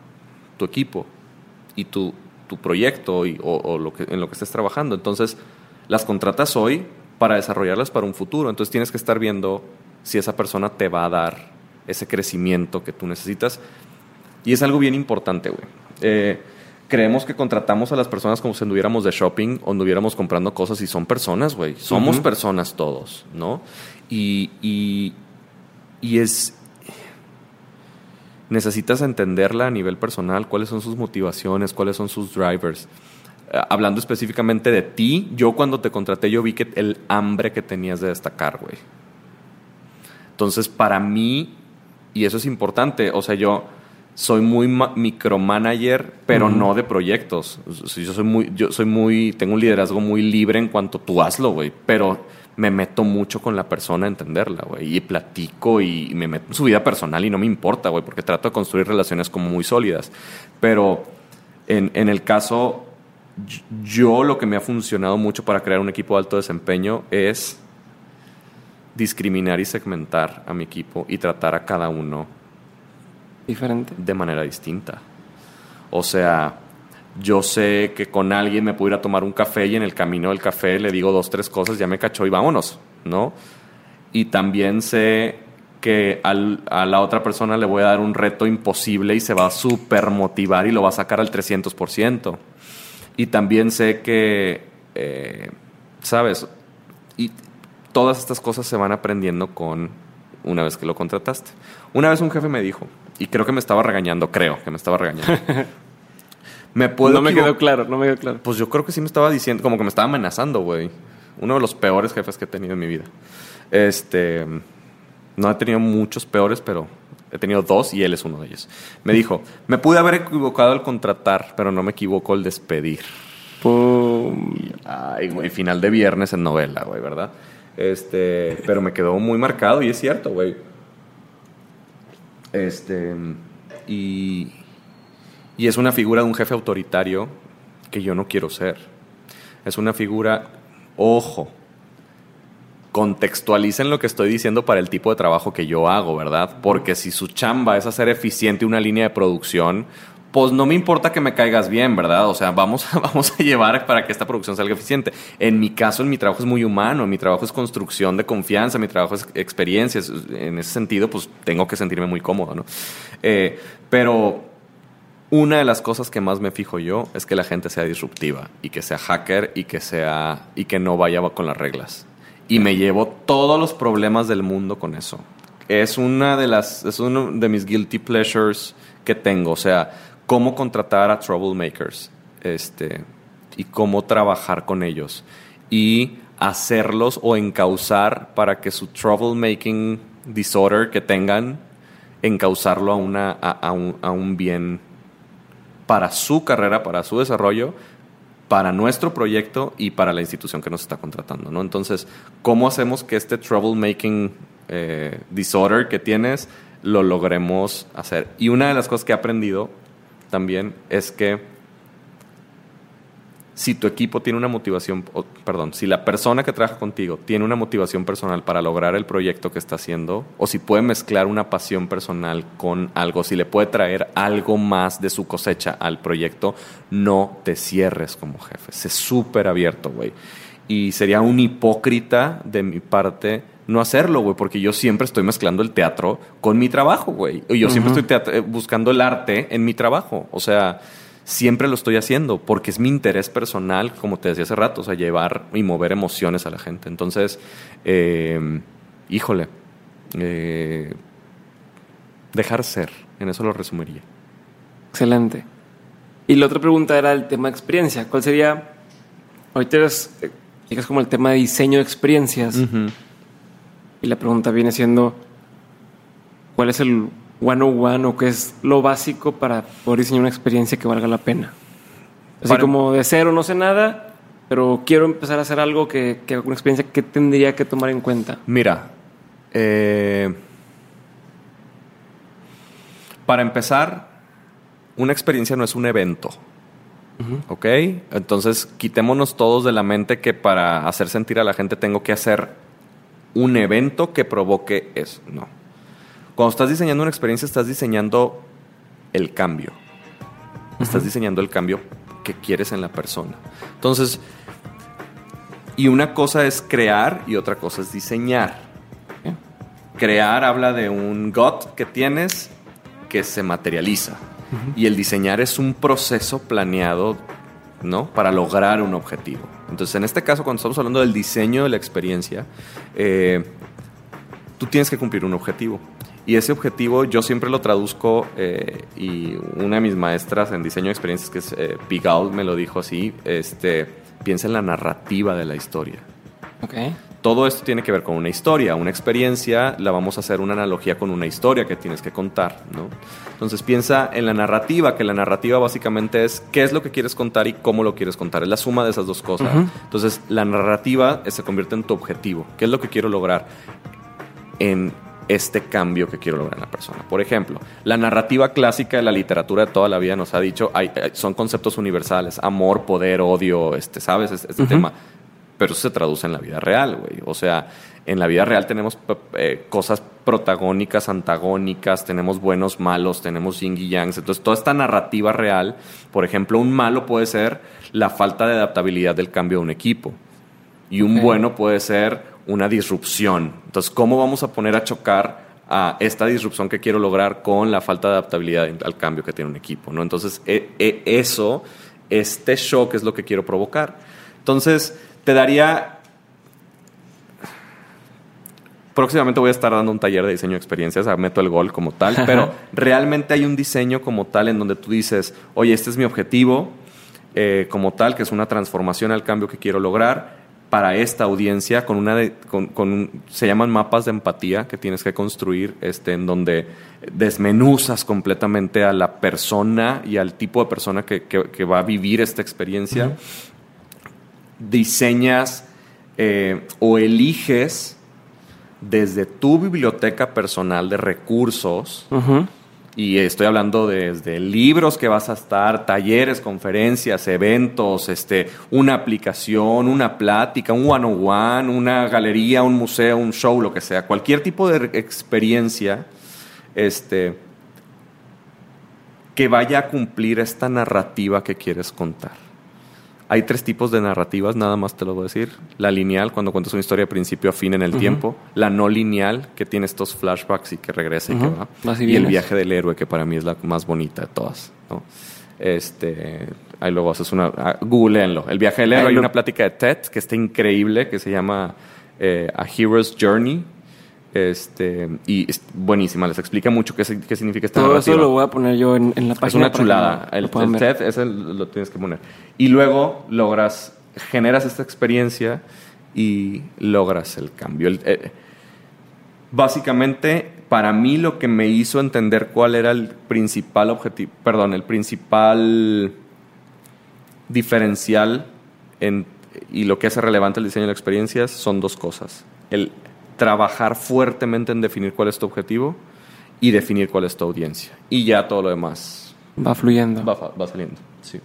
tu equipo y tu, tu proyecto y- o, o lo que, en lo que estés trabajando. Entonces, las contratas hoy para desarrollarlas para un futuro. Entonces, tienes que estar viendo si esa persona te va a dar ese crecimiento que tú necesitas. Y es algo bien importante, güey. Eh, creemos que contratamos a las personas como si anduviéramos de shopping o anduviéramos comprando cosas y son personas, güey. Somos Ujú. personas todos, ¿no? Y, y, y es... Necesitas entenderla a nivel personal, cuáles son sus motivaciones, cuáles son sus drivers. Eh, hablando específicamente de ti, yo cuando te contraté yo vi que el hambre que tenías de destacar, güey. Entonces, para mí, y eso es importante, o sea, yo soy muy ma- micromanager, pero no de proyectos. Yo soy muy, yo soy muy, tengo un liderazgo muy libre en cuanto tú hazlo, güey. Pero me meto mucho con la persona a entenderla, güey. Y platico y me meto en su vida personal y no me importa, güey, porque trato de construir relaciones como muy sólidas. Pero en, en el caso, yo lo que me ha funcionado mucho para crear un equipo de alto desempeño es discriminar y segmentar a mi equipo y tratar a cada uno Diferente. de manera distinta. O sea, yo sé que con alguien me puedo ir a tomar un café y en el camino del café le digo dos, tres cosas, ya me cachó y vámonos, ¿no? Y también sé que a la otra persona le voy a dar un reto imposible y se va a super motivar y lo va a sacar al 300%. Y también sé que, eh, ¿sabes? Y todas estas cosas se van aprendiendo con una vez que lo contrataste. Una vez un jefe me dijo, y creo que me estaba regañando, creo que me estaba regañando. <laughs> me puedo No me quedó claro, no me quedó claro. Pues yo creo que sí me estaba diciendo, como que me estaba amenazando, güey. Uno de los peores jefes que he tenido en mi vida. Este, no he tenido muchos peores, pero he tenido dos y él es uno de ellos. Me dijo, me pude haber equivocado al contratar, pero no me equivoco al despedir. Pum. Ay, güey, final de viernes en novela, güey, ¿verdad? Este, pero me quedó muy marcado y es cierto, güey. Este, y, y es una figura de un jefe autoritario que yo no quiero ser. Es una figura, ojo, contextualicen lo que estoy diciendo para el tipo de trabajo que yo hago, ¿verdad? Porque si su chamba es hacer eficiente una línea de producción, pues no me importa que me caigas bien, ¿verdad? O sea, vamos, a- <laughs> vamos a llevar para que esta producción salga eficiente. En mi caso, en mi trabajo es muy humano, mi trabajo es construcción de confianza, mi trabajo es experiencias. En ese sentido, pues tengo que sentirme muy cómodo, ¿no? Eh, pero una de las cosas que más me fijo yo es que la gente sea disruptiva y que sea hacker y que sea y que no vaya con las reglas. Y me llevo todos los problemas del mundo con eso. Es una de las es uno de mis guilty pleasures que tengo, o sea, cómo contratar a troublemakers este, y cómo trabajar con ellos y hacerlos o encauzar para que su troublemaking disorder que tengan, encauzarlo a, una, a, un, a un bien para su carrera, para su desarrollo, para nuestro proyecto y para la institución que nos está contratando, ¿no? Entonces, ¿cómo hacemos que este troublemaking eh, disorder que tienes lo logremos hacer? Y una de las cosas que he aprendido también es que si tu equipo tiene una motivación, perdón, si la persona que trabaja contigo tiene una motivación personal para lograr el proyecto que está haciendo, o si puede mezclar una pasión personal con algo, si le puede traer algo más de su cosecha al proyecto, no te cierres como jefe. Sé súper abierto, güey. Y sería un hipócrita de mi parte no hacerlo, güey, porque yo siempre estoy mezclando el teatro con mi trabajo, güey. Yo siempre estoy buscando el arte en mi trabajo. O sea, siempre lo estoy haciendo porque es mi interés personal, como te decía hace rato, o sea, llevar y mover emociones a la gente. Entonces, eh, híjole, eh, dejar ser, en eso lo resumiría. Excelente. Y la otra pregunta era el tema de experiencia. ¿Cuál sería? Ahorita eres, eh, llegas como el tema de diseño de experiencias. Y la pregunta viene siendo, ¿cuál es el one on one o qué es lo básico para poder diseñar una experiencia que valga la pena? Así como de cero no sé nada, pero quiero empezar a hacer algo que, que una experiencia que tendría que tomar en cuenta. Mira, eh, para empezar, una experiencia no es un evento. ¿Ok? Entonces, quitémonos todos de la mente que para hacer sentir a la gente tengo que hacer un evento que provoque eso. No. Cuando estás diseñando una experiencia, estás diseñando el cambio. Estás diseñando el cambio que quieres en la persona. Entonces, y una cosa es crear y otra cosa es diseñar. Crear habla de un got que tienes que se materializa. Y el diseñar es un proceso planeado, ¿no? Para lograr un objetivo. Entonces, en este caso, cuando estamos hablando del diseño de la experiencia, eh, tú tienes que cumplir un objetivo. Y ese objetivo yo siempre lo traduzco, eh, y una de mis maestras en diseño de experiencias, que es eh, Pigault, me lo dijo así, este, piensa en la narrativa de la historia. Okay. Todo esto tiene que ver con una historia, una experiencia, la vamos a hacer una analogía con una historia que tienes que contar, ¿no? Entonces piensa en la narrativa, que la narrativa básicamente es qué es lo que quieres contar y cómo lo quieres contar, es la suma de esas dos cosas. Entonces la narrativa se convierte en tu objetivo, qué es lo que quiero lograr en este cambio que quiero lograr en la persona. Por ejemplo, la narrativa clásica de la literatura de toda la vida nos ha dicho, hay, son conceptos universales, amor, poder, odio, este, ¿sabes? Este, este tema. Pero eso se traduce en la vida real, güey. O sea, en la vida real tenemos eh, cosas protagónicas, antagónicas, tenemos buenos, malos, tenemos yin y yang. Entonces, toda esta narrativa real, por ejemplo, un malo puede ser la falta de adaptabilidad del cambio de un equipo. Y un bueno puede ser una disrupción. Entonces, ¿cómo vamos a poner a chocar a esta disrupción que quiero lograr con la falta de adaptabilidad al cambio que tiene un equipo? ¿no? Entonces, e, e, eso, este shock es lo que quiero provocar. Entonces, te daría... Próximamente voy a estar dando un taller de diseño de experiencias, meto el gol como tal, pero realmente hay un diseño como tal en donde tú dices, oye, este es mi objetivo eh, como tal, que es una transformación al cambio que quiero lograr para esta audiencia con una con, se llaman mapas de empatía que tienes que construir este en donde desmenuzas completamente a la persona y al tipo de persona que, va a vivir esta experiencia. Diseñas eh, o eliges desde tu biblioteca personal de recursos y estoy hablando desde libros que vas a estar, talleres, conferencias, eventos, este, una aplicación, una plática, un one-on-one, una galería, un museo, un show, lo que sea. Cualquier tipo de experiencia este, que vaya a cumplir esta narrativa que quieres contar. Hay tres tipos de narrativas, nada más te lo voy a decir. La lineal, cuando cuentas una historia de principio a fin en el tiempo. La no lineal, que tiene estos flashbacks y que regresa y que va. y, el viaje del héroe, que para mí es la más bonita de todas. Este, ahí luego haces una... Uh, googleenlo. El viaje del héroe, hay una plática de TED que está increíble, que se llama eh, A Hero's Journey. Este, y es buenísima, les explica mucho qué, qué significa esta Todo narrativa. eso lo voy a poner yo en, en la página. Es una chulada. El, el. TED ese lo tienes que poner. Y luego logras, generas esta experiencia y logras el cambio. El- eh, básicamente, para mí lo que me hizo entender cuál era el principal objetivo, perdón, el principal diferencial en- y lo que hace relevante el diseño de experiencias son dos cosas. El trabajar fuertemente en definir cuál es tu objetivo y definir cuál es tu audiencia. Y ya todo lo demás Va fluyendo. va, va saliendo. Sí.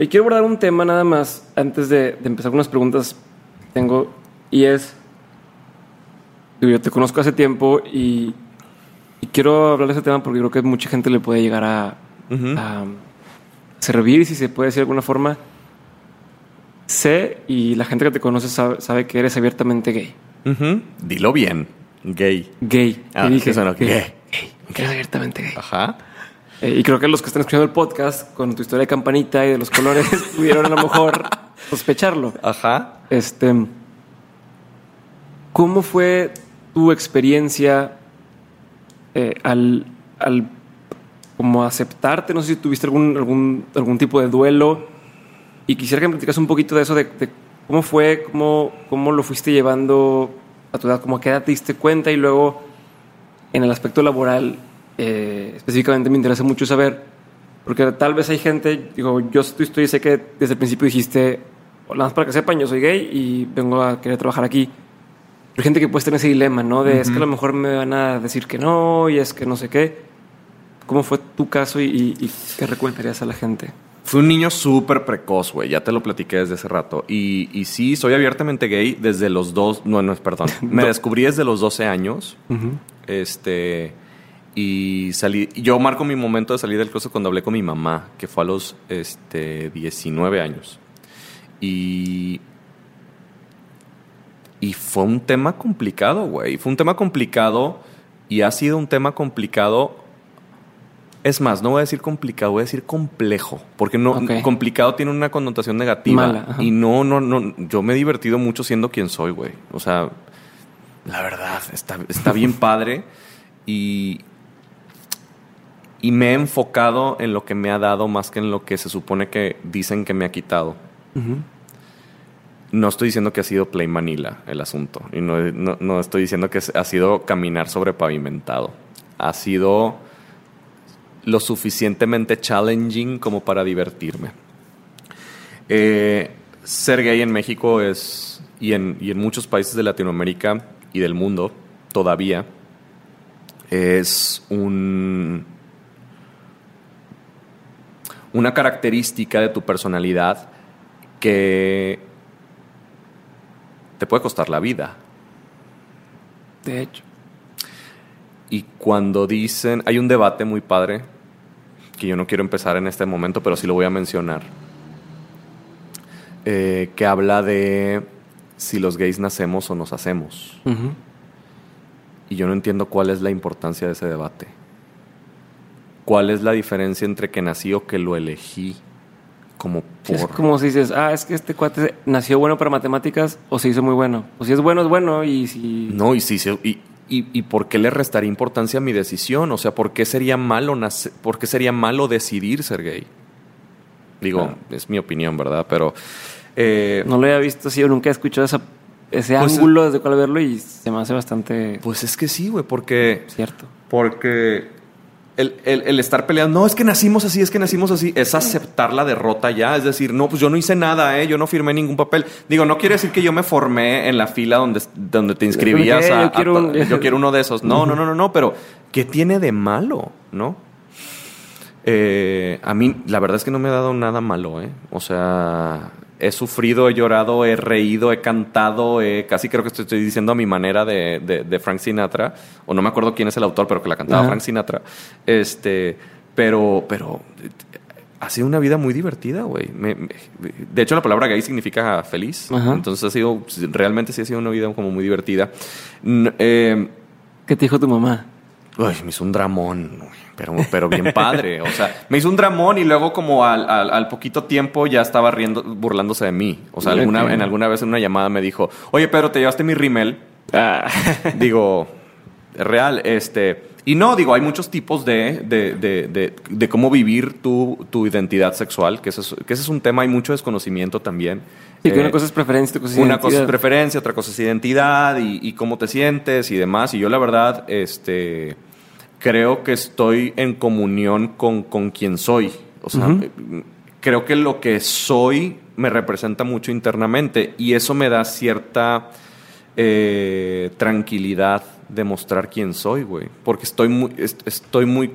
Y quiero abordar un tema nada más antes de, de empezar con unas preguntas que tengo y es, yo te conozco hace tiempo y, y quiero hablar de ese tema porque creo que mucha gente le puede llegar a, Ujú. a servir, si se puede decir de alguna forma. Sé y la gente que te conoce sabe, sabe que eres abiertamente gay. Ujú. Dilo bien. Gay. Gay. Ah, dije, eso no, gay. gay. Gay. Abiertamente gay. Ajá. Eh, y creo que los que están escuchando el podcast con tu historia de campanita y de los colores <laughs> pudieron a lo mejor sospecharlo. Ajá. Este, ¿cómo fue tu experiencia eh, al, al como aceptarte? No sé si tuviste algún, algún, algún tipo de duelo. Y quisiera que me platicas un poquito de eso, de, de cómo fue, cómo, cómo lo fuiste llevando a tu edad, como a qué edad te diste cuenta y luego en el aspecto laboral, eh, específicamente me interesa mucho saber, porque tal vez hay gente, digo, yo estoy, estoy sé que desde el principio dijiste, nada más para que sepan, yo soy gay y vengo a querer trabajar aquí. Pero hay gente que puede tener ese dilema, ¿no? De es que a lo mejor me van a decir que no y es que no sé qué. ¿Cómo fue tu caso y, y- y qué recomendarías a la gente? Fui un niño súper precoz, güey. Ya te lo platiqué desde hace rato. Y, y sí, soy abiertamente gay desde los dos... No, no, perdón. <laughs> Me descubrí desde los 12 años. Este... Y salí... Yo marco mi momento de salir del closet cuando hablé con mi mamá, que fue a los este, 19 años. Y... Y fue un tema complicado, güey. Fue un tema complicado y ha sido un tema complicado es más, no voy a decir complicado, voy a decir complejo, porque no complicado tiene una connotación negativa Mala, y no, no, no, yo me he divertido mucho siendo quien soy, güey. O sea, la verdad está, está bien <laughs> padre y y me he enfocado en lo que me ha dado más que en lo que se supone que dicen que me ha quitado. No estoy diciendo que ha sido Play Manila el asunto. Y no, no- no estoy diciendo que ha sido caminar sobre pavimentado. Ha sido lo suficientemente challenging como para divertirme. Eh, ser gay en México es, y en, y en muchos países de Latinoamérica y del mundo todavía, es un, una característica de tu personalidad que te puede costar la vida. De hecho. Y cuando dicen, hay un debate muy padre, que yo no quiero empezar en este momento, pero sí lo voy a mencionar, eh, que habla de si los gays nacemos o nos hacemos. Ujú. Y yo no entiendo cuál es la importancia de ese debate. ¿Cuál es la diferencia entre que nací o que lo elegí? Como Sí, es por... como si dices, ah, es que este cuate nació bueno para matemáticas o se hizo muy bueno. O si es bueno, es bueno y si... No, y sí, sí, y, y, y por qué le restaría importancia a mi decisión? O sea, ¿por qué sería malo, nace- por qué sería malo decidir ser gay? Digo, Claro. es mi opinión, ¿verdad? Pero... eh, No lo había visto así, o nunca he escuchado esa- ese Pues, ángulo desde cual verlo y se me hace bastante Pues es que sí, güey, porque... cierto. Porque el, el- el estar peleando, no, es que nacimos así, es que nacimos así, es aceptar la derrota ya. Es decir, no, pues yo no hice nada, ¿eh? yo no firmé ningún papel. Digo, no quiere decir que yo me formé en la fila donde, donde te inscribías. A- yo a quiero to- un- yo quiero uno de esos. No, no, no, no, no, pero ¿qué tiene de malo? ¿No? Eh, a mí, la verdad es que no me ha dado nada malo, ¿eh? O sea, he sufrido, he llorado, he reído, he cantado, he- casi creo que estoy, estoy diciendo a mi manera de, de- de Frank Sinatra, o no me acuerdo quién es el autor, pero que la cantaba Ajá. Frank Sinatra. Este, pero, pero ha sido una vida muy divertida, güey. De hecho, la palabra gay significa feliz. Ajá. Entonces ha sido, realmente sí ha sido una vida como muy divertida. Eh, ¿Qué te dijo tu mamá? Uy, me hizo un dramón, güey, pero, pero bien padre. O sea, me hizo un dramón y luego como al, al- al poquito tiempo ya estaba riendo, burlándose de mí. O sea, alguna, en alguna vez en una llamada me dijo, oye, Pedro, ¿te llevaste mi rimel? Ah. <laughs> digo, real, este... Y no, digo, hay muchos tipos de, de, de, de cómo vivir tu, tu, identidad sexual, que ese, es, que ese es un tema, hay mucho desconocimiento también. Y que una eh, cosa es preferencia, otra cosa es Una cosa es preferencia, otra cosa es identidad y, y, cómo te sientes y demás. Y yo la verdad, este, creo que estoy en comunión con, con quien soy. O sea, creo que lo que soy me representa mucho internamente y eso me da cierta eh, tranquilidad de mostrar quién soy, güey. Porque estoy muy, estoy muy,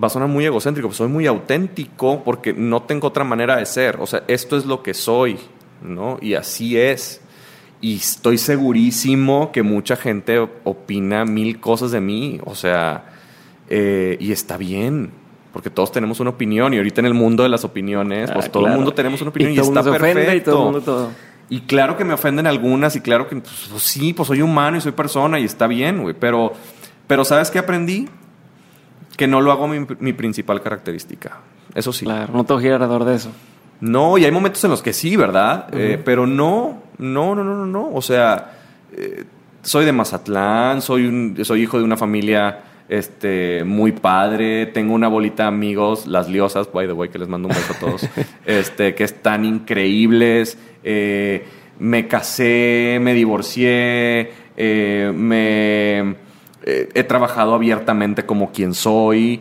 va a sonar muy egocéntrico, pero soy muy auténtico porque no tengo otra manera de ser. O sea, esto es lo que soy, ¿no? Y así es. Y estoy segurísimo que mucha gente opina mil cosas de mí. O sea, eh, y está bien porque todos tenemos una opinión y ahorita en el mundo de las opiniones, pues ah, todo el mundo tenemos una opinión y, está perfecto. Y, todo mundo todo. y claro que me ofenden algunas y claro que pues, pues, sí, pues soy humano y soy persona y está bien, güey, pero pero ¿sabes qué aprendí? Que no lo hago mi, principal característica. Eso sí. Claro, no tengo que ir alrededor de eso. No, y hay momentos en los que sí, ¿verdad? Eh, pero no, no, no, no, no, no. O sea, eh, soy de Mazatlán, soy, un, soy hijo de una familia este, muy padre. Tengo una bolita de amigos, las liosas, by the way, que les mando un beso a todos, <laughs> este, que están increíbles. Eh, me casé, me divorcié, eh, me eh, he trabajado abiertamente como quien soy.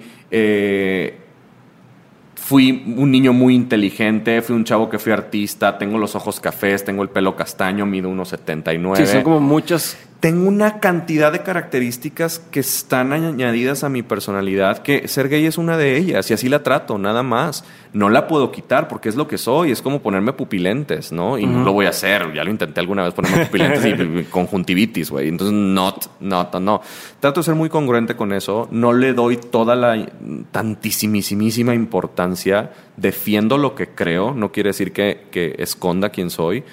Fui un niño muy inteligente, fui un chavo que fui artista, tengo los ojos cafés, tengo el pelo castaño, mido 1,79. Sí, son como muchas tengo una cantidad de características que están añadidas a mi personalidad, que ser gay es una de ellas y así la trato, nada más. No la puedo quitar porque es lo que soy, es como ponerme pupilentes, ¿no? Y no lo voy a hacer, ya lo intenté alguna vez ponerme pupilentes y <laughs> conjuntivitis, güey. Entonces, not, not, no. Trato de ser muy congruente con eso, no le doy toda la tantísimísima importancia, defiendo lo que creo, no quiere decir que, que esconda quién soy.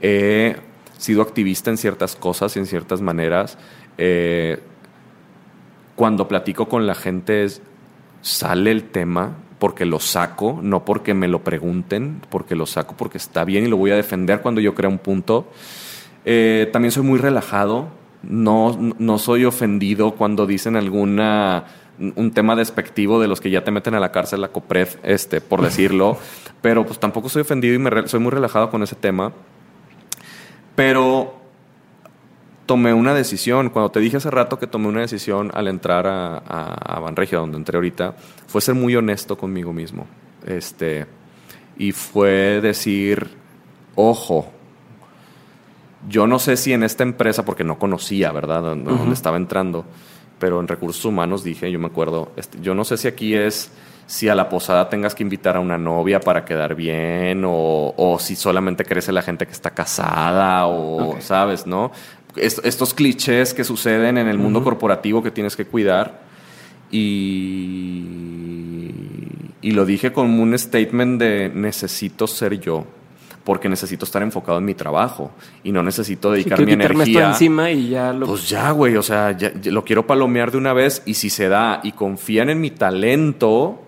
Eh, sido activista en ciertas cosas en ciertas maneras. Eh, cuando platico con la gente sale el tema porque lo saco, no porque me lo pregunten, porque lo saco porque está bien y lo voy a defender cuando yo crea un punto. Eh, también soy muy relajado, no, no soy ofendido cuando dicen alguna un tema despectivo de los que ya te meten a la cárcel, la COPRED, este, por decirlo, pero pues tampoco soy ofendido y me soy muy relajado con ese tema. Pero tomé una decisión. Cuando te dije hace rato que tomé una decisión al entrar a, a, Banregio, donde entré ahorita, fue ser muy honesto conmigo mismo. Este, y fue decir, ojo, yo no sé si en esta empresa, porque no conocía, ¿verdad?, donde, estaba entrando, pero en recursos humanos dije, yo me acuerdo, este, yo no sé si aquí es si a la posada tengas que invitar a una novia para quedar bien o, si solamente crece la gente que está casada o, ¿sabes? ¿No? estos clichés que suceden en el mundo corporativo que tienes que cuidar y, y lo dije con un statement de necesito ser yo porque necesito estar enfocado en mi trabajo y no necesito dedicar mi energía. encima y ya lo... Pues ya, güey, o sea, lo quiero palomear de una vez y si se da y confían en mi talento,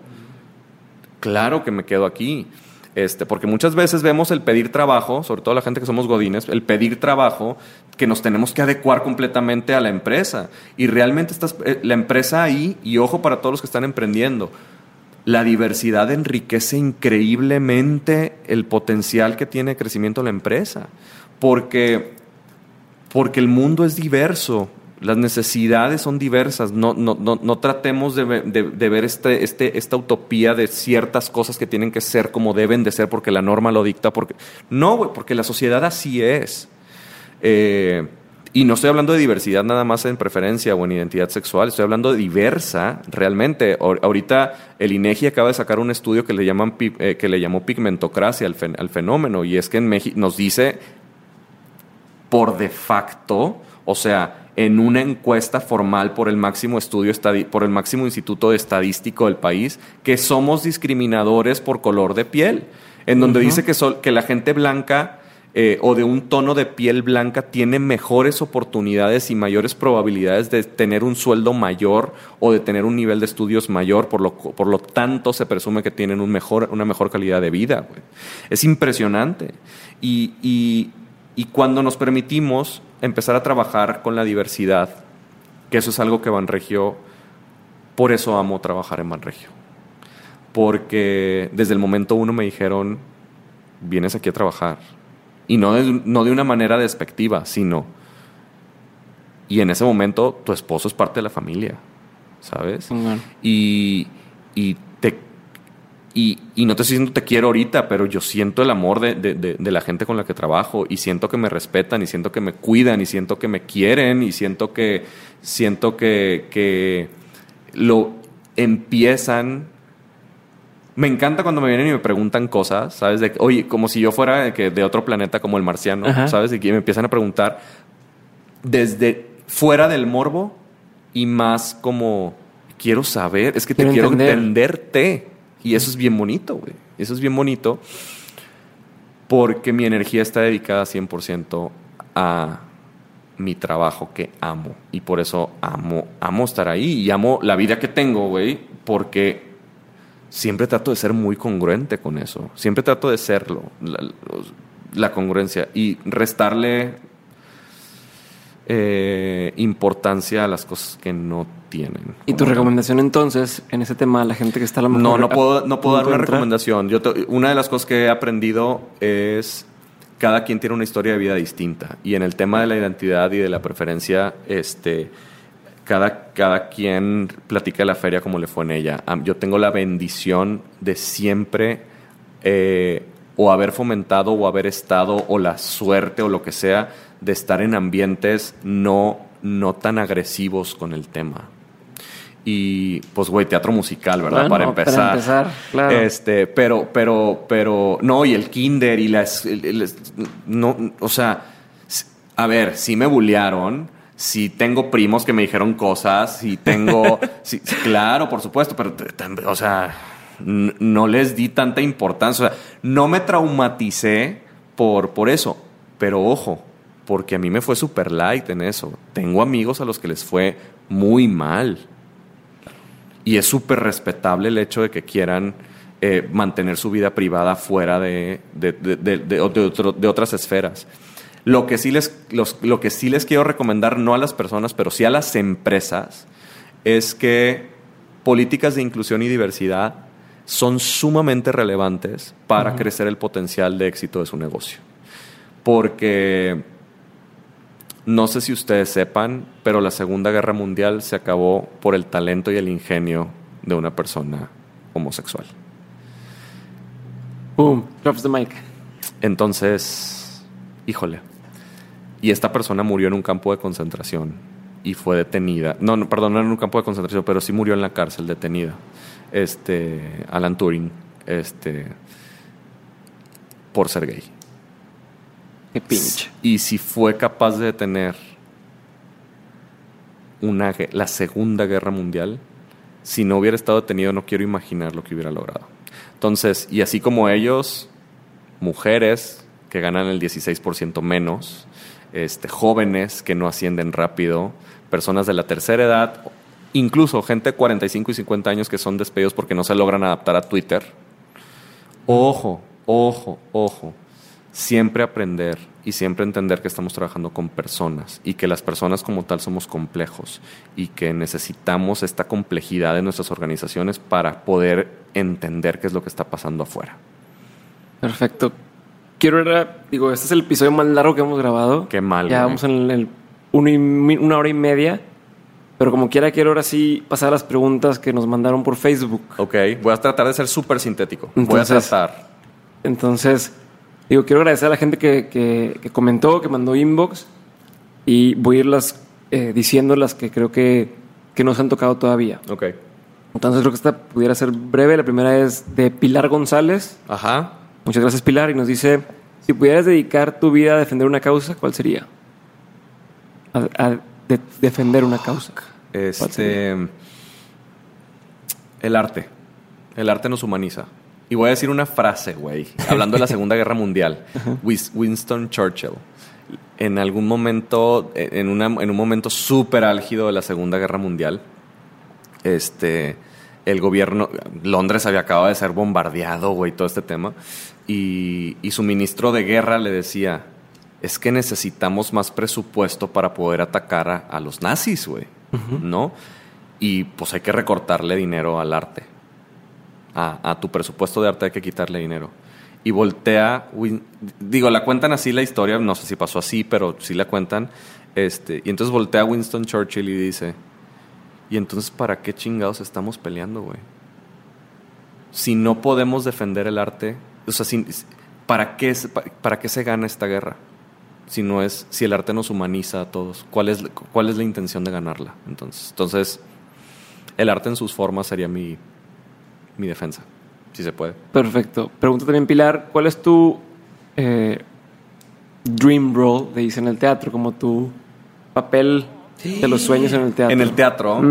claro que me quedo aquí. Este, porque muchas veces vemos el pedir trabajo, sobre todo la gente que somos godines, el pedir trabajo que nos tenemos que adecuar completamente a la empresa. Y realmente estás, eh, la empresa ahí, y ojo para todos los que están emprendiendo, la diversidad enriquece increíblemente el potencial que tiene crecimiento la empresa. Porque, porque el mundo es diverso las necesidades son diversas. No, no, no, no tratemos de, ver este, este, esta utopía de ciertas cosas que tienen que ser como deben de ser porque la norma lo dicta. Porque... No, porque la sociedad así es. Eh, y no estoy hablando de diversidad nada más en preferencia o en identidad sexual, estoy hablando de diversa realmente. Ahorita el INEGI acaba de sacar un estudio que le, llaman, eh, que le llamó pigmentocracia al, al fenómeno y es que en México nos dice por de facto, o sea, en una encuesta formal por el máximo estudio por el máximo instituto estadístico del país que somos discriminadores por color de piel, en donde dice que, que la gente blanca eh, o de un tono de piel blanca tiene mejores oportunidades y mayores probabilidades de tener un sueldo mayor o de tener un nivel de estudios mayor, por lo, por lo tanto se presume que tienen un mejor, una mejor calidad de vida. Es impresionante. y, y cuando nos permitimos empezar a trabajar con la diversidad, que eso es algo que Banregio, por eso amo trabajar en Banregio. Porque desde el momento uno me dijeron, vienes aquí a trabajar. Y no de, no de una manera despectiva, sino... Y en ese momento tu esposo es parte de la familia, ¿sabes? Y, y te y, no te estoy diciendo te quiero ahorita, pero yo siento el amor de, la gente con la que trabajo y siento que me respetan y siento que me cuidan y siento que me quieren y siento que, siento que, que lo empiezan. Me encanta cuando me vienen y me preguntan cosas, ¿sabes? De, oye, como si yo fuera de, que de otro planeta como el marciano, ¿sabes? Y que me empiezan a preguntar desde fuera del morbo y más como quiero saber, es que te quiero entenderte. Y eso es bien bonito, güey. Eso es bien bonito porque mi energía está dedicada 100% a mi trabajo que amo. Y por eso amo, amo estar ahí y amo la vida que tengo, güey, porque siempre trato de ser muy congruente con eso. Siempre trato de serlo, la congruencia. Y restarle eh, importancia a las cosas que no tienen. ¿Y tu recomendación entonces en ese tema a la gente que está a la mejor? No, no puedo, no puedo dar una recomendación. Yo una de las cosas que he aprendido es cada quien tiene una historia de vida distinta y en el tema de la identidad y de la preferencia, este, cada, cada quien platica de la feria como le fue en ella. Yo tengo la bendición de siempre eh, o haber fomentado o haber estado o la suerte o lo que sea de estar en ambientes no, no tan agresivos con el tema. Y pues, güey, teatro musical, ¿verdad? para empezar. Para empezar, claro. Este, pero, pero, pero, no, y el kinder y las. no, o sea, a ver, sí me bullearon. Sí tengo primos que me dijeron cosas. y tengo. <laughs> claro, por supuesto, pero, o sea, no les di tanta importancia. O sea, no me traumaticé por, por eso. Pero ojo, porque a mí me fue super light en eso. Tengo amigos a los que les fue muy mal. Y es súper respetable el hecho de que quieran eh, mantener su vida privada fuera de, de, otras esferas. Lo que, sí les, lo que sí les quiero recomendar, no a las personas, pero sí a las empresas, es que políticas de inclusión y diversidad son sumamente relevantes para crecer el potencial de éxito de su negocio. Porque no sé si ustedes sepan, pero la Segunda Guerra Mundial se acabó por el talento y el ingenio de una persona homosexual. Boom, drops the mic. Entonces, híjole. Y esta persona murió en un campo de concentración y fue detenida. No, no, perdón, no en un campo de concentración, pero sí murió en la cárcel detenida. Este, Alan Turing, este, por ser gay. Qué pinche. Y si fue capaz de detener una, la Segunda Guerra Mundial, si no hubiera estado detenido, no quiero imaginar lo que hubiera logrado. Entonces, y así como ellos, mujeres que ganan el 16% menos, este, jóvenes que no ascienden rápido, personas de la tercera edad, incluso gente de 45 y 50 años que son despedidos porque no se logran adaptar a Twitter. Ojo, ojo, ojo siempre aprender y siempre entender que estamos trabajando con personas y que las personas como tal somos complejos y que necesitamos esta complejidad de nuestras organizaciones para poder entender qué es lo que está pasando afuera. Perfecto. Quiero ver, digo, este es el episodio más largo que hemos grabado. Qué mal. Ya vamos en el, una hora y media. Pero como quiera, quiero ahora sí pasar a las preguntas que nos mandaron por Facebook. Ok, voy a tratar de ser súper sintético. voy a tratar. Entonces, Digo, quiero agradecer a la gente que, comentó, que mandó inbox y voy a irlas eh, diciendo las que creo que, que nos han tocado todavía. Ok. Entonces creo que esta pudiera ser breve. La primera es de Pilar González. Ajá. Muchas gracias Pilar y nos dice, si pudieras dedicar tu vida a defender una causa, ¿cuál sería? A, defender una causa. Este, el arte. El arte nos humaniza. Y voy a decir una frase, güey, hablando de la Segunda Guerra Mundial. <laughs> Winston Churchill. En algún momento, en, una, en un momento súper álgido de la Segunda Guerra Mundial, este, el gobierno, Londres había acabado de ser bombardeado, güey, todo este tema. Y, y su ministro de guerra le decía, es que necesitamos más presupuesto para poder atacar a, a los nazis, güey, ¿no? Y pues hay que recortarle dinero al arte. A, tu presupuesto de arte hay que quitarle dinero y voltea, digo, la cuentan así la historia, no sé si pasó así, pero sí la cuentan, este, y entonces voltea Winston Churchill y dice, ¿y entonces para qué chingados estamos peleando, güey? Si no podemos defender el arte, o sea, si- ¿para, qué, ¿para qué se gana esta guerra? Si no es, si el arte nos humaniza a todos, ¿cuál es, cuál es la intención de ganarla? Entonces, entonces, el arte en sus formas sería mi, mi defensa, si se puede. Perfecto. Pregunta también Pilar, ¿cuál es tu eh, dream role, te dice en el teatro, como tu papel de los sueños en el teatro? En el teatro.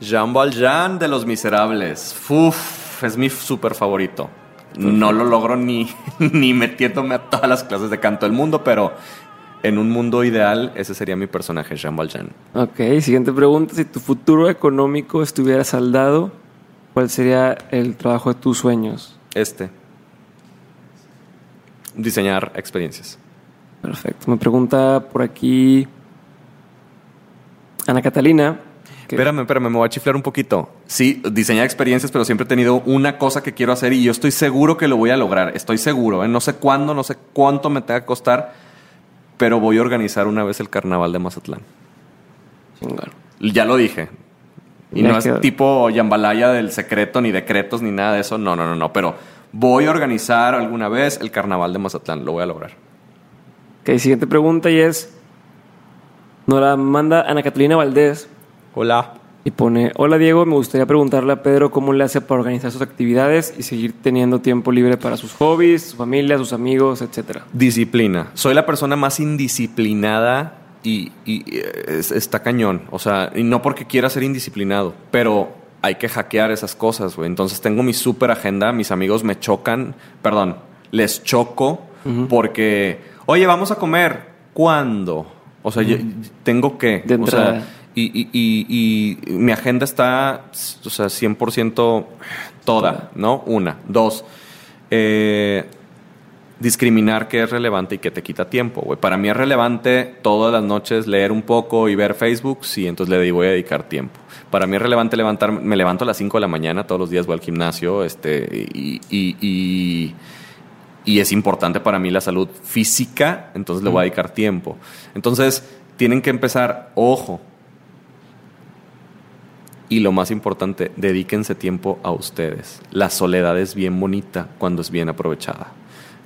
Jean Valjean de Los Miserables. Uf, es mi súper favorito. No lo logro ni, <laughs> ni metiéndome a todas las clases de canto del mundo, pero en un mundo ideal, ese sería mi personaje, Jean Valjean. Ok, siguiente pregunta. Si tu futuro económico estuviera saldado, ¿cuál sería el trabajo de tus sueños? Este. Diseñar experiencias. Perfecto. Me pregunta por aquí Ana Catalina. que- Espérame, espérame, me voy a chiflar un poquito. Sí, diseñar experiencias, pero siempre he tenido una cosa que quiero hacer y yo estoy seguro que lo voy a lograr. Estoy seguro, ¿eh? No sé cuándo, no sé cuánto me tenga que costar, pero voy a organizar una vez el carnaval de Mazatlán. Chingón. Ya lo dije. Y Ya no quedó. es tipo Yambalaya del secreto, ni decretos, ni nada de eso. No, no, no, no. Pero voy a organizar alguna vez el carnaval de Mazatlán. Lo voy a lograr. Ok, siguiente pregunta y es. Nos la manda Ana Catalina Valdés Hola. y pone: Hola Diego, me gustaría preguntarle a Pedro cómo le hace para organizar sus actividades y seguir teniendo tiempo libre para sus hobbies, su familia, sus amigos, etcétera. Disciplina. Soy la persona más indisciplinada y, y, eh, es- está cañón. O sea, y no porque quiera ser indisciplinado, pero hay que hackear esas cosas, güey. Entonces tengo mi super agenda, mis amigos me chocan, perdón, les choco porque, oye, vamos a comer. ¿Cuándo? O sea, yo- tengo que. De o sea, y, y- y- y mi agenda está, o sea, 100% toda, ¿no? Una. Dos. Eh, discriminar qué es relevante y qué te quita tiempo, güey. Para mí es relevante todas las noches leer un poco y ver Facebook, sí, entonces le voy a dedicar tiempo. Para mí es relevante levantarme, me levanto a las 5 de la mañana, todos los días voy al gimnasio, este, y, y- y- y es importante para mí la salud física, entonces le voy a dedicar tiempo. Entonces, tienen que empezar, ojo, y lo más importante, dedíquense tiempo a ustedes. La soledad es bien bonita cuando es bien aprovechada.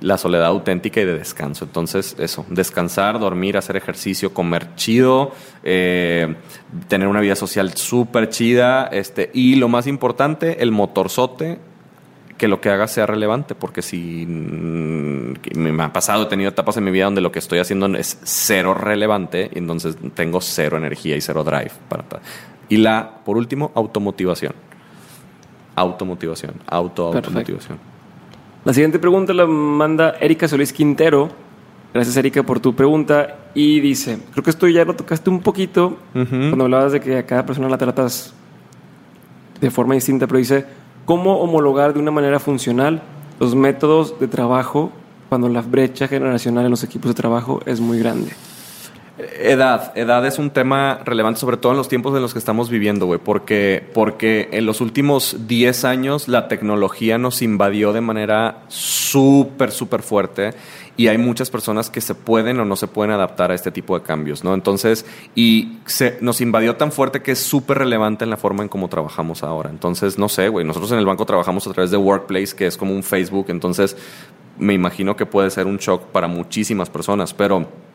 La soledad auténtica y de descanso. Entonces, eso, descansar, dormir, hacer ejercicio, comer chido, eh, tener una vida social súper chida. Este, y lo más importante, el motorzote, que lo que haga sea relevante, porque si mm, me ha pasado, he tenido etapas en mi vida donde lo que estoy haciendo es cero relevante, y entonces tengo cero energía y cero drive. Para, Y la, por último, automotivación. Automotivación, auto, automotivación. La siguiente pregunta la manda Erika Solís Quintero. Gracias, Erika, por tu pregunta. Y dice: Creo que esto ya lo tocaste un poquito cuando hablabas de que a cada persona la tratas de forma distinta, pero dice: ¿Cómo homologar de una manera funcional los métodos de trabajo cuando la brecha generacional en los equipos de trabajo es muy grande? Edad, edad es un tema relevante, sobre todo en los tiempos en los que estamos viviendo, güey, porque, porque en los últimos 10 años la tecnología nos invadió de manera súper, súper fuerte y hay muchas personas que se pueden o no se pueden adaptar a este tipo de cambios, ¿no? Entonces, y se, nos invadió tan fuerte que es súper relevante en la forma en cómo trabajamos ahora. Entonces, no sé, güey, nosotros en el banco trabajamos a través de Workplace, que es como un Facebook, entonces me imagino que puede ser un shock para muchísimas personas, pero...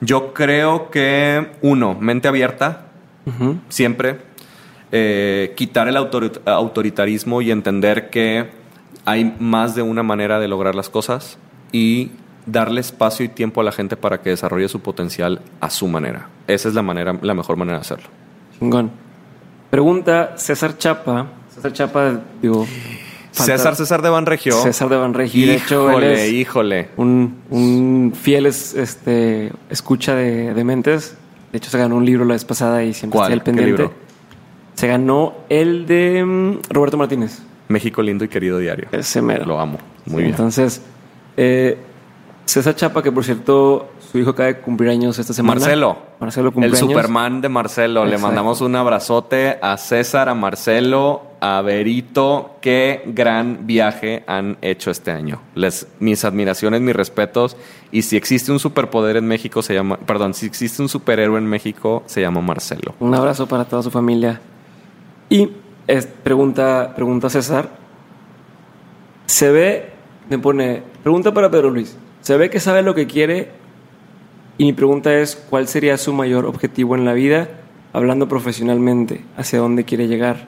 Yo creo que, uno, mente abierta, siempre. Eh, quitar el autorit- autoritarismo y entender que hay más de una manera de lograr las cosas y darle espacio y tiempo a la gente para que desarrolle su potencial a su manera. Esa es la manera, la mejor manera de hacerlo. Chingón. Pregunta César Chapa. César Chapa, digo. César César de Banregio. César de Banregio. De hecho, él Híjole, es híjole. un, un fiel es- este, escucha de, de mentes. De hecho, se ganó un libro la vez pasada y siempre está al ¿Qué pendiente. libro? Se ganó el de mm, Roberto Martínez. México lindo y querido diario. Ese mero. Lo amo. Muy bien. Entonces, eh, César Chapa, que por cierto, su hijo acaba de cumplir años esta semana. Marcelo. Marcelo cumple El. Superman de Marcelo. Le Exacto. mandamos un abrazote a César, a Marcelo, a Berito. Qué gran viaje han hecho este año. Les, mis admiraciones, mis respetos. Y si existe un superpoder en México, se llama. Perdón, si existe un superhéroe en México, se llama Marcelo. Un abrazo para toda su familia. Y es- pregunta, pregunta César. Se ve, me pone, pregunta para Pedro Luis. Se ve que sabe lo que quiere y mi pregunta es, ¿cuál sería su mayor objetivo en la vida, hablando profesionalmente? ¿Hacia dónde quiere llegar?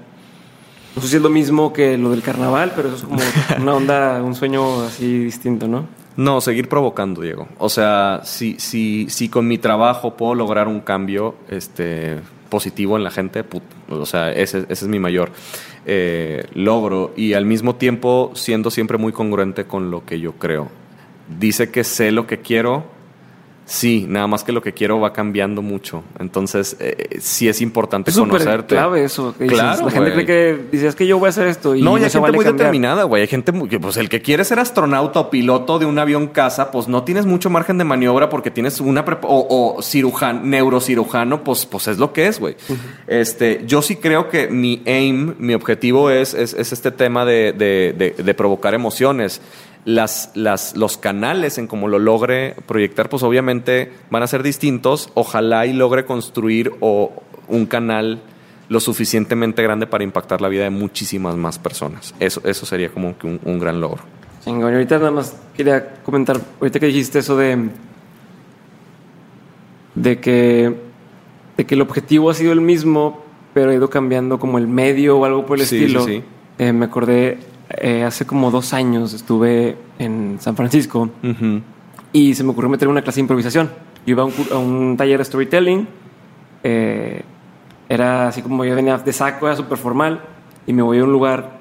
No sé si es lo mismo que lo del carnaval, pero eso es como <laughs> una onda, un sueño así distinto, ¿no? No, seguir provocando, Diego. O sea, si, si, si con mi trabajo puedo lograr un cambio este, positivo en la gente, put- o sea, ese, ese es mi mayor eh, logro. Y al mismo tiempo siendo siempre muy congruente con lo que yo creo. Dice que sé lo que quiero. Sí, nada más que lo que quiero va cambiando mucho. Entonces, eh, sí es importante Es conocerte. clave eso. Que dices. Claro, la gente cree que dice, es que yo voy a hacer esto y No, y hay gente vale muy cambiar". determinada, güey. Hay gente que, pues, el que quiere ser astronauta o piloto de un avión casa, pues no tienes mucho margen de maniobra porque tienes una o, o cirujano, neurocirujano, pues, pues es lo que es, güey. Este, yo sí creo que mi aim, mi objetivo es, es, es este tema de, de- de- de provocar emociones. Las, las, los canales en cómo lo logre proyectar, pues obviamente van a ser distintos. Ojalá y logre construir o un canal lo suficientemente grande para impactar la vida de muchísimas más personas. Eso, eso sería como que un, un gran logro. Y ahorita nada más quería comentar, ahorita que dijiste eso de, de que, de que el objetivo ha sido el mismo, pero ha ido cambiando como el medio o algo por el Sí, estilo. sí, sí. Eh, me acordé, eh, hace como dos años estuve en San Francisco y se me ocurrió meter una clase de improvisación. Yo iba a un, a un taller de storytelling, eh, era así como yo venía de saco, era súper formal, y me voy a un lugar,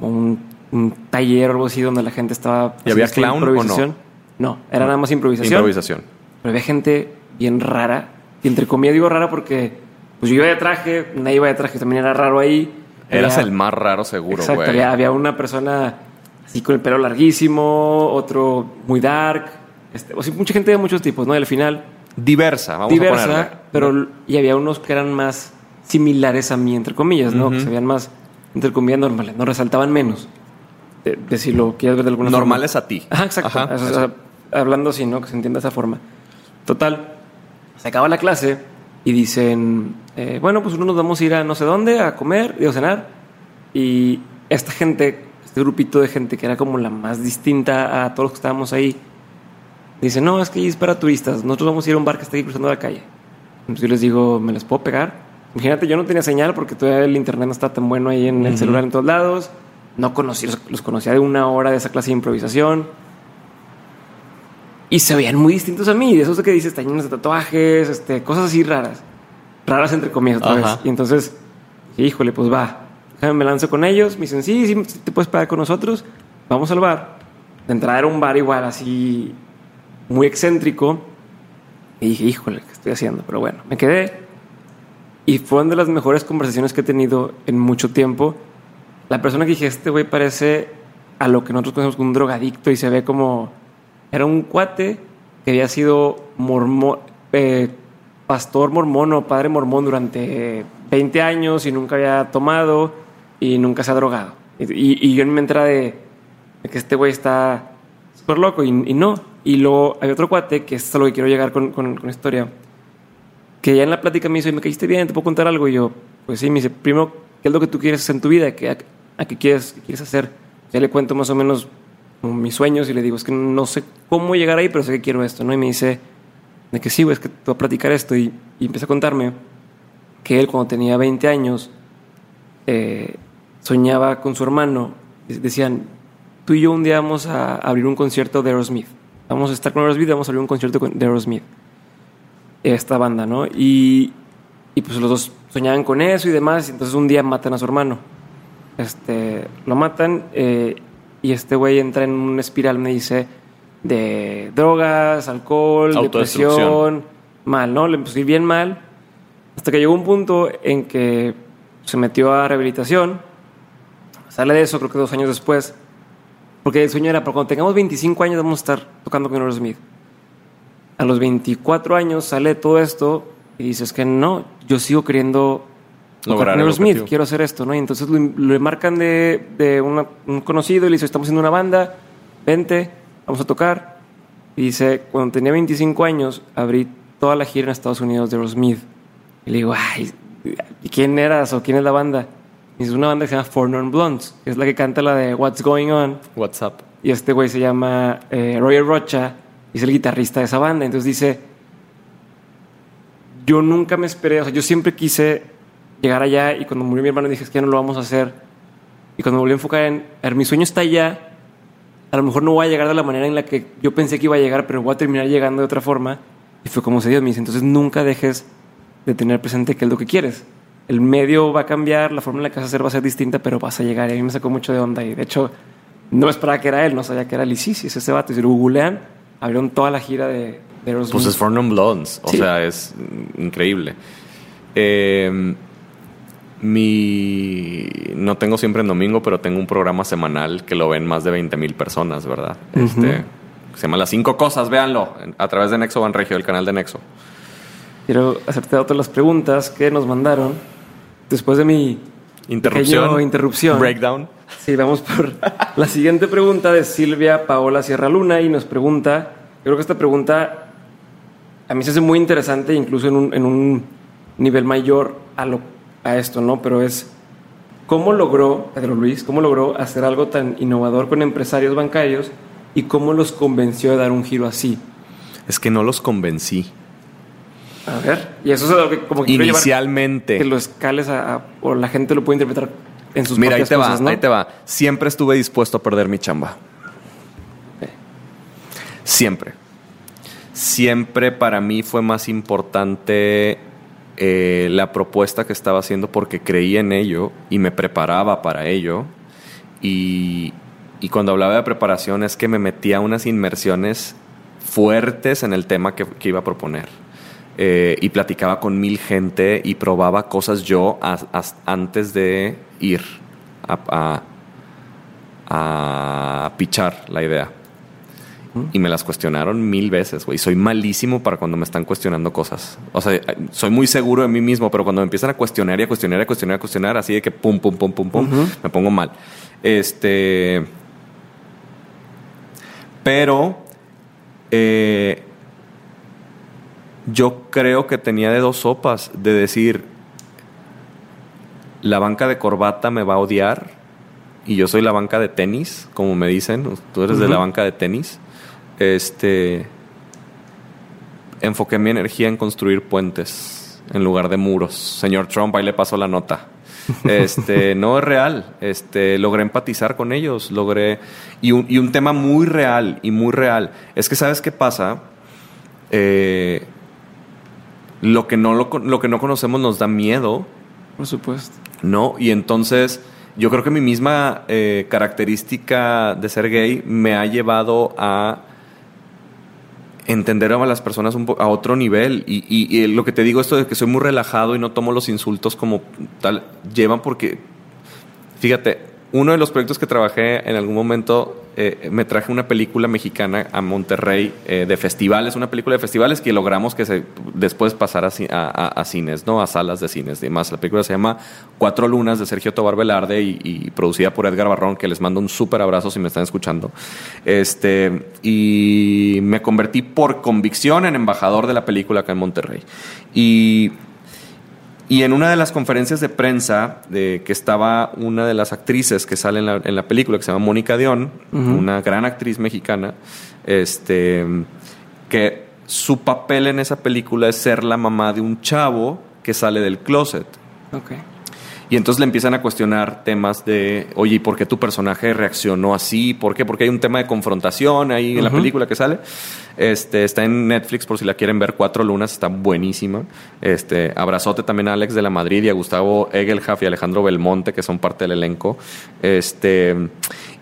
un, un taller o algo así, donde la gente estaba... ¿Y había clown o no? improvisación. no? era nada más improvisación. Improvisación. Pero había gente bien rara, y entre comillas digo rara porque pues yo iba de traje, nadie iba de traje, también era raro ahí. Eras Había- el más raro seguro, Exacto, güey. había, había una persona así con el pelo larguísimo, otro muy dark, este, o sea, mucha gente de muchos tipos, ¿no? Y al final, Diversa, vamos a diversa, ponerle. pero y había unos que eran más similares a mí, entre comillas, ¿no? Que se veían más, entre comillas, normales, no resaltaban menos. De, de si lo quieres ver de alguna forma. Normales a ti. Ajá, exacto. Ajá, O sea, eso. hablando así, ¿no? Que se entienda de esa forma. Total, se acaba la clase y dicen, eh, bueno, pues uno nos vamos a ir a no sé dónde, a comer y a cenar. Y esta gente, este grupito de gente que era como la más distinta a todos los que estábamos ahí, dice, no, es que ahí es para turistas, nosotros vamos a ir a un bar que está ahí cruzando la calle. Entonces yo les digo, ¿me les puedo pegar? Imagínate, yo no tenía señal porque todavía el internet no está tan bueno ahí en el celular en todos lados. No conocí, los, los conocía de una hora de esa clase de improvisación. Y se veían muy distintos a mí. De esos de que dices, están llenos de tatuajes, este, cosas así raras. Raras entre comillas otra Ajá. vez. Y entonces, híjole, pues va. Me lanzo con ellos. Me dicen, sí, sí, te puedes pagar con nosotros. Vamos al bar. De entrada era un bar igual, así, muy excéntrico. Y dije, híjole, ¿qué estoy haciendo? Pero bueno, me quedé. Y fueron de las mejores conversaciones que he tenido en mucho tiempo. La persona que dije, este güey parece a lo que nosotros conocemos como un drogadicto y se ve como... Era un cuate que había sido mormón, eh, pastor mormón o padre mormón durante 20 años y nunca había tomado y nunca se ha drogado. Y, y- yo en mi entrada de, que este güey está súper loco y, y no. Y luego hay otro cuate, que es a lo que quiero llegar con, con, historia, que ya en la plática me dice, me caíste bien, te puedo contar algo. Y yo, pues sí, me dice, primero, ¿qué es lo que tú quieres hacer en tu vida? ¿Qué, a, a qué quieres, quieres hacer? Ya le cuento más o menos mis sueños y le digo, es que no sé cómo llegar ahí, pero sé que quiero esto, ¿no? Y me dice, de que sí, güey, es que te voy a platicar esto. Y, y empieza a contarme que él cuando tenía 20 años eh, soñaba con su hermano. De- Decían, tú y yo un día vamos a abrir un concierto de Aerosmith. Vamos a estar con Aerosmith, vamos a abrir un concierto con- de Aerosmith. Esta banda, ¿no? Y, y pues los dos soñaban con eso y demás. Y entonces un día matan a su hermano. Este, lo matan eh, y este güey entra en una espiral, me dice, de drogas, alcohol, depresión, mal, ¿no? Le ir bien mal. Hasta que llegó un punto en que se metió a rehabilitación. Sale de eso, creo que dos años después. Porque el sueño era, cuando tengamos 25 años vamos a estar tocando con Aerosmith. A los 24 años sale todo esto y dices que no, yo sigo queriendo tocar Lograr con Aerosmith, quiero hacer esto, ¿no? Y entonces le marcan de, de una- un conocido y le dice, estamos haciendo una banda, vente, vamos a tocar. Y dice, cuando tenía 25 años, abrí toda la gira en Estados Unidos de Aerosmith. Y le digo, ay, ¿y quién eras o quién es la banda? Y es una banda que se llama Four Non Blondes, que es la que canta la de What's Going On. WhatsApp. Y este güey se llama eh, Roger Rocha y es el guitarrista de esa banda. Entonces dice, yo nunca me esperé, o sea, yo siempre quise llegar allá y cuando murió mi hermano dije, es que ya no lo vamos a hacer. Y cuando me volví a enfocar en, mi sueño está allá, a lo mejor no voy a llegar de la manera en la que yo pensé que iba a llegar, pero voy a terminar llegando de otra forma. Y fue como se dio, me dice, entonces nunca dejes de tener presente que es lo que quieres. El medio va a cambiar, la forma en la que vas a hacer va a ser distinta, pero vas a llegar. Y a mí me sacó mucho de onda. Y de hecho, no esperaba que era él, no sabía que era Lisis, es ese vato. Y si lo googlean, abrieron toda la gira de, de. Pues es For Non Blondes. O Sí. sea, es increíble. Eh, mi. No tengo siempre en domingo, pero tengo un programa semanal que lo ven más de 20 mil personas, ¿verdad? Este. Se llama Las Cinco Cosas, véanlo, a través de Nexo Banregio, el canal de Nexo. Quiero hacerte otras las preguntas que nos mandaron después de mi Interrupción. pequeño interrupción. Breakdown. Sí, vamos por la siguiente pregunta de Silvia Paola Sierra Luna y nos pregunta, yo creo que esta pregunta a mí se hace muy interesante, incluso en un, en un nivel mayor a, lo, a esto, ¿no? Pero es, ¿cómo logró, Pedro Luis, cómo logró hacer algo tan innovador con empresarios bancarios y cómo los convenció de dar un giro así? Es que no los convencí. A ver, y eso es algo que como que Inicialmente. que lo escales a, a- o la gente lo puede interpretar en sus Mira, ahí propias te cosas, va, ¿no? ahí te va. Siempre estuve dispuesto a perder mi chamba. Siempre. Siempre para mí fue más importante eh, la propuesta que estaba haciendo porque creía en ello y me preparaba para ello. Y, y cuando hablaba de preparación es que me metía unas inmersiones fuertes en el tema que, iba a proponer. Eh, y platicaba con mil gente y probaba cosas yo antes de ir a, a pichar la idea. Y me las cuestionaron mil veces, güey. Soy malísimo para cuando me están cuestionando cosas. O sea, soy muy seguro de mí mismo, pero cuando me empiezan a cuestionar y a cuestionar y a cuestionar y a cuestionar, así de que pum, pum, pum, pum, pum, me pongo mal. Este. Pero. eh, yo creo que tenía de dos sopas, de decir, la banca de corbata me va a odiar y yo soy la banca de tenis, como me dicen, tú eres de la banca de tenis. Este enfoqué mi energía en construir puentes en lugar de muros. Señor Trump, ahí le paso la nota. Este, <laughs> no es real. Este, logré empatizar con ellos, logré y un, y un tema muy real y muy real es que sabes qué pasa. Eh, lo que no lo, lo que no conocemos nos da miedo Por supuesto. ¿no? Y entonces yo creo que mi misma eh, característica de ser gay me ha llevado a entender a las personas un a otro nivel. Y, y- y lo que te digo, esto de que soy muy relajado y no tomo los insultos como tal, llevan porque, fíjate, uno de los proyectos que trabajé en algún momento, eh, me traje una película mexicana a Monterrey eh, de festivales, una película de festivales que logramos que se después pasara a, ci- a- a- a cines, ¿no? A salas de cines y demás. La película se llama Cuatro Lunas de Sergio Tobar Velarde y, y producida por Edgar Barrón, que les mando un súper abrazo si me están escuchando. Este, y me convertí por convicción en embajador de la película acá en Monterrey. Y y en una de las conferencias de prensa de que estaba una de las actrices que sale en la, en la película, que se llama Mónica Dion, una gran actriz mexicana, este, que su papel en esa película es ser la mamá de un chavo que sale del closet. Ok. Y entonces le empiezan a cuestionar temas de, oye, ¿y por qué tu personaje reaccionó así? ¿Por qué? Porque hay un tema de confrontación ahí en la película que sale. Este, está en Netflix por si la quieren ver, Cuatro Lunas, está buenísima. Este, abrazote también a Alex de la Madrid y a Gustavo Egelhaf y Alejandro Belmonte, que son parte del elenco. Este,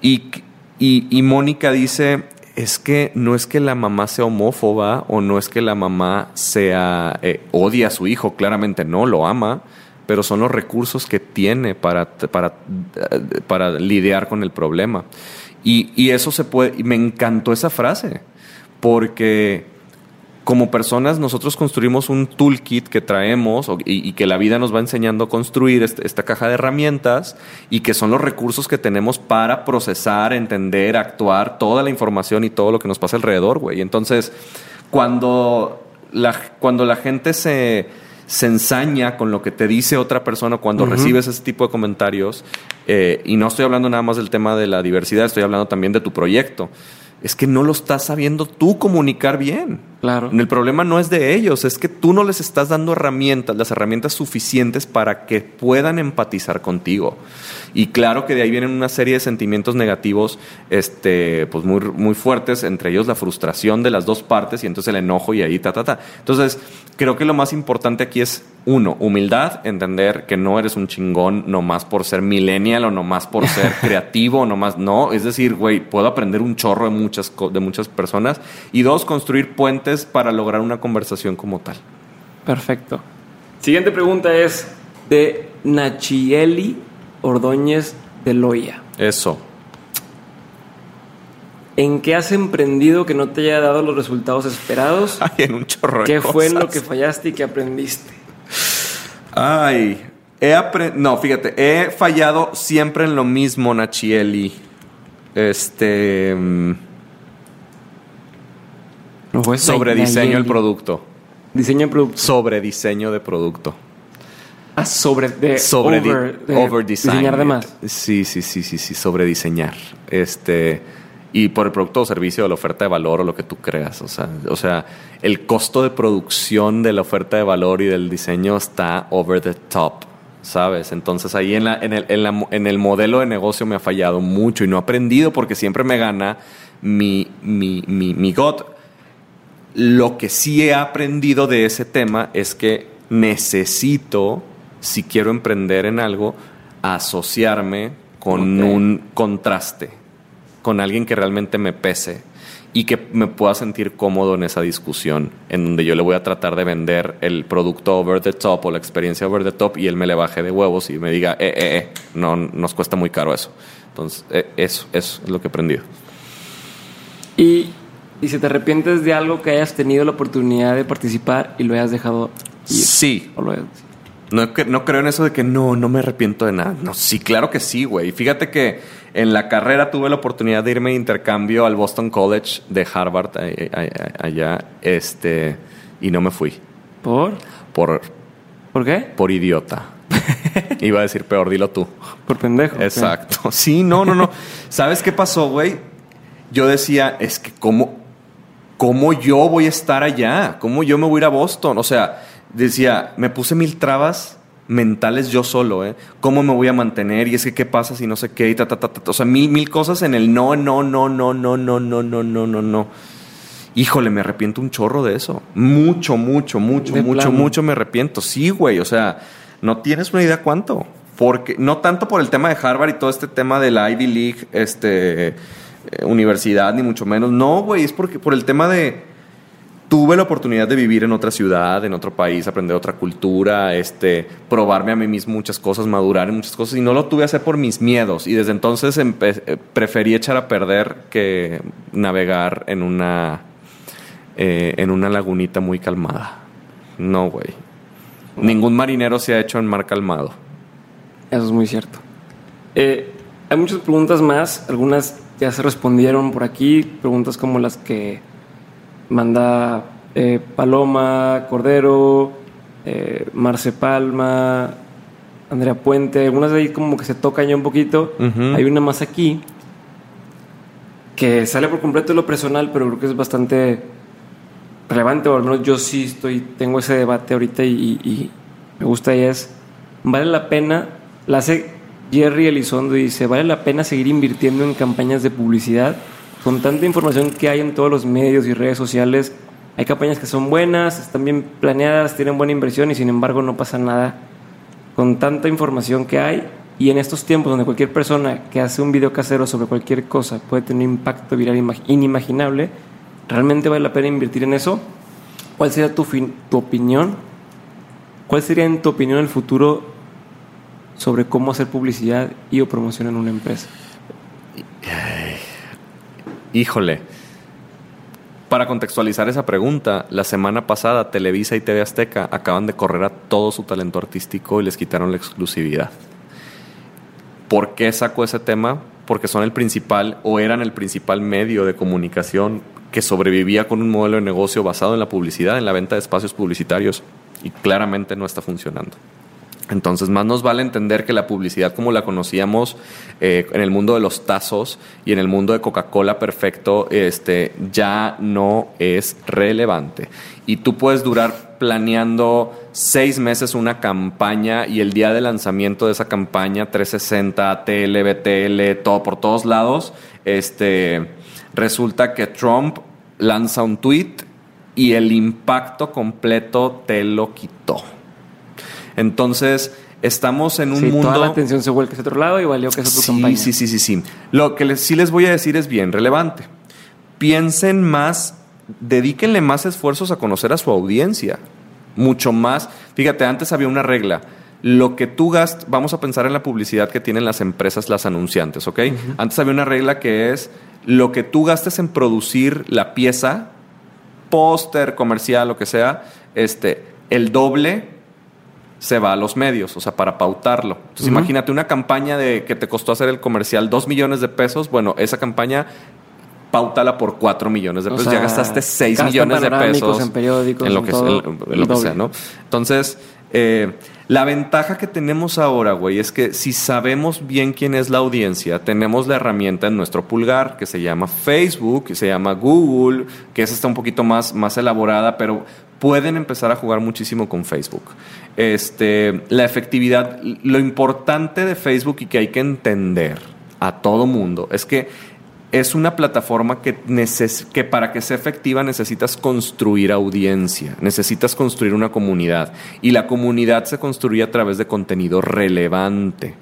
y, y, y Mónica dice, es que no es que la mamá sea homófoba o no es que la mamá sea eh, odia a su hijo, claramente no, lo ama, pero son los recursos que tiene para, para, para lidiar con el problema. Y, y eso se puede, y me encantó esa frase, porque como personas nosotros construimos un toolkit que traemos y, que la vida nos va enseñando a construir este, esta caja de herramientas y que son los recursos que tenemos para procesar, entender, actuar toda la información y todo lo que nos pasa alrededor, güey. Entonces, cuando la, cuando la gente se, se ensaña con lo que te dice otra persona cuando recibes ese tipo de comentarios, eh, y no estoy hablando nada más del tema de la diversidad, estoy hablando también de tu proyecto es que no lo estás sabiendo tú comunicar bien. Claro. El problema no es de ellos, es que tú no les estás dando herramientas, las herramientas suficientes para que puedan empatizar contigo. Y claro que de ahí vienen una serie de sentimientos negativos, este, pues muy, muy fuertes, entre ellos la frustración de las dos partes y entonces el enojo y ahí ta, ta, ta. Entonces, creo que lo más importante aquí es, uno, humildad, entender que no eres un chingón nomás por ser millennial o nomás por ser <laughs> creativo o nomás, no, es decir, güey, puedo aprender un chorro de muchas, de muchas personas. Y dos, construir puentes para lograr una conversación como tal. Perfecto. Siguiente pregunta es de Nachieli Ordóñez de Loya. Eso. ¿En qué has emprendido que no te haya dado los resultados esperados? <laughs> Ay, en un chorro. ¿Qué fue en lo que fallaste y qué aprendiste? Ay, he no, fíjate, he fallado siempre en lo mismo, Nachieli. Este. Mm, sobre diseño del producto. Diseño de producto. Sobre diseño de producto. Ah, sobre de sobre over, Diseñar de más. Sí, sí, sí, sí, sí, sobre diseñar. Este y por el producto o servicio de la oferta de valor o lo que tú creas. O sea, o sea, el costo de producción de la oferta de valor y del diseño está over the top, ¿sabes? Entonces ahí en, la, en, el, en, la, en el modelo de negocio me ha fallado mucho y no he aprendido porque siempre me gana mi, mi, mi, mi Lo que sí he aprendido de ese tema es que necesito, si quiero emprender en algo, asociarme con un contraste con alguien que realmente me pese y que me pueda sentir cómodo en esa discusión, en donde yo le voy a tratar de vender el producto over the top o la experiencia over the top y él me le baje de huevos y me diga, eh, eh, eh, no, nos cuesta muy caro eso. Entonces, eh, eso, eso es lo que he aprendido. Y, y si te arrepientes de algo que hayas tenido la oportunidad de participar y lo hayas dejado Sí. No, no creo en eso de que no, no me arrepiento de nada. No, sí, claro que sí, güey. Fíjate que en la carrera tuve la oportunidad de irme de intercambio al Boston College de Harvard allá, este, y no me fui. ¿Por? Por. ¿Por qué? Por idiota. <laughs> Iba a decir peor, dilo tú. Por pendejo. Exacto. <laughs> Sí, no, no, no. ¿Sabes qué pasó, güey? Yo decía, es que cómo, cómo yo voy a estar allá, cómo yo me voy a ir a Boston. O sea, decía, me puse mil trabas mentales yo solo, ¿eh? ¿Cómo me voy a mantener? Y es que qué pasa si no sé qué, y ta, ta, ta, ta. O sea, mil, mil cosas en el no, no, no, no, no, no, no, no, no, no, no. Híjole, me arrepiento un chorro de eso. Mucho, mucho, mucho, mucho, mucho me arrepiento. Sí, güey, o sea, no tienes una idea cuánto. Porque, no tanto por el tema de Harvard y todo este tema de la Ivy League, este, universidad, ni mucho menos. No, güey, es porque por el tema de tuve la oportunidad de vivir en otra ciudad, en otro país, aprender otra cultura, este, probarme a mí mismo muchas cosas, madurar en muchas cosas, y no lo tuve a hacer por mis miedos. Y desde entonces eh, preferí echar a perder que navegar en una, eh, en una lagunita muy calmada. No, güey. Ningún marinero se ha hecho en mar calmado. Eso es muy cierto. Eh, hay muchas preguntas más, algunas ya se respondieron por aquí, preguntas como las que manda eh, Paloma, Cordero, eh, Marce Palma, Andrea Puente, algunas de ahí como que se tocan ya un poquito. Hay una más aquí que sale por completo de lo personal, pero creo que es bastante relevante, o al menos yo sí estoy, tengo ese debate ahorita y, me gusta y es, vale la pena, la hace Jerry Elizondo y dice, vale la pena seguir invirtiendo en campañas de publicidad con tanta información que hay en todos los medios y redes sociales, hay campañas que son buenas, están bien planeadas, tienen buena inversión y sin embargo no pasa nada con tanta información que hay. Y en estos tiempos donde cualquier persona que hace un video casero sobre cualquier cosa puede tener un impacto viral inimaginable, ¿realmente vale la pena invertir en eso? ¿Cuál sería tu, tu opinión? ¿Cuál sería en tu opinión el futuro sobre cómo hacer publicidad y o promoción en una empresa? Híjole. Para contextualizar esa pregunta, la semana pasada Televisa y TV Azteca acaban de correr a todo su talento artístico y les quitaron la exclusividad. ¿Por qué saco ese tema? Porque son el principal o eran el principal medio de comunicación que sobrevivía con un modelo de negocio basado en la publicidad, en la venta de espacios publicitarios y claramente no está funcionando. Entonces, más nos vale entender que la publicidad como la conocíamos eh, en el mundo de los tazos y en el mundo de Coca-Cola perfecto, este, ya no es relevante. Y tú puedes durar planeando seis meses una campaña y el día de lanzamiento de esa campaña, 360, TL, BTL, todo por todos lados, este, resulta que Trump lanza un tweet y el impacto completo te lo quitó. Entonces, estamos en un Sí, mundo. toda la atención se vuelca hacia otro lado y valió que es tu Sí, campaña. sí, sí, sí, sí. Lo que les- sí les voy a decir es bien relevante. Piensen más, dedíquenle más esfuerzos a conocer a su audiencia. Mucho más. Fíjate, antes había una regla. Lo que tú gastas, vamos a pensar en la publicidad que tienen las empresas, las anunciantes, ¿ok? Antes había una regla que es lo que tú gastes en producir la pieza, póster, comercial, lo que sea, este, el doble se va a los medios, o sea, para pautarlo. Entonces, imagínate una campaña de que te costó hacer el comercial 2 millones de pesos. Bueno, esa campaña pautala por 4 millones de O pesos. sea, ya gastaste 6 gasta en millones de pesos. en periódicos, en lo en que, todo, en- lo que sea, ¿no? Entonces, eh, la ventaja que tenemos ahora, güey, es que si sabemos bien quién es la audiencia, tenemos la herramienta en nuestro pulgar que se llama Facebook, que se llama Google, que esa está un poquito más, más elaborada, pero pueden empezar a jugar muchísimo con Facebook. Este, la efectividad, lo importante de Facebook y que hay que entender a todo mundo es que es una plataforma que, que para que sea efectiva necesitas construir audiencia, necesitas construir una comunidad y la comunidad se construye a través de contenido relevante.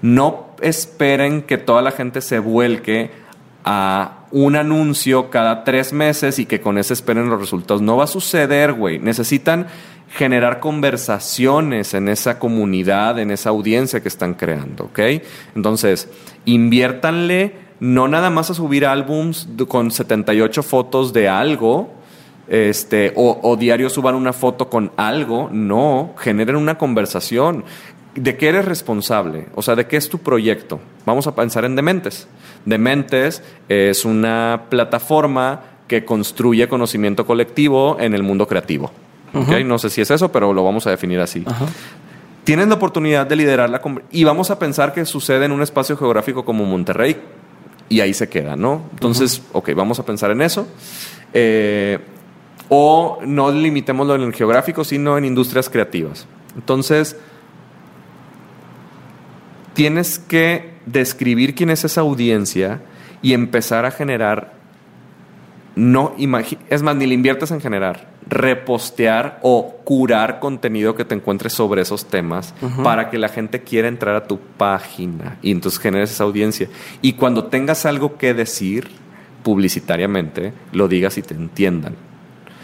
No esperen que toda la gente se vuelque a un anuncio cada tres meses y que con ese esperen los resultados. No va a suceder, güey. Necesitan generar conversaciones en esa comunidad, en esa audiencia que están creando, ¿ok? Entonces, inviértanle no nada más a subir álbums con 78 fotos de algo, este, o, o diario suban una foto con algo, no, generen una conversación. ¿De qué eres responsable? O sea, ¿de qué es tu proyecto? Vamos a pensar en Dementes. Dementes es una plataforma que construye conocimiento colectivo en el mundo creativo. ¿Ok? Ujú. No sé si es eso, pero lo vamos a definir así. Ajá. Tienes la oportunidad de liderar la y vamos a pensar que sucede en un espacio geográfico como Monterrey y ahí se queda, ¿no? Entonces, ok, vamos a pensar en eso. Eh, o no limitémoslo en el geográfico, sino en industrias creativas. Entonces, tienes que describir quién es esa audiencia y empezar a generar no es más, ni le inviertes en generar, repostear o curar contenido que te encuentres sobre esos temas para que la gente quiera entrar a tu página y entonces generes esa audiencia. Y cuando tengas algo que decir publicitariamente, lo digas y te entiendan.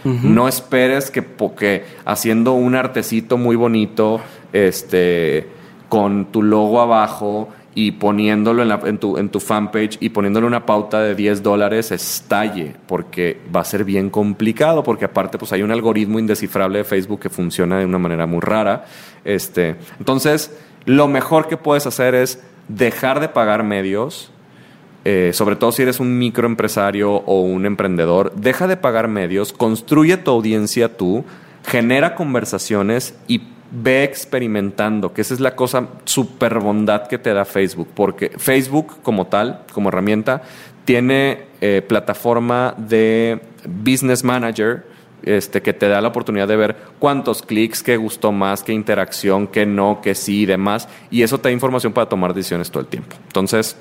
No esperes que porque haciendo un artecito muy bonito, este, con tu logo abajo y poniéndolo en, tu, en tu fanpage y poniéndole una pauta de 10 dólares estalle, porque va a ser bien complicado, porque aparte pues hay un algoritmo indescifrable de Facebook que funciona de una manera muy rara. Este, entonces, lo mejor que puedes hacer es dejar de pagar medios, eh, sobre todo si eres un microempresario o un emprendedor, deja de pagar medios, construye tu audiencia tú, genera conversaciones y ve experimentando, que esa es la cosa super bondad que te da Facebook, porque Facebook como tal, como herramienta, tiene eh, plataforma de Business Manager, este, que te da la oportunidad de ver cuántos clics, qué gustó más, qué interacción, qué no, qué sí y demás. Y eso te da información para tomar decisiones todo el tiempo. Entonces,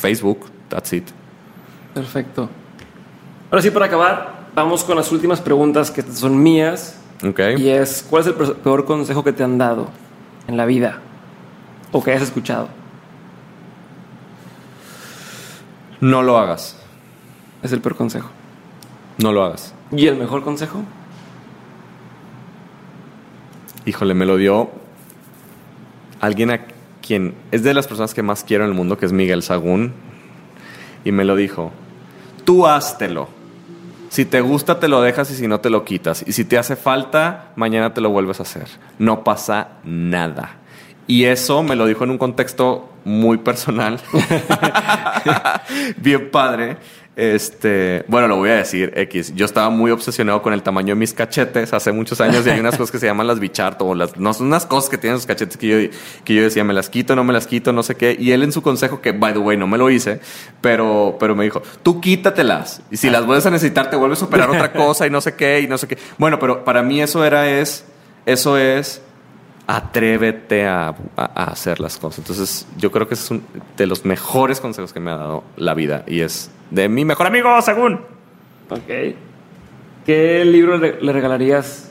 Facebook, that's it. Perfecto. Ahora sí, para acabar, vamos con las últimas preguntas que son mías. ¿Ok? Y es, ¿cuál es el pe- peor consejo que te han dado en la vida? O que hayas escuchado. No lo hagas. Es el peor consejo. No lo hagas. ¿Y el mejor consejo? Híjole, me lo dio alguien a quien es de las personas que más quiero en el mundo, que es Miguel Sagún. Y me lo dijo. tú háztelo. Si te gusta, te lo dejas y si no, te lo quitas. Y si te hace falta, mañana te lo vuelves a hacer. No pasa nada. Y eso me lo dijo en un contexto muy personal. <laughs> <laughs> Bien padre. Este, bueno, lo voy a decir, X. Yo estaba muy obsesionado con el tamaño de mis cachetes hace muchos años y hay unas <laughs> cosas que se llaman las bicharto o las, no son unas cosas que tienen los cachetes que yo, que yo decía, me las quito, no me las quito, no sé qué. Y él en su consejo, que by the way, no me lo hice, pero, pero me dijo, tú quítatelas. Y si las vuelves a necesitar, te vuelves a operar otra <laughs> cosa y no sé qué y no sé qué. Bueno, pero para mí eso era, es, eso es, atrévete a, hacer las cosas. Entonces, yo creo que es uno de los mejores consejos que me ha dado la vida y es de mi mejor amigo, según. Ok. ¿Qué libro le regalarías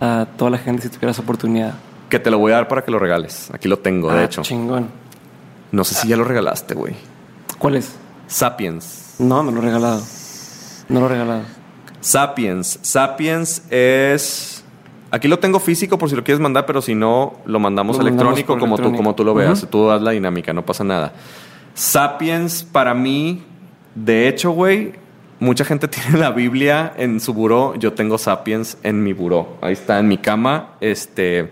a toda la gente si tuvieras oportunidad? Que te lo voy a dar para que lo regales. Aquí lo tengo, de ah, hecho. Chingón. No sé si ya lo regalaste, güey. ¿Cuál es? Sapiens. No, me lo he regalado. No lo he regalado. Sapiens. Sapiens es Aquí lo tengo físico por si lo quieres mandar, pero si no, lo mandamos electrónico como, Tú, como tú lo veas. Tú das la dinámica, no pasa nada. Sapiens, para mí, de hecho, güey, mucha gente <laughs> tiene la Biblia en su buró. Yo tengo Sapiens en mi buró. Ahí está en mi cama. Este.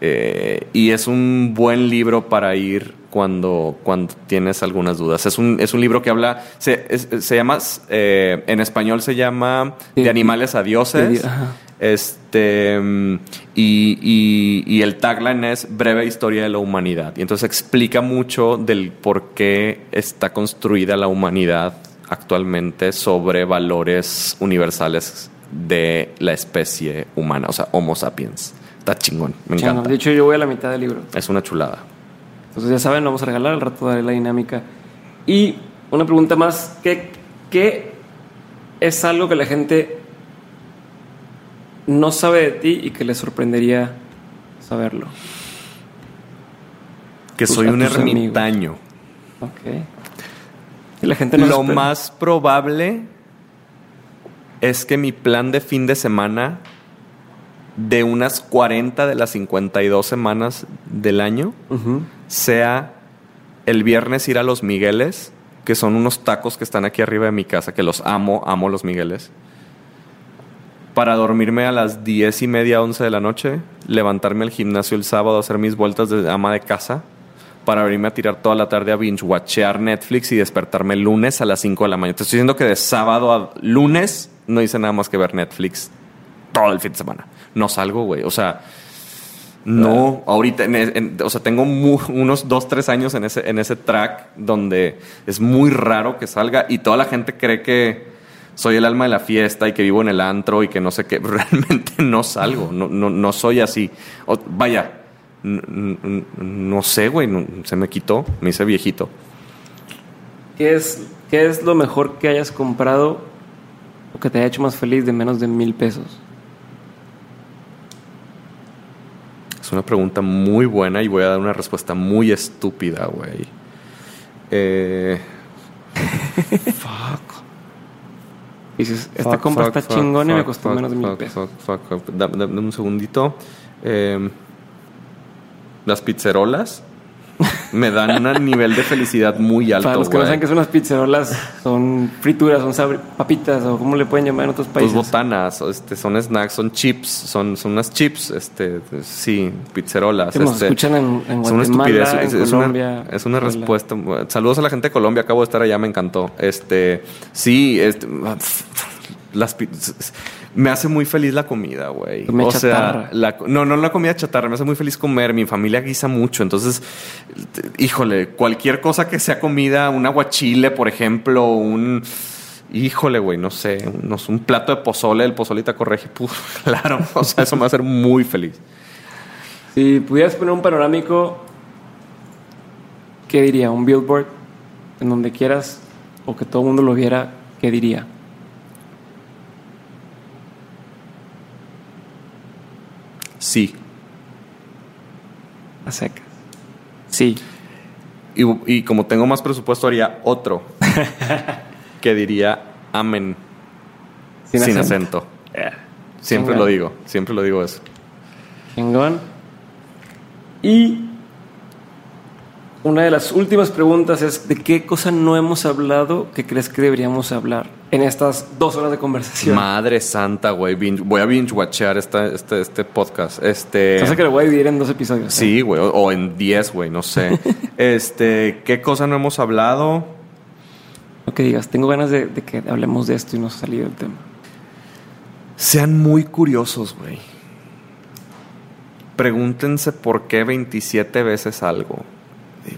Eh, y es un buen libro para ir cuando, cuando tienes algunas dudas. Es un, es un libro que habla, se, se llama, eh, en español se llama De animales a dioses. Este, y, y, el tagline es Breve Historia de la Humanidad. Y entonces explica mucho del por qué está construida la humanidad actualmente sobre valores universales de la especie humana, o sea, Homo sapiens. Está chingón, me encanta. De hecho, yo voy a la mitad del libro. Es una chulada. Entonces, ya saben, vamos a regalar, al rato daré la dinámica. Y una pregunta más, ¿qué, qué es algo que la gente no sabe de ti y que le sorprendería saberlo? Que soy un ermitaño. Ok. Y la gente no Lo más probable es que mi plan de fin de semana de unas 40 de las 52 semanas del año sea el viernes ir a los Migueles, que son unos tacos que están aquí arriba de mi casa, que los amo, amo los Migueles para dormirme a las diez y media, once de la noche, levantarme al gimnasio el sábado, hacer mis vueltas de ama de casa, para venirme a tirar toda la tarde a binge-watchear Netflix y despertarme el lunes a las 5 de la mañana. Te estoy diciendo que de sábado a lunes no hice nada más que ver Netflix todo el fin de semana. No salgo, güey. O sea, no, ahorita, o sea, tengo unos dos, tres años en ese, en ese track donde es muy raro que salga y toda la gente cree que soy el alma de la fiesta y que vivo en el antro y que no sé qué. <laughs> Realmente no salgo, no, no, no soy así. vaya, no, sé, güey, se me quitó, me hice viejito. ¿Qué es, ¿Qué es lo mejor que hayas comprado o que te haya hecho más feliz de menos de mil pesos? Es una pregunta muy buena y voy a dar una respuesta muy estúpida, güey. Eh, <laughs> fuck. Y dices, esta compra está chingona y me costó menos de mil pesos. Dame, un segundito. Eh, las pizzerolas me dan un nivel de felicidad muy alto. Para los que no saben que son las pizzerolas, son frituras, son papitas o como le pueden llamar en otros países. Pues botanas, este, son snacks, son chips, son, son unas chips, este, sí, pizzerolas. Nos este, escuchan en, Guatemala, en es, Colombia. Una, es una respuesta. Saludos a la gente de Colombia, acabo de estar allá, me encantó. Este, sí, este, las me hace muy feliz la comida, güey. O sea, no, no la comida chatarra, me hace muy feliz comer. Mi familia guisa mucho, entonces, híjole, cualquier cosa que sea comida, un aguachile, por ejemplo, un híjole, güey, no sé, un, plato de pozole, el pozolita correje, <laughs> claro, o sea, eso me va a hacer muy feliz. Si pudieras poner un panorámico, ¿qué diría? Un billboard en donde quieras o que todo el mundo lo viera, ¿qué diría? Sí. A seca. Sí. Y, como tengo más presupuesto, haría otro. <laughs> que diría amén. Sin, acento. Siempre lo digo, siempre lo digo eso. Chingón. Y una de las últimas preguntas es ¿de qué cosa no hemos hablado que crees que deberíamos hablar en estas dos horas de conversación? Madre santa, güey. voy a binge-watchear esta- este, este podcast. Este... Que lo voy a dividir en dos episodios. ¿eh? Sí, güey. O, o en 10, güey. No sé. <laughs> este... ¿Qué cosa no hemos hablado? No que digas, tengo ganas de, de que hablemos de esto y no se ha salido el tema. Sean muy curiosos, güey. Pregúntense por qué 27 veces algo.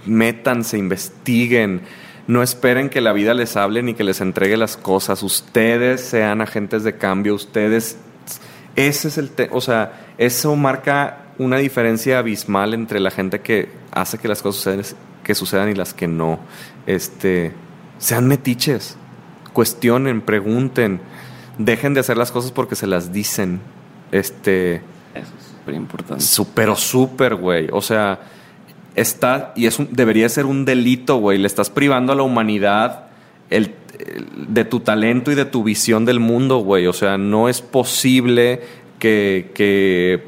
Métanse, investiguen. No esperen que la vida les hable ni que les entregue las cosas. Ustedes sean agentes de cambio. Ustedes. Ese es el. te- o sea, eso marca una diferencia abismal entre la gente que hace que las cosas sucedan, que sucedan y las que no. Este. Sean metiches. Cuestionen, pregunten. Dejen de hacer las cosas porque se las dicen. Este. Eso es súper importante. Pero súper, güey. O sea, está. Y es un- debería ser un delito, güey. Le estás privando a la humanidad el, de tu talento y de tu visión del mundo, güey. O sea, no es posible que, que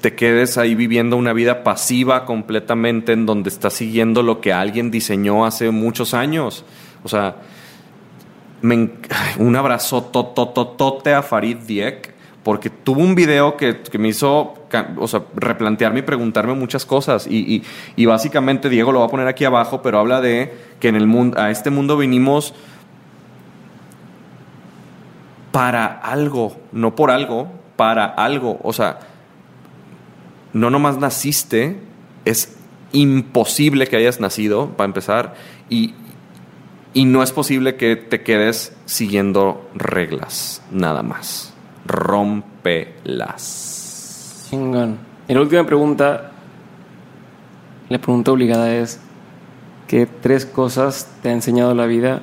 te quedes ahí viviendo una vida pasiva completamente en donde estás siguiendo lo que alguien diseñó hace muchos años. O sea, un abrazo totototote a Farid Diek porque tuvo un video que, que me hizo o sea, replantearme y preguntarme muchas cosas y, y- y básicamente Diego lo va a poner aquí abajo pero habla de que en el mundo a este mundo vinimos para algo no por algo para algo o sea no nomás naciste es imposible que hayas nacido para empezar y, y no es posible que te quedes siguiendo reglas, nada más. Rómpelas. Chingón. Y la última pregunta, la pregunta obligada es, ¿qué tres cosas te ha enseñado la vida?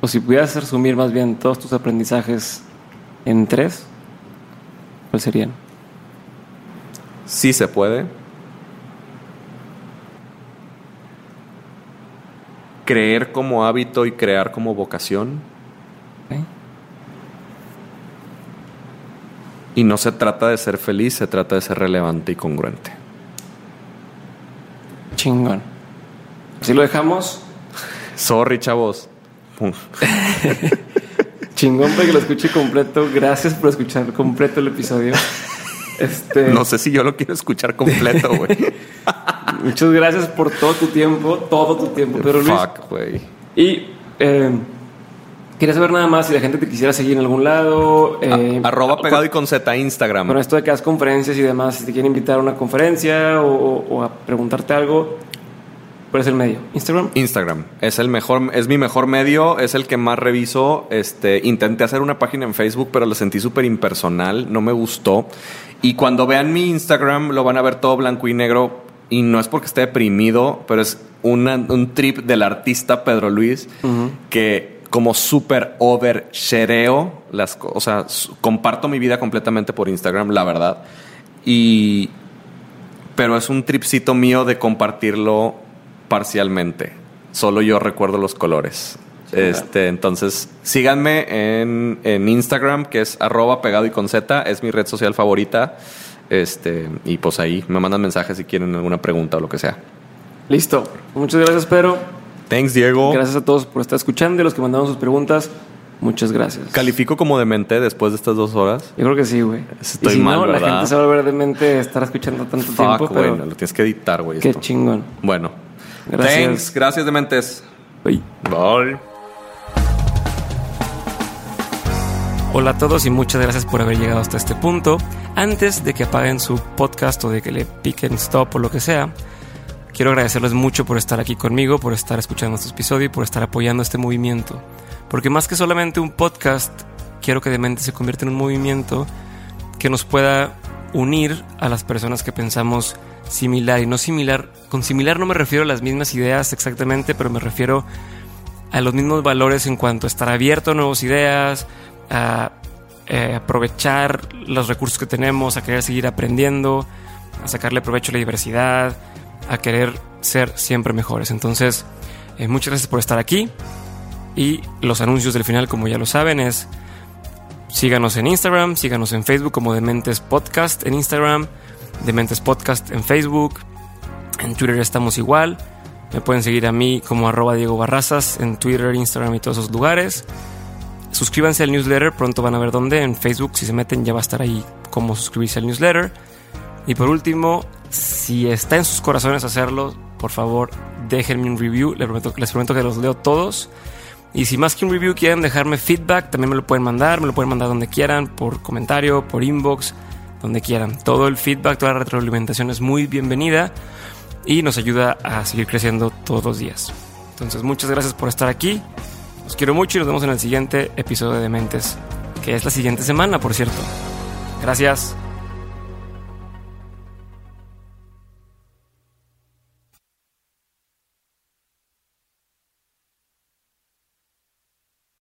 O si pudieras resumir más bien todos tus aprendizajes en tres, ¿cuáles serían? Sí se puede. Creer como hábito y crear como vocación. Y no se trata de ser feliz, se trata de ser relevante y congruente. Chingón. Así lo dejamos. <laughs> Sorry, chavos. <laughs> Chingón para que lo escuche completo. Gracias por escuchar completo el episodio. Este, No sé si yo lo quiero escuchar completo, güey. <laughs> Muchas gracias por todo tu tiempo, todo tu tiempo, Pedro Luis. Fuck, güey. Y eh, quería saber nada más si la gente te quisiera seguir en algún lado. eh, A- Arroba pegado y con Z Instagram. Con esto de que hagas conferencias y demás, si te quieren invitar a una conferencia o, a preguntarte algo, ¿cuál es el medio? ¿Instagram? Instagram es el mejor, es mi mejor medio, es el que más reviso. Este, intenté hacer una página en Facebook, pero lo sentí súper impersonal, no me gustó. Y cuando vean mi Instagram, lo van a ver todo blanco y negro. Y no es porque esté deprimido, pero es una- un trip del artista Pedro Luis que como súper overshareo las cosas. O comparto mi vida completamente por Instagram, la verdad. Y pero es un tripcito mío de compartirlo parcialmente. Solo yo recuerdo los colores. Este, entonces, síganme en, en Instagram, que es arroba pegado y con Z, es mi red social favorita. Este, y pues ahí me mandan mensajes si quieren alguna pregunta o lo que sea. Listo. Muchas gracias, Pedro. Thanks, Diego. Gracias a todos por estar escuchando y los que mandaron sus preguntas. Muchas gracias. ¿Califico como demente después de estas dos horas? Yo creo que sí, güey. Estoy y si mal, no, la ¿verdad? gente se va a volver de mente estar escuchando tanto Fuck, tiempo, güey, pero lo tienes que editar, güey. qué esto. chingón. Bueno. Gracias. Thanks, gracias, dementes. Bye. Bye. Hola a todos y muchas gracias por haber llegado hasta este punto. Antes de que apaguen su podcast o de que le piquen stop o lo que sea, quiero agradecerles mucho por estar aquí conmigo, por estar escuchando este episodio y por estar apoyando este movimiento. Porque más que solamente un podcast, quiero que Demente se convierta en un movimiento que nos pueda unir a las personas que pensamos similar y no similar. Con similar no me refiero a las mismas ideas exactamente, pero me refiero a los mismos valores en cuanto a estar abierto a nuevas ideas, a eh, aprovechar los recursos que tenemos, a querer seguir aprendiendo, a sacarle provecho a la diversidad, a querer ser siempre mejores. Entonces, eh, muchas gracias por estar aquí. Y los anuncios del final, como ya lo saben, es síganos en Instagram, síganos en Facebook como Dementes Podcast en Instagram, Dementes Podcast en Facebook. En Twitter estamos igual. Me pueden seguir a mí como arroba Diego Barrazas en Twitter, Instagram y todos esos lugares. Suscríbanse al newsletter, pronto van a ver dónde. En Facebook, si se meten, ya va a estar ahí cómo suscribirse al newsletter. Y por último, si está en sus corazones hacerlo, por favor, déjenme un review. Les prometo, les prometo que los leo todos. Y si más que un review quieren dejarme feedback, también me lo pueden mandar. Me lo pueden mandar donde quieran, por comentario, por inbox, donde quieran. Todo el feedback, toda la retroalimentación es muy bienvenida y nos ayuda a seguir creciendo todos los días. Entonces, muchas gracias por estar aquí. Los quiero mucho y nos vemos en el siguiente episodio de Mentes, que es la siguiente semana, por cierto. Gracias.